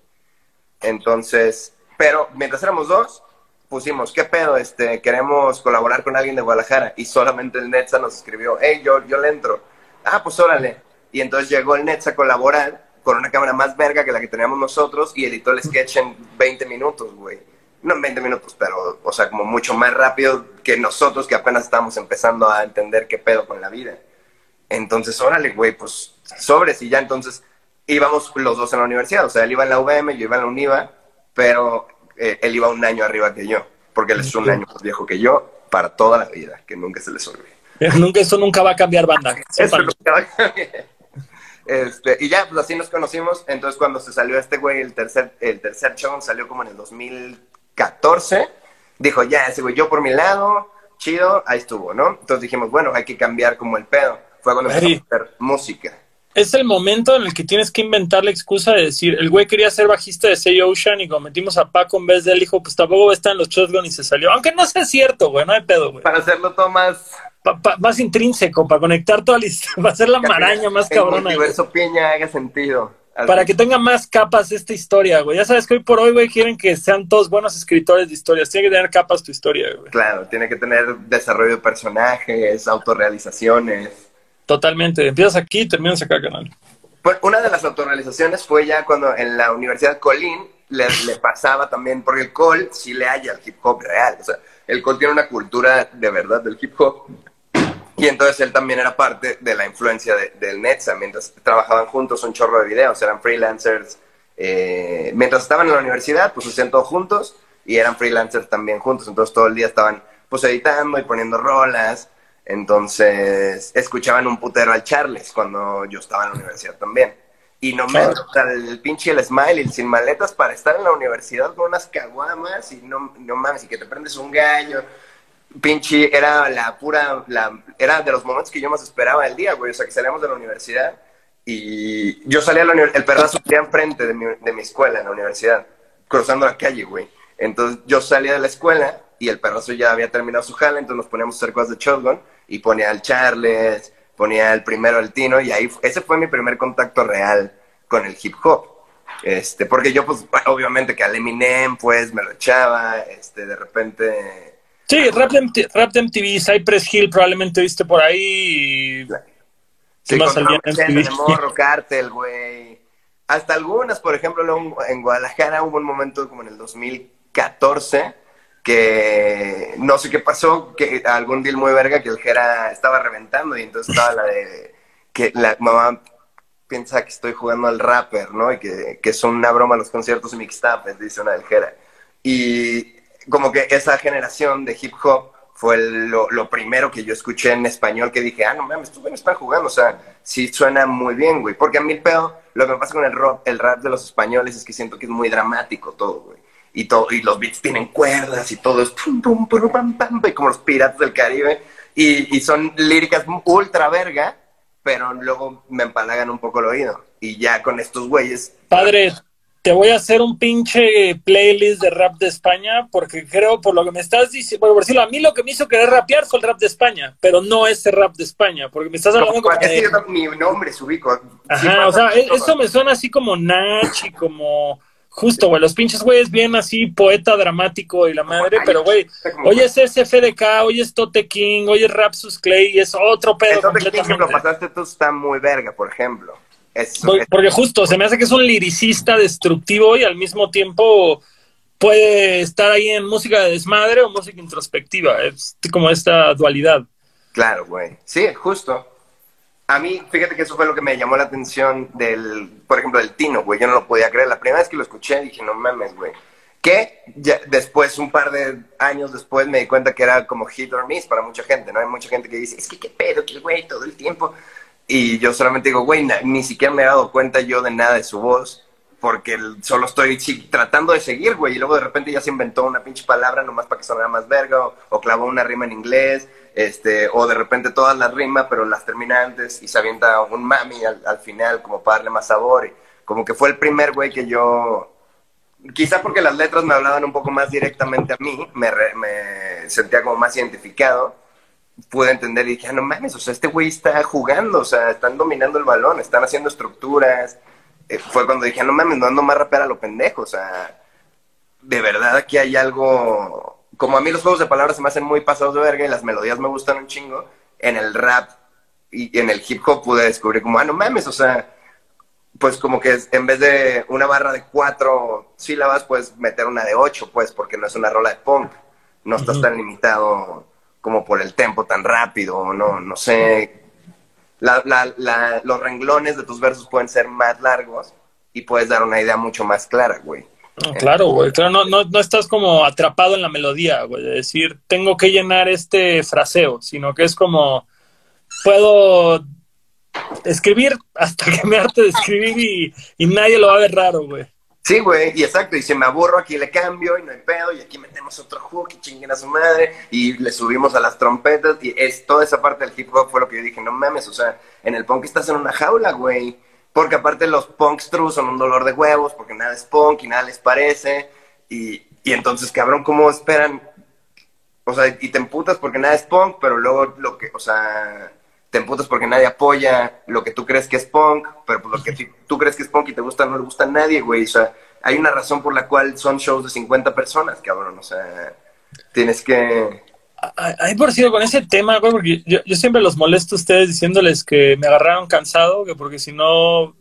Entonces, pero mientras éramos dos, pusimos, ¿qué pedo? Este, queremos colaborar con alguien de Guadalajara y solamente el Netza nos escribió, hey, yo, yo le entro. Ah, pues órale. Y entonces llegó el Netza a colaborar con una cámara más verga que la que teníamos nosotros y editó el sketch en 20 minutos, güey. No en 20 minutos, pero, o sea, como mucho más rápido que nosotros que apenas estábamos empezando a entender qué pedo con la vida. Entonces, órale, güey, pues sobres y ya entonces íbamos los dos en la universidad. O sea, él iba en la UVM, yo iba en la UNIVA, pero eh, él iba un año arriba que yo, porque él es un año más viejo que yo para toda la vida, que nunca se les olvide. Nunca, eso nunca va a cambiar banda. *laughs* Eso nunca va a cambiar. Este, y ya, pues así nos conocimos. Entonces, cuando se salió este güey, el tercer, el tercer show salió como en el 2014. Dijo, ya, ese güey, yo por mi lado, chido, ahí estuvo, ¿no? Entonces dijimos, bueno, hay que cambiar como el pedo. Fue cuando empezamos a hacer música. Es el momento en el que tienes que inventar la excusa de decir, el güey quería ser bajista de Say Ocean y como metimos a Paco en vez de él, dijo, pues tampoco va a estar en los shotgun y se salió. Aunque no sea cierto, güey, no hay pedo, güey. Para hacerlo todo más... Pa- pa- más intrínseco, para conectar toda la historia, *laughs* para hacer la maraña más el cabrona. güey. multiverso piña haga sentido. Así. Para que tenga más capas esta historia, güey. Ya sabes que hoy por hoy, güey, quieren que sean todos buenos escritores de historias. Tiene que tener capas tu historia, güey. Claro, tiene que tener desarrollo de personajes, autorrealizaciones. Totalmente. Empiezas aquí y terminas acá, canal. Bueno, una de las autorrealizaciones fue ya cuando en la Universidad Colín le, le, pasaba también, porque el Col sí le haya al hip hop real. O sea, el Col tiene una cultura de verdad del hip hop. Y entonces él también era parte de la influencia de, del Netza. Mientras trabajaban juntos un chorro de videos, eran freelancers. Eh, mientras estaban en la universidad, pues hacían todo juntos y eran freelancers también juntos. Entonces todo el día estaban pues editando y poniendo rolas. Entonces escuchaban un putero al Charles cuando yo estaba en la universidad también. Y no me el pinche el smile y sin maletas para estar en la universidad con unas caguamas y no, no mames, y que te prendes un gallo pinche, era la pura, la, era de los momentos que yo más esperaba el día, güey. O sea, que salíamos de la universidad y yo salía a la universidad, el perrazo vivía enfrente de mi, de mi escuela en la universidad, cruzando la calle, güey. Entonces yo salía de la escuela y el perrazo ya había terminado su jala, entonces nos poníamos a hacer cosas de shotgun y ponía al Charles, ponía el primero el Tino y ahí, ese fue mi primer contacto real con el hip hop. Este, porque yo, pues, obviamente que al Eminem, pues, me lo echaba, este, de repente Sí, Rap de, Rap de MTV, Cypress Hill probablemente viste por ahí. Sí, más con de Morro, Cártel, güey. Hasta algunas, por ejemplo, en Guadalajara hubo un momento como en el 2014 que no sé qué pasó, que algún deal muy verga que el Jera estaba reventando y entonces estaba la de que la mamá piensa que estoy jugando al rapper, ¿no? Y que, que son una broma los conciertos mixtapes, dice una del Jera. Y como que esa generación de hip hop fue lo, primero que yo escuché en español que dije, ah, no mames, estos güeyes están jugando, o sea, sí suena muy bien, güey. Porque a mí el pedo, lo que me pasa con el rap, el rap de los españoles es que siento que es muy dramático todo, güey. Y, todo, y los beats tienen cuerdas y todo es pam, pam, como los piratas del Caribe. Y, y son líricas ultra verga, pero luego me empalagan un poco el oído. Y ya con estos güeyes... Padre, te voy a hacer un pinche playlist de rap de España, porque creo, por lo que me estás diciendo, por decirlo, a mí lo que me hizo querer rapear fue el rap de España, pero no ese rap de España, porque me estás hablando como de... mi nombre se ubico. Ajá, o sea, e-, eso me suena así como Nach y como... Justo, güey, los pinches güeyes bien así, poeta dramático y la madre, pero güey, hoy es SFDK, hoy es Tote King, hoy es Rapsus Clay, es otro pedo. El Tote King que lo pasaste tú está muy verga, por ejemplo. Porque justo, se me hace que es un liricista destructivo y al mismo tiempo puede estar ahí en música de desmadre o música introspectiva. Es como esta dualidad. Claro, güey. Sí, justo. A mí, fíjate que eso fue lo que me llamó la atención del, por ejemplo, del Tino, güey. Yo no lo podía creer. La primera vez que lo escuché dije, no mames, güey. Que ya después, un par de años después, me di cuenta que era como hit or miss para mucha gente, ¿no? Hay mucha gente que dice, es que qué pedo, que el güey todo el tiempo y yo solamente digo, güey, ni siquiera me he dado cuenta yo de nada de su voz, porque solo estoy tratando de seguir, güey. Y luego de repente ya se inventó una pinche palabra nomás para que sonara más verga, o, clavó una rima en inglés, este, o de repente todas las rimas, pero las termina antes y se avienta un mami al, final, como para darle más sabor. Y como que fue el primer güey que yo. Quizá porque las letras me hablaban un poco más directamente a mí, me, me sentía como más identificado pude entender y dije, ah, no mames, o sea, este güey está jugando, o sea, están dominando el balón, están haciendo estructuras. Eh, fue cuando dije, ah, no mames, no ando más rapera a lo pendejo, o sea, de verdad aquí hay algo, como a mí los juegos de palabras se me hacen muy pasados de verga y las melodías me gustan un chingo, en el rap y en el hip hop pude descubrir como, ah, no mames, o sea, pues como que en vez de una barra de cuatro sílabas, pues meter una de ocho, pues, porque no es una rola de punk, no estás tan limitado como por el tempo tan rápido, no, no sé. los renglones de tus versos pueden ser más largos y puedes dar una idea mucho más clara, güey. claro, güey, claro, no, no, no estás como atrapado en la melodía, güey, de decir, tengo que llenar este fraseo, sino que es como, puedo escribir hasta *laughs* que me arte de escribir y, y nadie lo va a ver raro, güey. Sí, güey, y exacto, y si me aburro aquí le cambio y no hay pedo, y aquí metemos otro hook y chinguen a su madre, y le subimos a las trompetas, y es toda esa parte del hip hop fue lo que yo dije, no mames, o sea, en el punk estás en una jaula, güey, porque aparte los punks true son un dolor de huevos, porque nada es punk y nada les parece, y, y entonces, cabrón, ¿cómo esperan? O sea, y te emputas porque nada es punk, pero luego lo que, o sea, te emputas porque nadie apoya lo que tú crees que es punk, pero pues lo que tú crees que es punk y te gusta no le gusta a nadie, güey. O sea, hay una razón por la cual son shows de 50 personas, cabrón. O sea, tienes que... Hay por cierto, con ese tema, güey, porque yo, yo, siempre los molesto a ustedes diciéndoles que me agarraron cansado, que porque si no,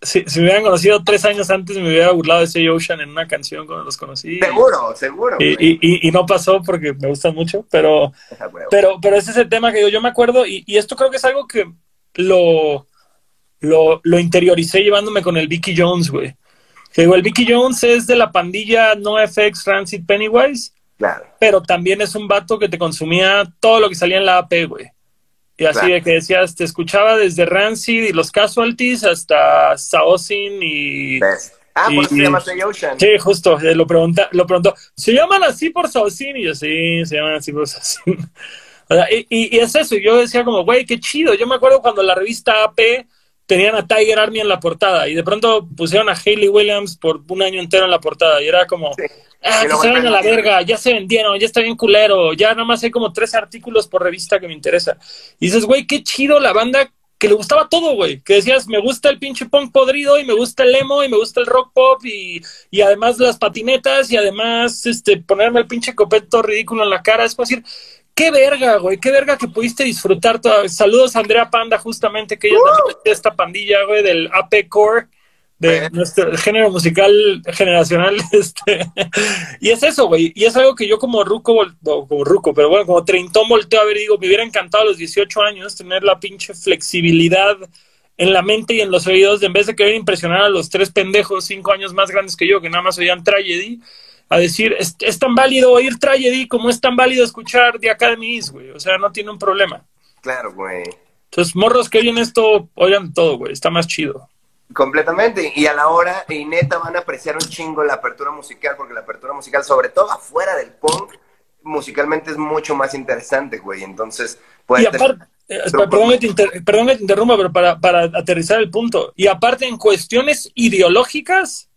si, si, me hubieran conocido tres años antes me hubiera burlado de ese Ocean en una canción cuando los conocí. Seguro, seguro. Y, y, y, no pasó porque me gustan mucho, pero, pero, pero ese es el tema que yo, yo me acuerdo y, y esto creo que es algo que lo, lo, lo interioricé llevándome con el Vicky Jones, güey. Que digo, el Vicky Jones es de la pandilla NoFX Rancid Pennywise Claro. Pero también es un vato que te consumía todo lo que salía en la AP, güey. Y así Claro. de que decías, te escuchaba desde Rancid y los Casualties hasta Saosin y... Best. Ah, por eso se llama Say Ocean. Sí, justo, eh, lo, pregunta, lo preguntó. ¿Se llaman así por Saosin? Y yo, sí, se llaman así por Saosin. *laughs* O sea, y, y- y es eso, y yo decía como, güey, qué chido. Yo me acuerdo cuando la revista AP tenían a Tiger Army en la portada y de pronto pusieron a Hayley Williams por un año entero en la portada y era como, Sí. ah, que se vayan a la verga, ya se vendieron, ya está bien culero, ya nada más hay como tres artículos por revista que me interesa. Y dices, güey, qué chido la banda que le gustaba todo, güey. Que decías, me gusta el pinche punk podrido y me gusta el emo y me gusta el rock pop y, y además las patinetas y además este ponerme el pinche copeto ridículo en la cara. Es como decir, qué verga, güey, qué verga que pudiste disfrutar. toda- Saludos a Andrea Panda, justamente, que ella también es de esta pandilla, güey, del AP Core de Bien. nuestro género musical generacional, *laughs* este, y es eso, güey, y es algo que yo como ruco, no, como ruco, pero bueno, como treintón volteo a ver y digo, me hubiera encantado a los 18 años tener la pinche flexibilidad en la mente y en los oídos, de en vez de querer impresionar a los tres pendejos cinco años más grandes que yo, que nada más oían Tragedy, a decir, es, es tan válido oír Tragedy como es tan válido escuchar The Academy Is, güey, o sea, no tiene un problema. Claro, güey. Entonces, morros que oyen esto, oigan todo, güey, está más chido. Completamente. Y a la hora, y neta, van a apreciar un chingo la apertura musical, porque la apertura musical, sobre todo afuera del punk, musicalmente es mucho más interesante, güey. Entonces, puede Y aparte, eh, perdón, que te inter- perdón que te interrumpa, pero para, para aterrizar el punto. Y aparte, en cuestiones ideológicas,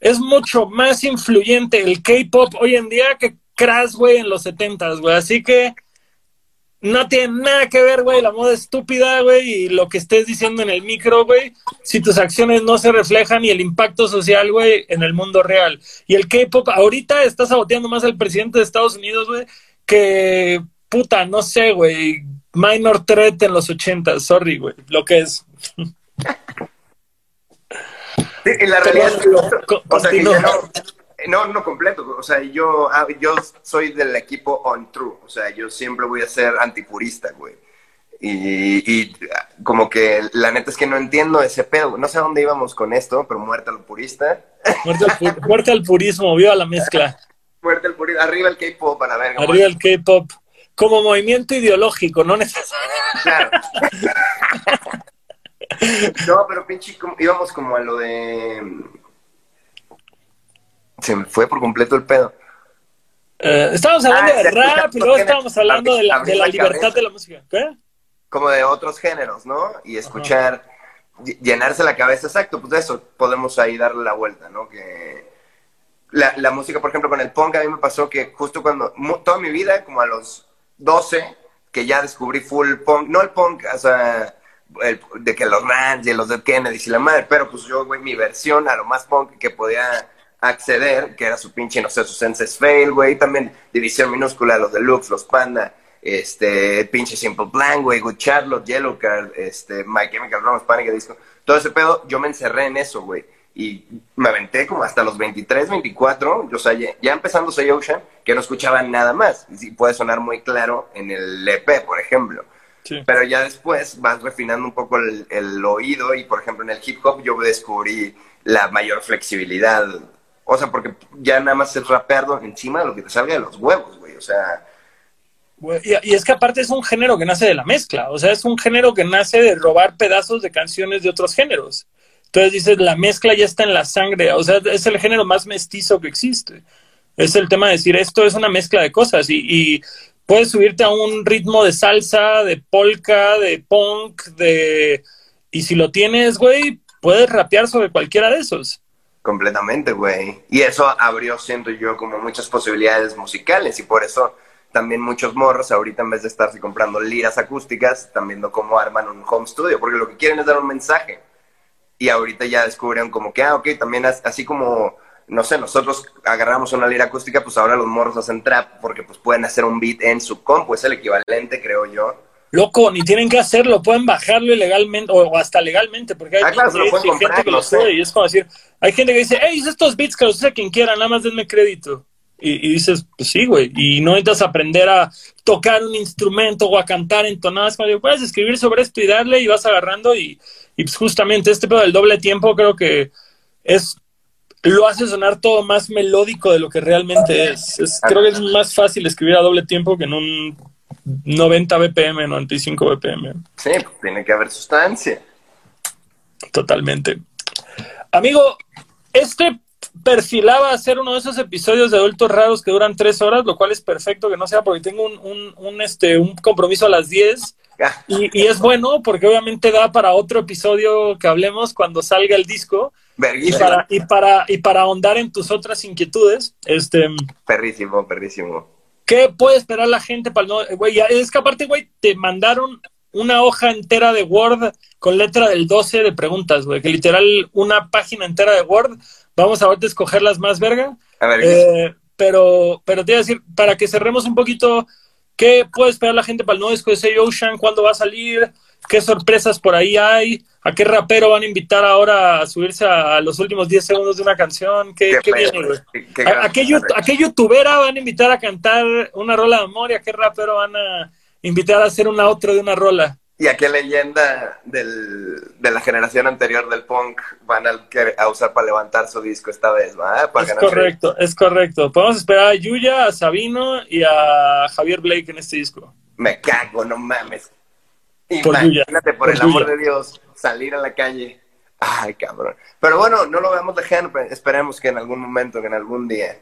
es mucho más influyente el K-pop hoy en día que Crash, güey, en los 70s, güey. Así que no tiene nada que ver, güey, la moda estúpida, güey, y lo que estés diciendo en el micro, güey, si tus acciones no se reflejan y el impacto social, güey, en el mundo real. Y el K-pop ahorita está saboteando más al presidente de Estados Unidos, güey, que puta, no sé, güey, Minor Threat en los 80, sorry, güey, lo que es. *laughs* Sí, y la realidad o sea, que ya no, no, no completo, o sea, yo, ah, yo soy del equipo on true, o sea, yo siempre voy a ser antipurista, güey. Y, y como que la neta es que no entiendo ese pedo, no sé a dónde íbamos con esto, pero muerte al purista, Muerte al, pu- muerte al purismo, viva la mezcla. muerte al purista, arriba el K-pop a la verga. Arriba el K-pop. Como movimiento ideológico, no necesariamente. Claro. *laughs* No, pero pinche, como- íbamos como a lo de... Se me fue por completo el pedo. Eh, estábamos hablando Ah, de ya, rap y luego estábamos hablando de la, de la la libertad de la música. ¿Qué? Como de otros géneros, ¿no? Y escuchar, ll- llenarse la cabeza, exacto, pues de eso podemos ahí darle la vuelta, ¿no? Que la, la música, por ejemplo, con el punk, a mí me pasó que justo cuando, toda mi vida, como a los 12, que ya descubrí full punk, no el punk, o sea, el- de que los Rans y los Dead Kennedys y la madre, pero pues yo, güey, mi versión a lo más punk que podía acceder, que era su pinche, no sé, su Senses Fail, güey, también División Minúscula, los Deluxe, los Panda, este, pinche Simple Plan, güey, Good Charlotte, Yellow Card, este, My Chemical Romance, Panic! Disco, todo ese pedo, yo me encerré en eso, güey, y me aventé como hasta los 23, 24, o sea, ya, ya empezando Say Ocean, que no escuchaba nada más, y puede sonar muy claro en el EP, por ejemplo, Sí. pero ya después vas refinando un poco el, el oído y, por ejemplo, en el hip hop yo descubrí la mayor flexibilidad. O sea, porque ya nada más es rapearlo encima de lo que te salga de los huevos, güey. O sea, Y, y es que aparte es un género que nace de la mezcla, o sea, es un género que nace de robar pedazos de canciones de otros géneros. Entonces dices, la mezcla ya está en la sangre, o sea, es el género más mestizo que existe. Es el tema de decir, esto es una mezcla de cosas y, y puedes subirte a un ritmo de salsa, de polka, de punk, de... Y si lo tienes, güey, puedes rapear sobre cualquiera de esos. completamente, güey. Y eso abrió, siento yo, como muchas posibilidades musicales y por eso también muchos morros ahorita en vez de estarse comprando liras acústicas, están viendo cómo arman un home studio, porque lo que quieren es dar un mensaje. Y ahorita ya descubrieron como que, ah, ok, también as- así como no sé, nosotros agarramos una lira acústica, pues ahora los morros hacen trap porque pues pueden hacer un beat en su compu, es el equivalente, creo yo. Loco, ni tienen que hacerlo, pueden bajarlo ilegalmente o hasta legalmente, porque hay, Ah, claro, lo hay gente comprar, que no lo sé. sube y es como decir, hay gente que dice, hey, estos beats que los use quien quiera, nada más denme crédito. Y, y dices, pues sí, güey, y no necesitas aprender a tocar un instrumento o a cantar entonadas, como digo, puedes escribir sobre esto y darle y vas agarrando y, y pues justamente este pedo del doble tiempo creo que es lo hace sonar todo más melódico de lo que realmente es. Es- creo que es más fácil escribir a doble tiempo que en un 90 BPM, 95 BPM. Sí, pues tiene que haber sustancia. Totalmente. Amigo, este perfilaba hacer uno de esos episodios de adultos raros que duran tres horas, lo cual es perfecto que no sea porque tengo un, un, un, este, un compromiso a las 10 Ah, y, y es bueno porque obviamente da para otro episodio que hablemos cuando salga el disco y para, y para, y para ahondar en tus otras inquietudes. Este, Perrísimo, perrísimo. ¿Qué puede esperar la gente para el nuevo- Güey, es que aparte, güey, te mandaron una hoja entera de Word con letra del 12 de preguntas, güey, que literal una página entera de Word. Vamos a ahorita a escoger las más verga. A ver, Eh, pero, pero te iba a decir, para que cerremos un poquito, ¿qué puede esperar la gente para el nuevo disco de Say Ocean? ¿Cuándo va a salir? ¿Qué sorpresas por ahí hay? ¿A qué rapero van a invitar ahora a subirse a, a los últimos 10 segundos de una canción? ¿Qué, qué pedo, viene, güey? qué- qué ¿A, qué a qué youtubera van a invitar a cantar una rola de amor y a qué rapero van a invitar a hacer una otra de una rola? ¿Y a qué leyenda del, de la generación anterior del punk van a, a usar para levantar su disco esta vez? ¿va? Para Es ganar correcto, es correcto. Podemos esperar a Yuya, a Sabino y a Javier Blake en este disco. Me cago, no mames. Imagínate, por, por el amor de Dios, salir a la calle. Ay, cabrón. Pero bueno, no lo veamos lejano, pero esperemos que en algún momento, que en algún día.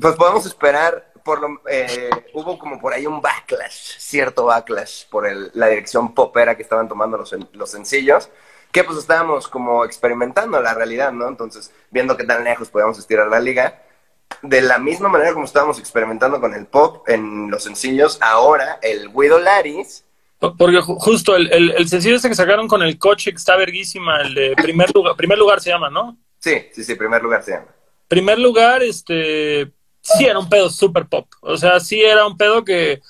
Pues podemos esperar, por lo, eh, hubo como por ahí un backlash, cierto backlash, por el- la dirección popera que estaban tomando los, los sencillos, que pues estábamos como experimentando la realidad, ¿no? Entonces, viendo qué tan lejos podíamos estirar la liga. De la misma manera como estábamos experimentando con el pop en los sencillos, ahora el Guido Laris Porque ju- justo el, el, el sencillo este que sacaron con el coche que está verguísima, el de primer lugar, primer lugar se llama, ¿no? Sí, sí, sí, primer lugar se llama. Primer lugar, este, sí era un pedo super pop. O sea, sí era un pedo que,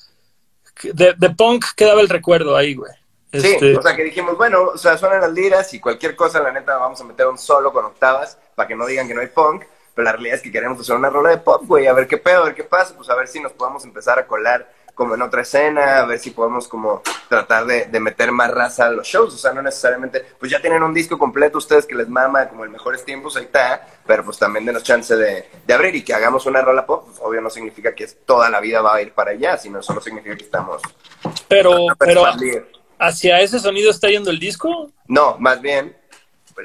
que de, de punk quedaba el recuerdo ahí, güey. Sí, Este, o sea que dijimos, bueno, o sea, suenan las liras y cualquier cosa, la neta, vamos a meter un solo con octavas para que no digan que no hay punk, pero la realidad es que queremos hacer una rola de pop, güey, a ver qué pedo, a ver qué pasa, pues a ver si nos podemos empezar a colar como en otra escena, a ver si podemos como tratar de, de meter más raza a los shows, o sea, no necesariamente, pues ya tienen un disco completo ustedes que les mama como el mejores tiempos, ahí está, pero pues también denos chance de, de abrir y que hagamos una rola pop, pues obvio no significa que toda la vida va a ir para allá, sino solo significa que estamos pero, pero hacia ese sonido está yendo el disco. No, más bien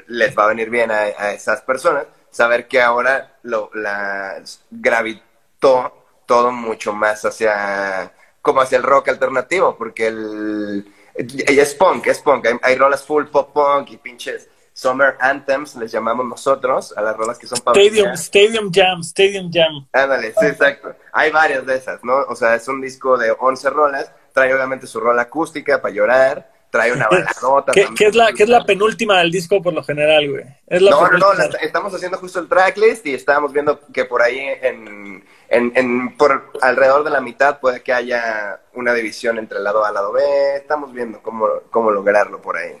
les va a venir bien a, a esas personas saber que ahora lo la gravitó todo mucho más hacia como hacia el rock alternativo, porque el y es punk, es punk, hay, hay rolas full pop punk y pinches summer anthems les llamamos nosotros a las rolas que son para Stadium, Stadium Jam, Stadium Jam. Ándale, sí, exacto. Hay varias de esas, ¿no? O sea, es un disco de 11 rolas, trae obviamente su rola acústica para llorar, trae una *laughs* baladota. ¿Qué, qué es la, ¿Qué es la penúltima del disco por lo general, güey? Es la No, no, la est- estamos haciendo justo el tracklist y estábamos viendo que por ahí en, en, en- por alrededor de la mitad puede que haya una división entre el lado A y lado B, estamos viendo cómo, cómo lograrlo por ahí.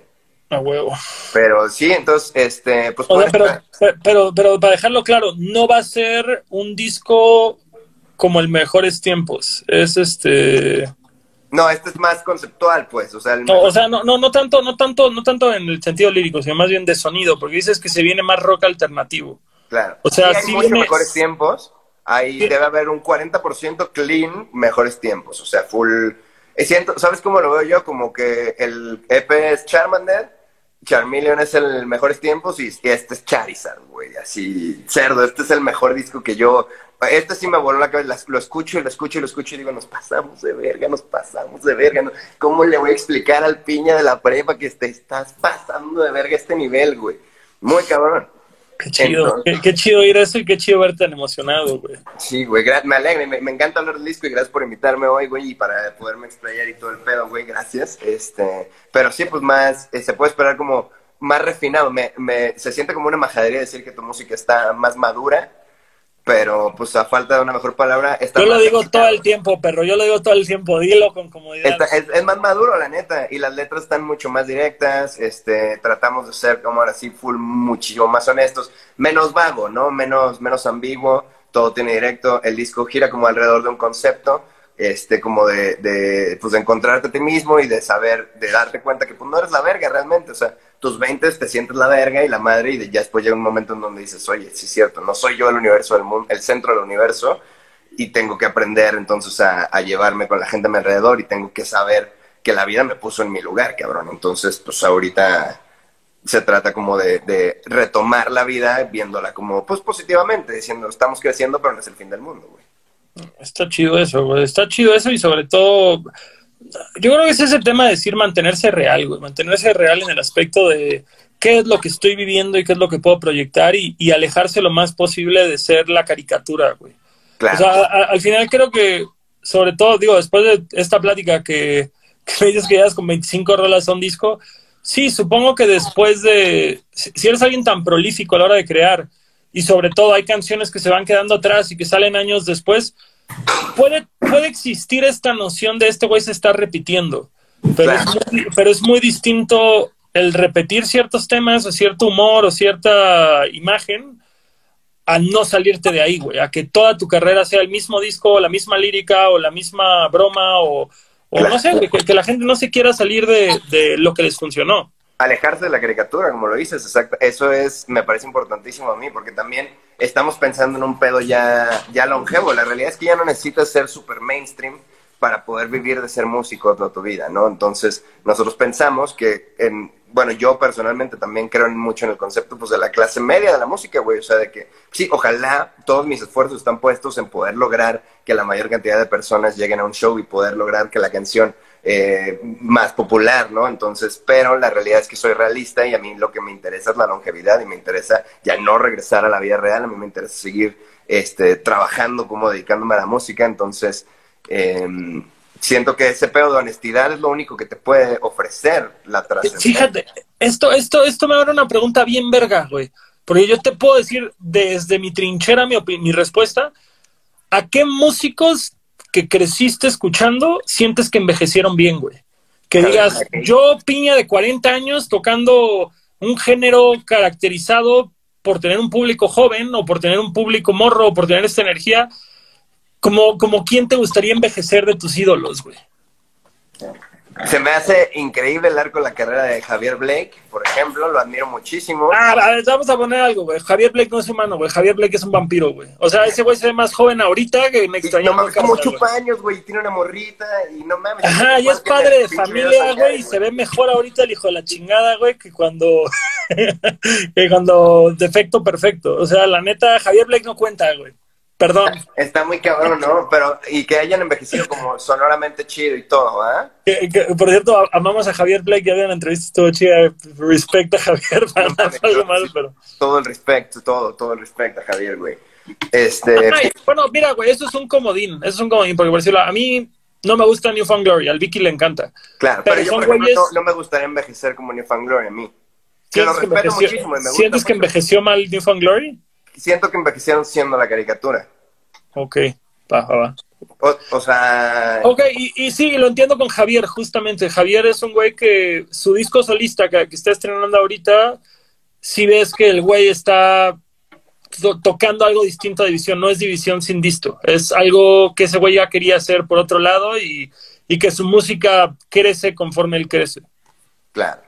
A huevo. Pero sí, entonces, este, pues O sea, pero, pero, pero, pero para dejarlo claro, no va a ser un disco como el Mejores Tiempos. Es este. no, este es más conceptual, pues, o sea, el No, o sea, no, no, no tanto, no tanto, no tanto en el sentido lírico, sino más bien de sonido, porque dices que se viene más rock alternativo. Claro. O sea, Sí, hay sí muchos viene- mejores tiempos. Ahí Sí. debe haber un 40% clean, mejores tiempos. O sea, full. siento, ¿Sabes cómo lo veo yo? Como que el EP es Charmander, Charmeleon es el mejores tiempos y, y este es Charizard, güey. Así, cerdo. Este es el mejor disco que yo. Este sí me voló la cabeza. Lo escucho y lo escucho y lo escucho y digo, nos pasamos de verga, nos pasamos de verga. ¿no? ¿Cómo le voy a explicar al piña de la prepa que te estás pasando de verga este nivel, güey? Muy cabrón. Qué chido, Entonces- qué, qué chido ir a eso y qué chido verte tan emocionado, güey. Sí, güey, me alegra, me encanta hablar del disco y gracias por invitarme hoy, güey, y para poderme explayar y todo el pedo, güey, gracias. Este, pero sí, pues más, eh, se puede esperar como más refinado, me, me, se siente como una majadería decir que tu música está más madura, pero pues a falta de una mejor palabra... Está yo lo digo todo el tiempo, perro, yo lo digo todo el tiempo, dilo con comodidad. es, más maduro, la neta, y las letras están mucho más directas, este, tratamos de ser, como ahora sí, full, muchísimo más honestos, menos vago, ¿no? Menos, menos ambiguo, todo tiene directo, el disco gira como alrededor de un concepto, este, como de, de, pues, de encontrarte a ti mismo y de saber, de darte cuenta que pues no eres la verga realmente, o sea, tus 20 te sientes la verga y la madre y ya después llega un momento en donde dices, oye, sí es cierto, no soy yo el universo del mundo, el centro del universo y tengo que aprender entonces a, a, llevarme con la gente a mi alrededor y tengo que saber que la vida me puso en mi lugar, cabrón. Entonces, pues ahorita se trata como de, de retomar la vida viéndola como, pues positivamente, diciendo, estamos creciendo, pero no es el fin del mundo, güey. Está chido eso, güey. Está chido eso y sobre todo yo creo que es ese tema de decir mantenerse real, güey, mantenerse real en el aspecto de qué es lo que estoy viviendo y qué es lo que puedo proyectar y, alejarse lo más posible de ser la caricatura, güey. O sea, al final creo que, sobre todo, digo, después de esta plática que, me dices que llevas con 25 rolas a un disco, sí, supongo que después de, si eres alguien tan prolífico a la hora de crear y sobre todo hay canciones que se van quedando atrás y que salen años después, puede, puede existir esta noción de este güey se está repitiendo, pero, es muy, pero es muy distinto el repetir ciertos temas o cierto humor o cierta imagen a no salirte de ahí, güey, a que toda tu carrera sea el mismo disco, o la misma lírica o la misma broma o, no sé, que, la gente no se quiera salir de, de lo que les funcionó alejarse de la caricatura, como lo dices, exacto. Eso es, me parece importantísimo a mí, porque también estamos pensando en un pedo ya, ya longevo. La realidad es que ya no necesitas ser super mainstream para poder vivir de ser músico toda tu vida, ¿no? Entonces, nosotros pensamos que, en, bueno, yo personalmente también creo mucho en el concepto pues, de la clase media de la música, güey. O sea, de que, sí, ojalá todos mis esfuerzos están puestos en poder lograr que la mayor cantidad de personas lleguen a un show y poder lograr que la canción eh, más popular, ¿no? Entonces, pero la realidad es que soy realista y a mí lo que me interesa es la longevidad y me interesa ya no regresar a la vida real, a mí me interesa seguir este, trabajando como dedicándome a la música, entonces em, siento que ese pedo de honestidad es lo único que te puede ofrecer la trascendencia. Fíjate, esto, esto, esto me abre una pregunta bien verga, güey, porque yo te puedo decir desde mi trinchera mi, mi respuesta, ¿a qué músicos que creciste escuchando, sientes que envejecieron bien, güey. Que digas, yo piña de 40 años tocando un género caracterizado por tener un público joven o por tener un público morro o por tener esta energía, como, como quién te gustaría envejecer de tus ídolos, güey. Se me hace increíble el arco de la carrera de Javier Blake, por ejemplo, lo admiro muchísimo. Ah, vamos a poner algo, güey. Javier Blake no es humano, güey. Javier Blake es un vampiro, güey. O sea, ese güey se ve más joven ahorita que me extrañó. No mames, como chupa años, güey, tiene una morrita y no mames. Ajá, y es padre de familia, güey, y se ve mejor ahorita el hijo de la chingada, güey, que cuando, *laughs* que cuando defecto perfecto. O sea, la neta, Javier Blake no cuenta, güey. Perdón. Está muy cabrón, ¿no? Pero, y que hayan envejecido como sonoramente chido y todo, ¿ah? por cierto, amamos a Javier Blake, ya había una entrevista, estuvo chida. Respecto a Javier, *laughs* pero. Todo el respeto, todo, todo el respeto a Javier, güey. Este. bueno, mira, güey, eso es un comodín, eso es un comodín, porque por decirlo, a mí no me gusta New Found Glory, al Vicky le encanta. Claro, pero, yo, por ejemplo, no, me gustaría envejecer como New Found Glory a mí. Que lo respeto muchísimo. Me gusta ¿Sientes que envejeció mal New Found Glory? Siento que envejecieron siendo la caricatura. Ok, va, va. O, sea... Ok, y, y, sí, lo entiendo con Javier, justamente. Javier es un güey que su disco solista que, está estrenando ahorita, si ves que el güey está tocando algo distinto a División, no es División sin disco, es algo que ese güey ya quería hacer por otro lado y, y que su música crece conforme él crece. Claro.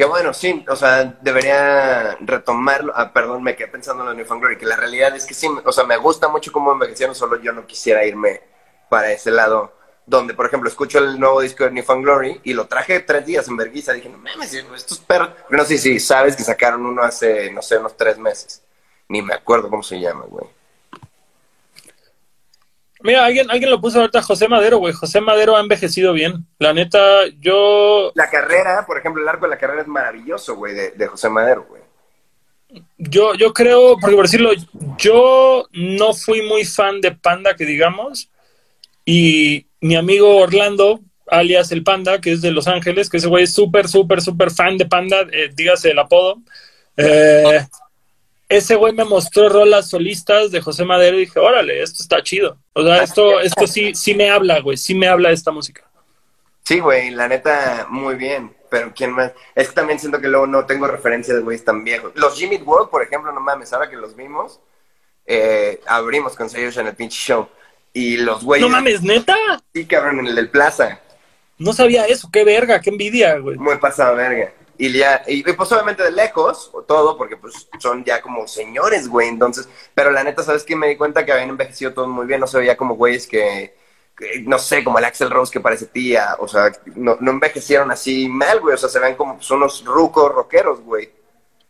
Que bueno, sí, o sea, debería retomarlo. Ah, perdón, me quedé pensando en los New Found Glory, que la realidad es que sí, o sea, me gusta mucho cómo envejecieron, solo yo no quisiera irme para ese lado, donde, por ejemplo, escucho el nuevo disco de New Found Glory y lo traje tres días en Berguisa. Dije, no mames, estos perros. No sé si sabes que sacaron uno hace, no sé, unos tres meses. Ni me acuerdo cómo se llama, güey. Mira, alguien, alguien lo puso ahorita José Madero, güey. José Madero ha envejecido bien. La neta, yo. La carrera, por ejemplo, el arco de la carrera es maravilloso, güey, de, José Madero, güey. Yo, yo creo, por decirlo, yo no fui muy fan de Panda, que digamos. Y mi amigo Orlando, alias el Panda, que es de Los Ángeles, que ese güey es súper, súper, súper fan de Panda, eh, dígase el apodo. Eh, ese güey me mostró rolas solistas de José Madero y dije, órale, esto está chido. O sea, esto, esto sí, sí me habla, güey, sí me habla esta música. Sí, güey, la neta, muy bien. Pero quién más. Es que también siento que luego no tengo referencia de güeyes tan viejos. Los Jimmy World, por ejemplo, no mames, ahora que los vimos, eh, abrimos con ellos en el pinche show. Y los güeyes. No mames, neta. Sí, cabrón, en el del Plaza. No sabía eso, qué verga, qué envidia, güey. Muy pasado, verga. Y ya, y pues obviamente de lejos, o todo, porque pues son ya como señores, güey, entonces, pero la neta, ¿sabes qué? Me di cuenta que habían envejecido todos muy bien, no se veía como güeyes que, que, no sé, como el Axel Rose que parece tía, o sea, no, no envejecieron así mal, güey, o sea, se ven como pues, unos rucos rockeros, güey.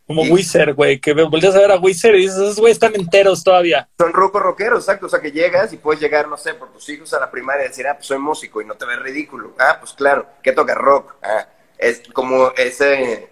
Como Y- Wizard, güey, que volteas a ver a Wizard y dices, esos güeyes están enteros todavía. Son rucos rockeros, exacto, o sea, que llegas y puedes llegar, no sé, por tus hijos a la primaria y decir, ah, pues soy músico y no te ves ridículo. Ah, pues claro, ¿qué toca rock? Ah, es como ese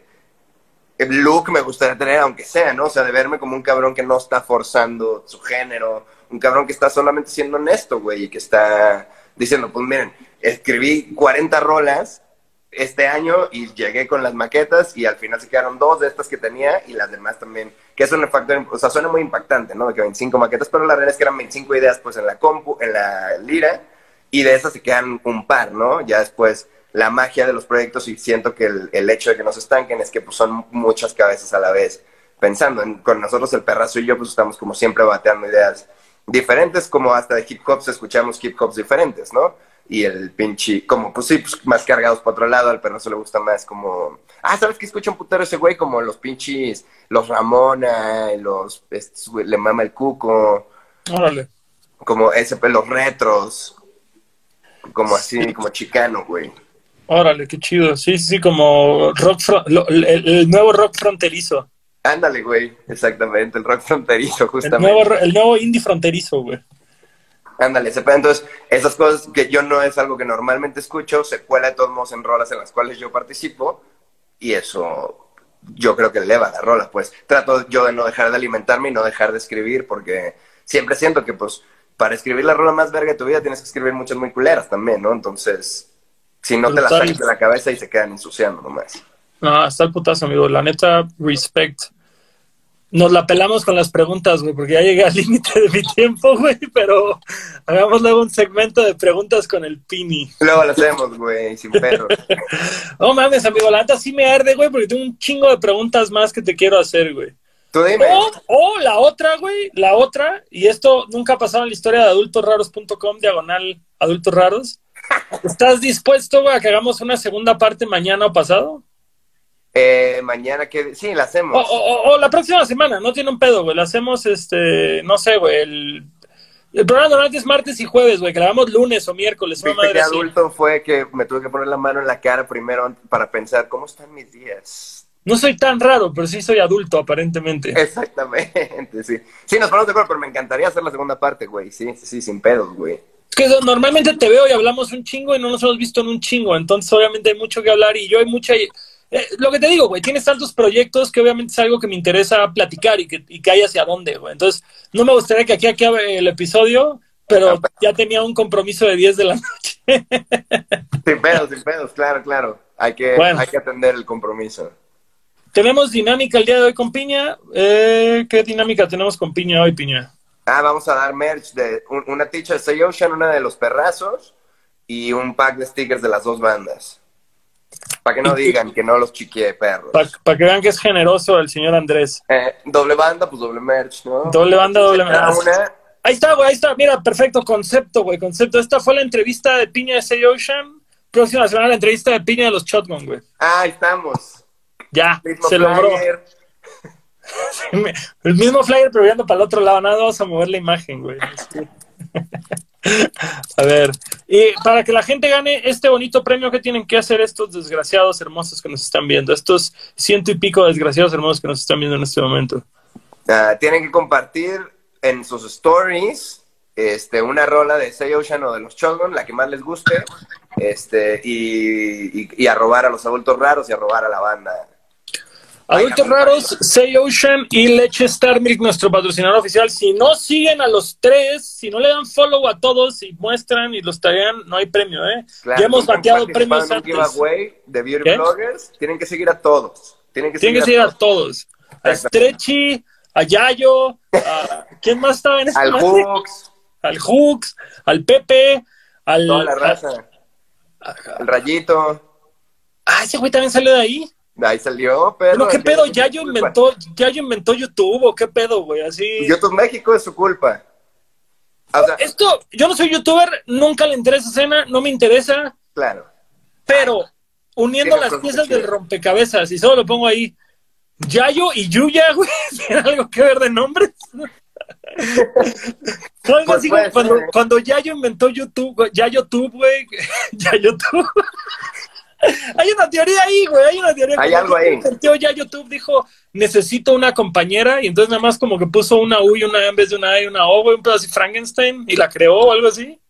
look me gustaría tener, aunque sea, ¿no? O sea, de verme como un cabrón que no está forzando su género, un cabrón que está solamente siendo honesto, güey, y que está diciendo, pues miren, escribí 40 rolas este año y llegué con las maquetas y al final se quedaron dos de estas que tenía y las demás también, que es un factor, o sea, suena muy impactante, ¿no? De que 25 maquetas, pero la realidad es que eran 25 ideas pues en la compu, en la lira y de esas se quedan un par, ¿no? Ya después la magia de los proyectos y siento que el, el hecho de que no se estanquen es que pues son muchas cabezas a la vez pensando. En- con nosotros el perrazo y yo pues estamos como siempre bateando ideas diferentes, como hasta de hip hops escuchamos hip hops diferentes, ¿no? Y el pinche, como pues sí, pues más cargados para otro lado, al perrazo le gusta más como, ah, ¿sabes qué escucha un putero ese güey? Como los pinches, los Ramona, los, le mama el cuco, Órale. como ese, los retros, como así, como chicano, güey. Órale, qué chido. Sí, sí, sí, como rock lo- el, el nuevo rock fronterizo. Ándale, güey, exactamente, el rock fronterizo, El justamente. nuevo, ro- el nuevo indie fronterizo, güey. Ándale, pedo. Entonces, esas cosas que yo no es algo que normalmente escucho, se cuela de todos modos en rolas en las cuales yo participo, y eso yo creo que eleva la rola, pues. Trato yo de no dejar de alimentarme y no dejar de escribir, porque siempre siento que, pues, para escribir la rola más verga de tu vida tienes que escribir muchas muy culeras también, ¿no? Entonces, si no te las Total. sacas de la cabeza y se quedan ensuciando nomás. No, está el putazo, amigo. La neta, respect. Nos la pelamos con las preguntas, güey, porque ya llegué al *laughs* límite de mi tiempo, güey, pero hagamos luego un segmento de preguntas con el Pini. Luego lo hacemos, güey, sin perro. *laughs* No mames, amigo, la neta sí me arde, güey, porque tengo un chingo de preguntas más que te quiero hacer, güey. Tú dime. O, o la otra, güey, la otra, y esto nunca ha pasado en la historia de adultosraros.com, diagonal adultos raros. ¿Estás dispuesto, a que hagamos una segunda parte mañana o pasado? Eh, mañana que... Sí, la hacemos. o- o- o la próxima semana, no tiene un pedo, güey. La hacemos, este, no sé, güey. El, el programa normalmente es martes y jueves, güey. Que la hagamos lunes o miércoles. Viste madre que así. adulto fue que me tuve que poner la mano en la cara primero para pensar cómo están mis días. No soy tan raro, pero sí soy adulto, aparentemente. Exactamente, *laughs* sí. Sí, nos ponemos de acuerdo, pero me encantaría hacer la segunda parte, güey. Sí, sí, sí, sin pedos, güey. Es que normalmente te veo y hablamos un chingo y no nos hemos visto en un chingo. Entonces, obviamente, hay mucho que hablar y yo hay mucha. eh, lo que te digo, güey, tienes tantos proyectos que obviamente es algo que me interesa platicar y que, y que hay hacia dónde, güey. Entonces, no me gustaría que aquí acabe el episodio, pero ya tenía un compromiso de 10 de la *laughs* noche. Sin pedos, sin pedos, claro, claro. Hay que, Bueno. hay que atender el compromiso. Tenemos dinámica el día de hoy con Piña. Eh, ¿Qué dinámica tenemos con Piña hoy, Piña? Ah, vamos a dar merch de un- una ticha de Say Ocean, una de los perrazos y un pack de stickers de las dos bandas. Para que no digan que no los chiqué, perros. Para que vean que es generoso el señor Andrés. Eh, doble banda, pues doble merch, ¿no? Doble banda, doble merch. una, Ahí está, güey, ahí está. Mira, perfecto concepto, güey, concepto. Esta fue la entrevista de Piña de Say Ocean. Próxima semana la entrevista de Piña de los Shotgun, güey. ah, ahí estamos. Ya, se logró. *laughs* El mismo flyer, pero viendo para el otro lado. Nada, vamos a mover la imagen, güey. *laughs* A ver, y para que la gente gane este bonito premio, ¿qué tienen que hacer estos desgraciados hermosos que nos están viendo? Estos ciento y pico desgraciados hermosos que nos están viendo en este momento. Ah, tienen que compartir en sus stories este, una rola de Say Ocean o de los Shotgun, la que más les guste, este, y, y, y a robar a los adultos raros y a robar a la banda. Adultos raros, Say Ocean y Leche Star Milk, nuestro patrocinador oficial. Si no siguen a los tres, si no le dan follow a todos y muestran y los taguean, no hay premio, ¿eh? Claro, ya hemos bateado premios antes. de Beauty ¿Qué? Bloggers. Tienen que seguir a todos. Tienen que Tienen que seguir seguir a todos. A. Stretchy, a Yayo, a *laughs* ¿quién más estaba en ese Al? Hooks, Al Hooks, al Pepe, al toda la raza. El Rayito. Ah, ese güey también salió de ahí. De ahí salió, pero. Bueno, ¿qué pedo? ¿Yayo inventó, Yayo inventó YouTube o qué pedo, güey? Así. YouTube México es su culpa. O sea, Esto, yo no soy youtuber, nunca le interesa escena, no me interesa, claro. pero uniendo Tiene las piezas del rompecabezas y solo lo pongo ahí, Yayo y Yuya, *laughs* güey, ¿tiene algo que ver de nombres? *laughs* Algo Pues así cuando, ser. cuando Yayo inventó YouTube, güey, ya YouTube, güey, *laughs* ya YouTube. *laughs* hay una teoría ahí, güey, hay una teoría. Hay algo ahí. ya YouTube dijo, necesito una compañera, y entonces nada más como que puso una U y una A en vez de una A y una O, güey, un pedo así Frankenstein, y la creó o algo así.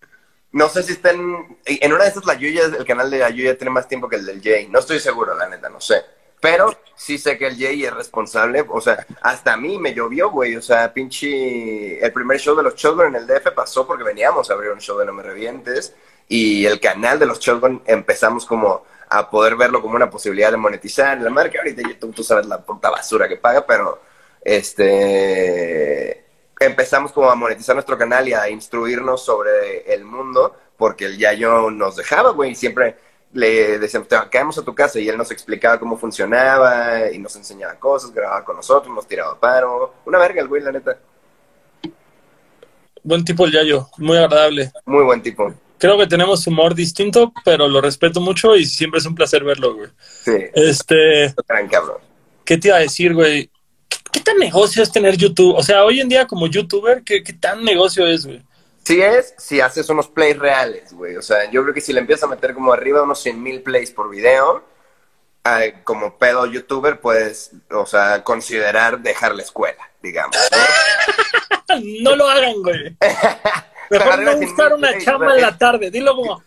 No sé si están. En una de esas, la Yuya, el canal de la Yuya tiene más tiempo que el del Jay. No estoy seguro, la neta, no sé. Pero sí sé que el Jay es responsable. O sea, hasta a mí me llovió, güey. O sea, pinche. El primer show de los Shotgun en el DF pasó porque veníamos a abrir un show de No Me Revientes. Y el canal de los Shotgun empezamos como a poder verlo como una posibilidad de monetizar. La marca ahorita YouTube, tú sabes la puta basura que paga, pero este empezamos como a monetizar nuestro canal y a instruirnos sobre el mundo, porque el Yayo nos dejaba, güey, y siempre le decíamos, "Te- caemos a tu casa, y él nos explicaba cómo funcionaba, y nos enseñaba cosas, grababa con nosotros, nos tiraba paro. Una verga el güey, la neta. Buen tipo el Yayo, muy agradable. Muy buen tipo. Creo que tenemos humor distinto, pero lo respeto mucho y siempre es un placer verlo, güey. Sí, Este, gran cabrón. ¿qué te iba a decir, güey? ¿Qué, qué tan negocio es tener YouTube? O sea, hoy en día como youtuber, ¿qué, qué tan negocio es, güey? Sí es, si haces unos plays reales, güey. O sea, yo creo que si le empiezas a meter como arriba unos 100 mil plays por video, ah, como pedo youtuber, puedes, o sea, considerar dejar la escuela, digamos. ¿no? *laughs* No lo hagan, güey. *laughs* Mejor no buscar 100,000 una plays, chamba en la tarde. Dilo como,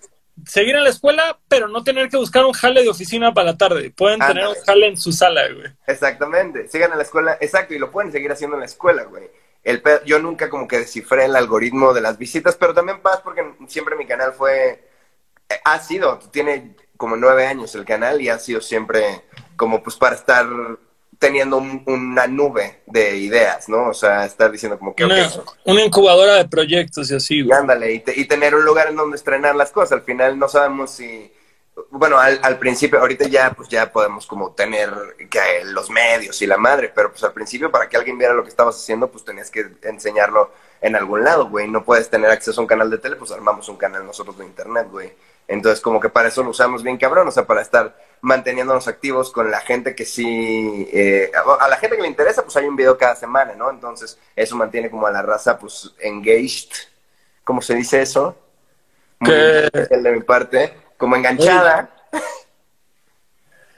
seguir en la escuela, pero no tener que buscar un jale de oficina para la tarde. Pueden tener un jale en su sala, güey. Exactamente, sigan en la escuela, exacto, y lo pueden seguir haciendo en la escuela, güey. El pe- yo nunca como que descifré el algoritmo de las visitas, pero también paz porque siempre mi canal fue, ha sido, tiene como nueve años el canal y ha sido siempre como pues para estar teniendo un- una nube de ideas, ¿no? O sea, estar diciendo como que, Una, una incubadora de proyectos y así, y güey. ándale, y, te- y tener un lugar en donde estrenar las cosas. Al final no sabemos si, bueno, al, al principio, ahorita ya, pues ya podemos como tener que los medios y la madre, pero pues al principio para que alguien viera lo que estabas haciendo, pues tenías que enseñarlo en algún lado, güey. No puedes tener acceso a un canal de tele, pues armamos un canal nosotros de internet, güey. Entonces, como que para eso lo usamos bien cabrón, o sea, para estar manteniéndonos activos con la gente que sí, eh, a la gente que le interesa, pues hay un video cada semana, ¿no? Entonces, eso mantiene como a la raza, pues, engaged, ¿cómo se dice eso? Muy Que- de mi parte, como enganchada.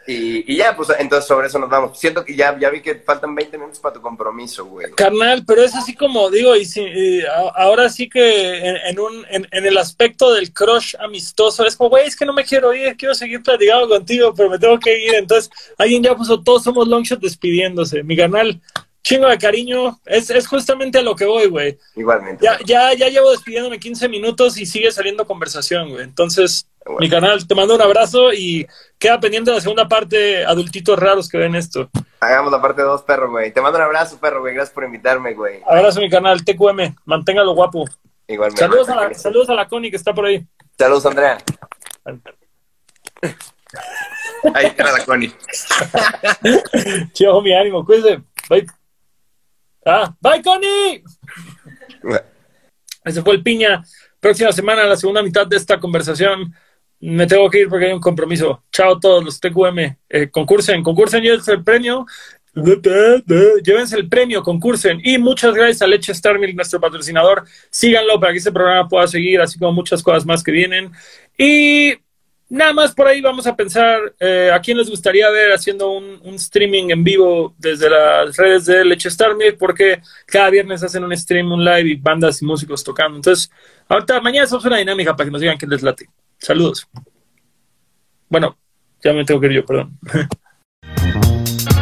Y, y ya, pues entonces sobre eso nos vamos. Siento que ya, ya vi que faltan 20 minutos para tu compromiso, güey. Carnal, pero es así como digo, y, si, ahora sí que en, un, en, en el aspecto del crush amistoso, es como, güey, es que no me quiero ir, quiero seguir platicando contigo, pero me tengo que ir. Entonces, alguien ya puso, todos somos Longshot despidiéndose. Mi carnal, chingo de cariño, es, es justamente a lo que voy, güey. Igualmente. Ya, ya, ya llevo despidiéndome 15 minutos y sigue saliendo conversación, güey. Entonces, Bueno. mi canal, te mando un abrazo y queda pendiente la segunda parte, adultitos raros que ven esto. Hagamos la parte 2, perro, güey. Te mando un abrazo, perro, güey. Gracias por invitarme, güey. Abrazo, mi canal, TQM, manténgalo guapo. Igualmente. Saludos a, la, saludos a la Connie que está por ahí. Saludos, Andrea. Ahí está la Connie. *laughs* Chido, mi ánimo, cuídense. Bye. Ah, bye, Connie. Ese fue el piña. Próxima semana, la segunda mitad de esta conversación. Me tengo que ir porque hay un compromiso. Chao a todos los TQM. Eh, concursen, concursen, llévense el premio. Llévense el premio, concursen. Y muchas gracias a Leche Star Milk, nuestro patrocinador. Síganlo para que este programa pueda seguir, así como muchas cosas más que vienen. Y nada más por ahí vamos a pensar eh, a quién les gustaría ver haciendo un, streaming en vivo desde las redes de Leche Star porque cada viernes hacen un stream, un live y bandas y músicos tocando. Entonces, ahorita mañana hacemos una dinámica para que nos digan quién les late. Saludos. Bueno, ya me tengo que ir yo, perdón. *laughs*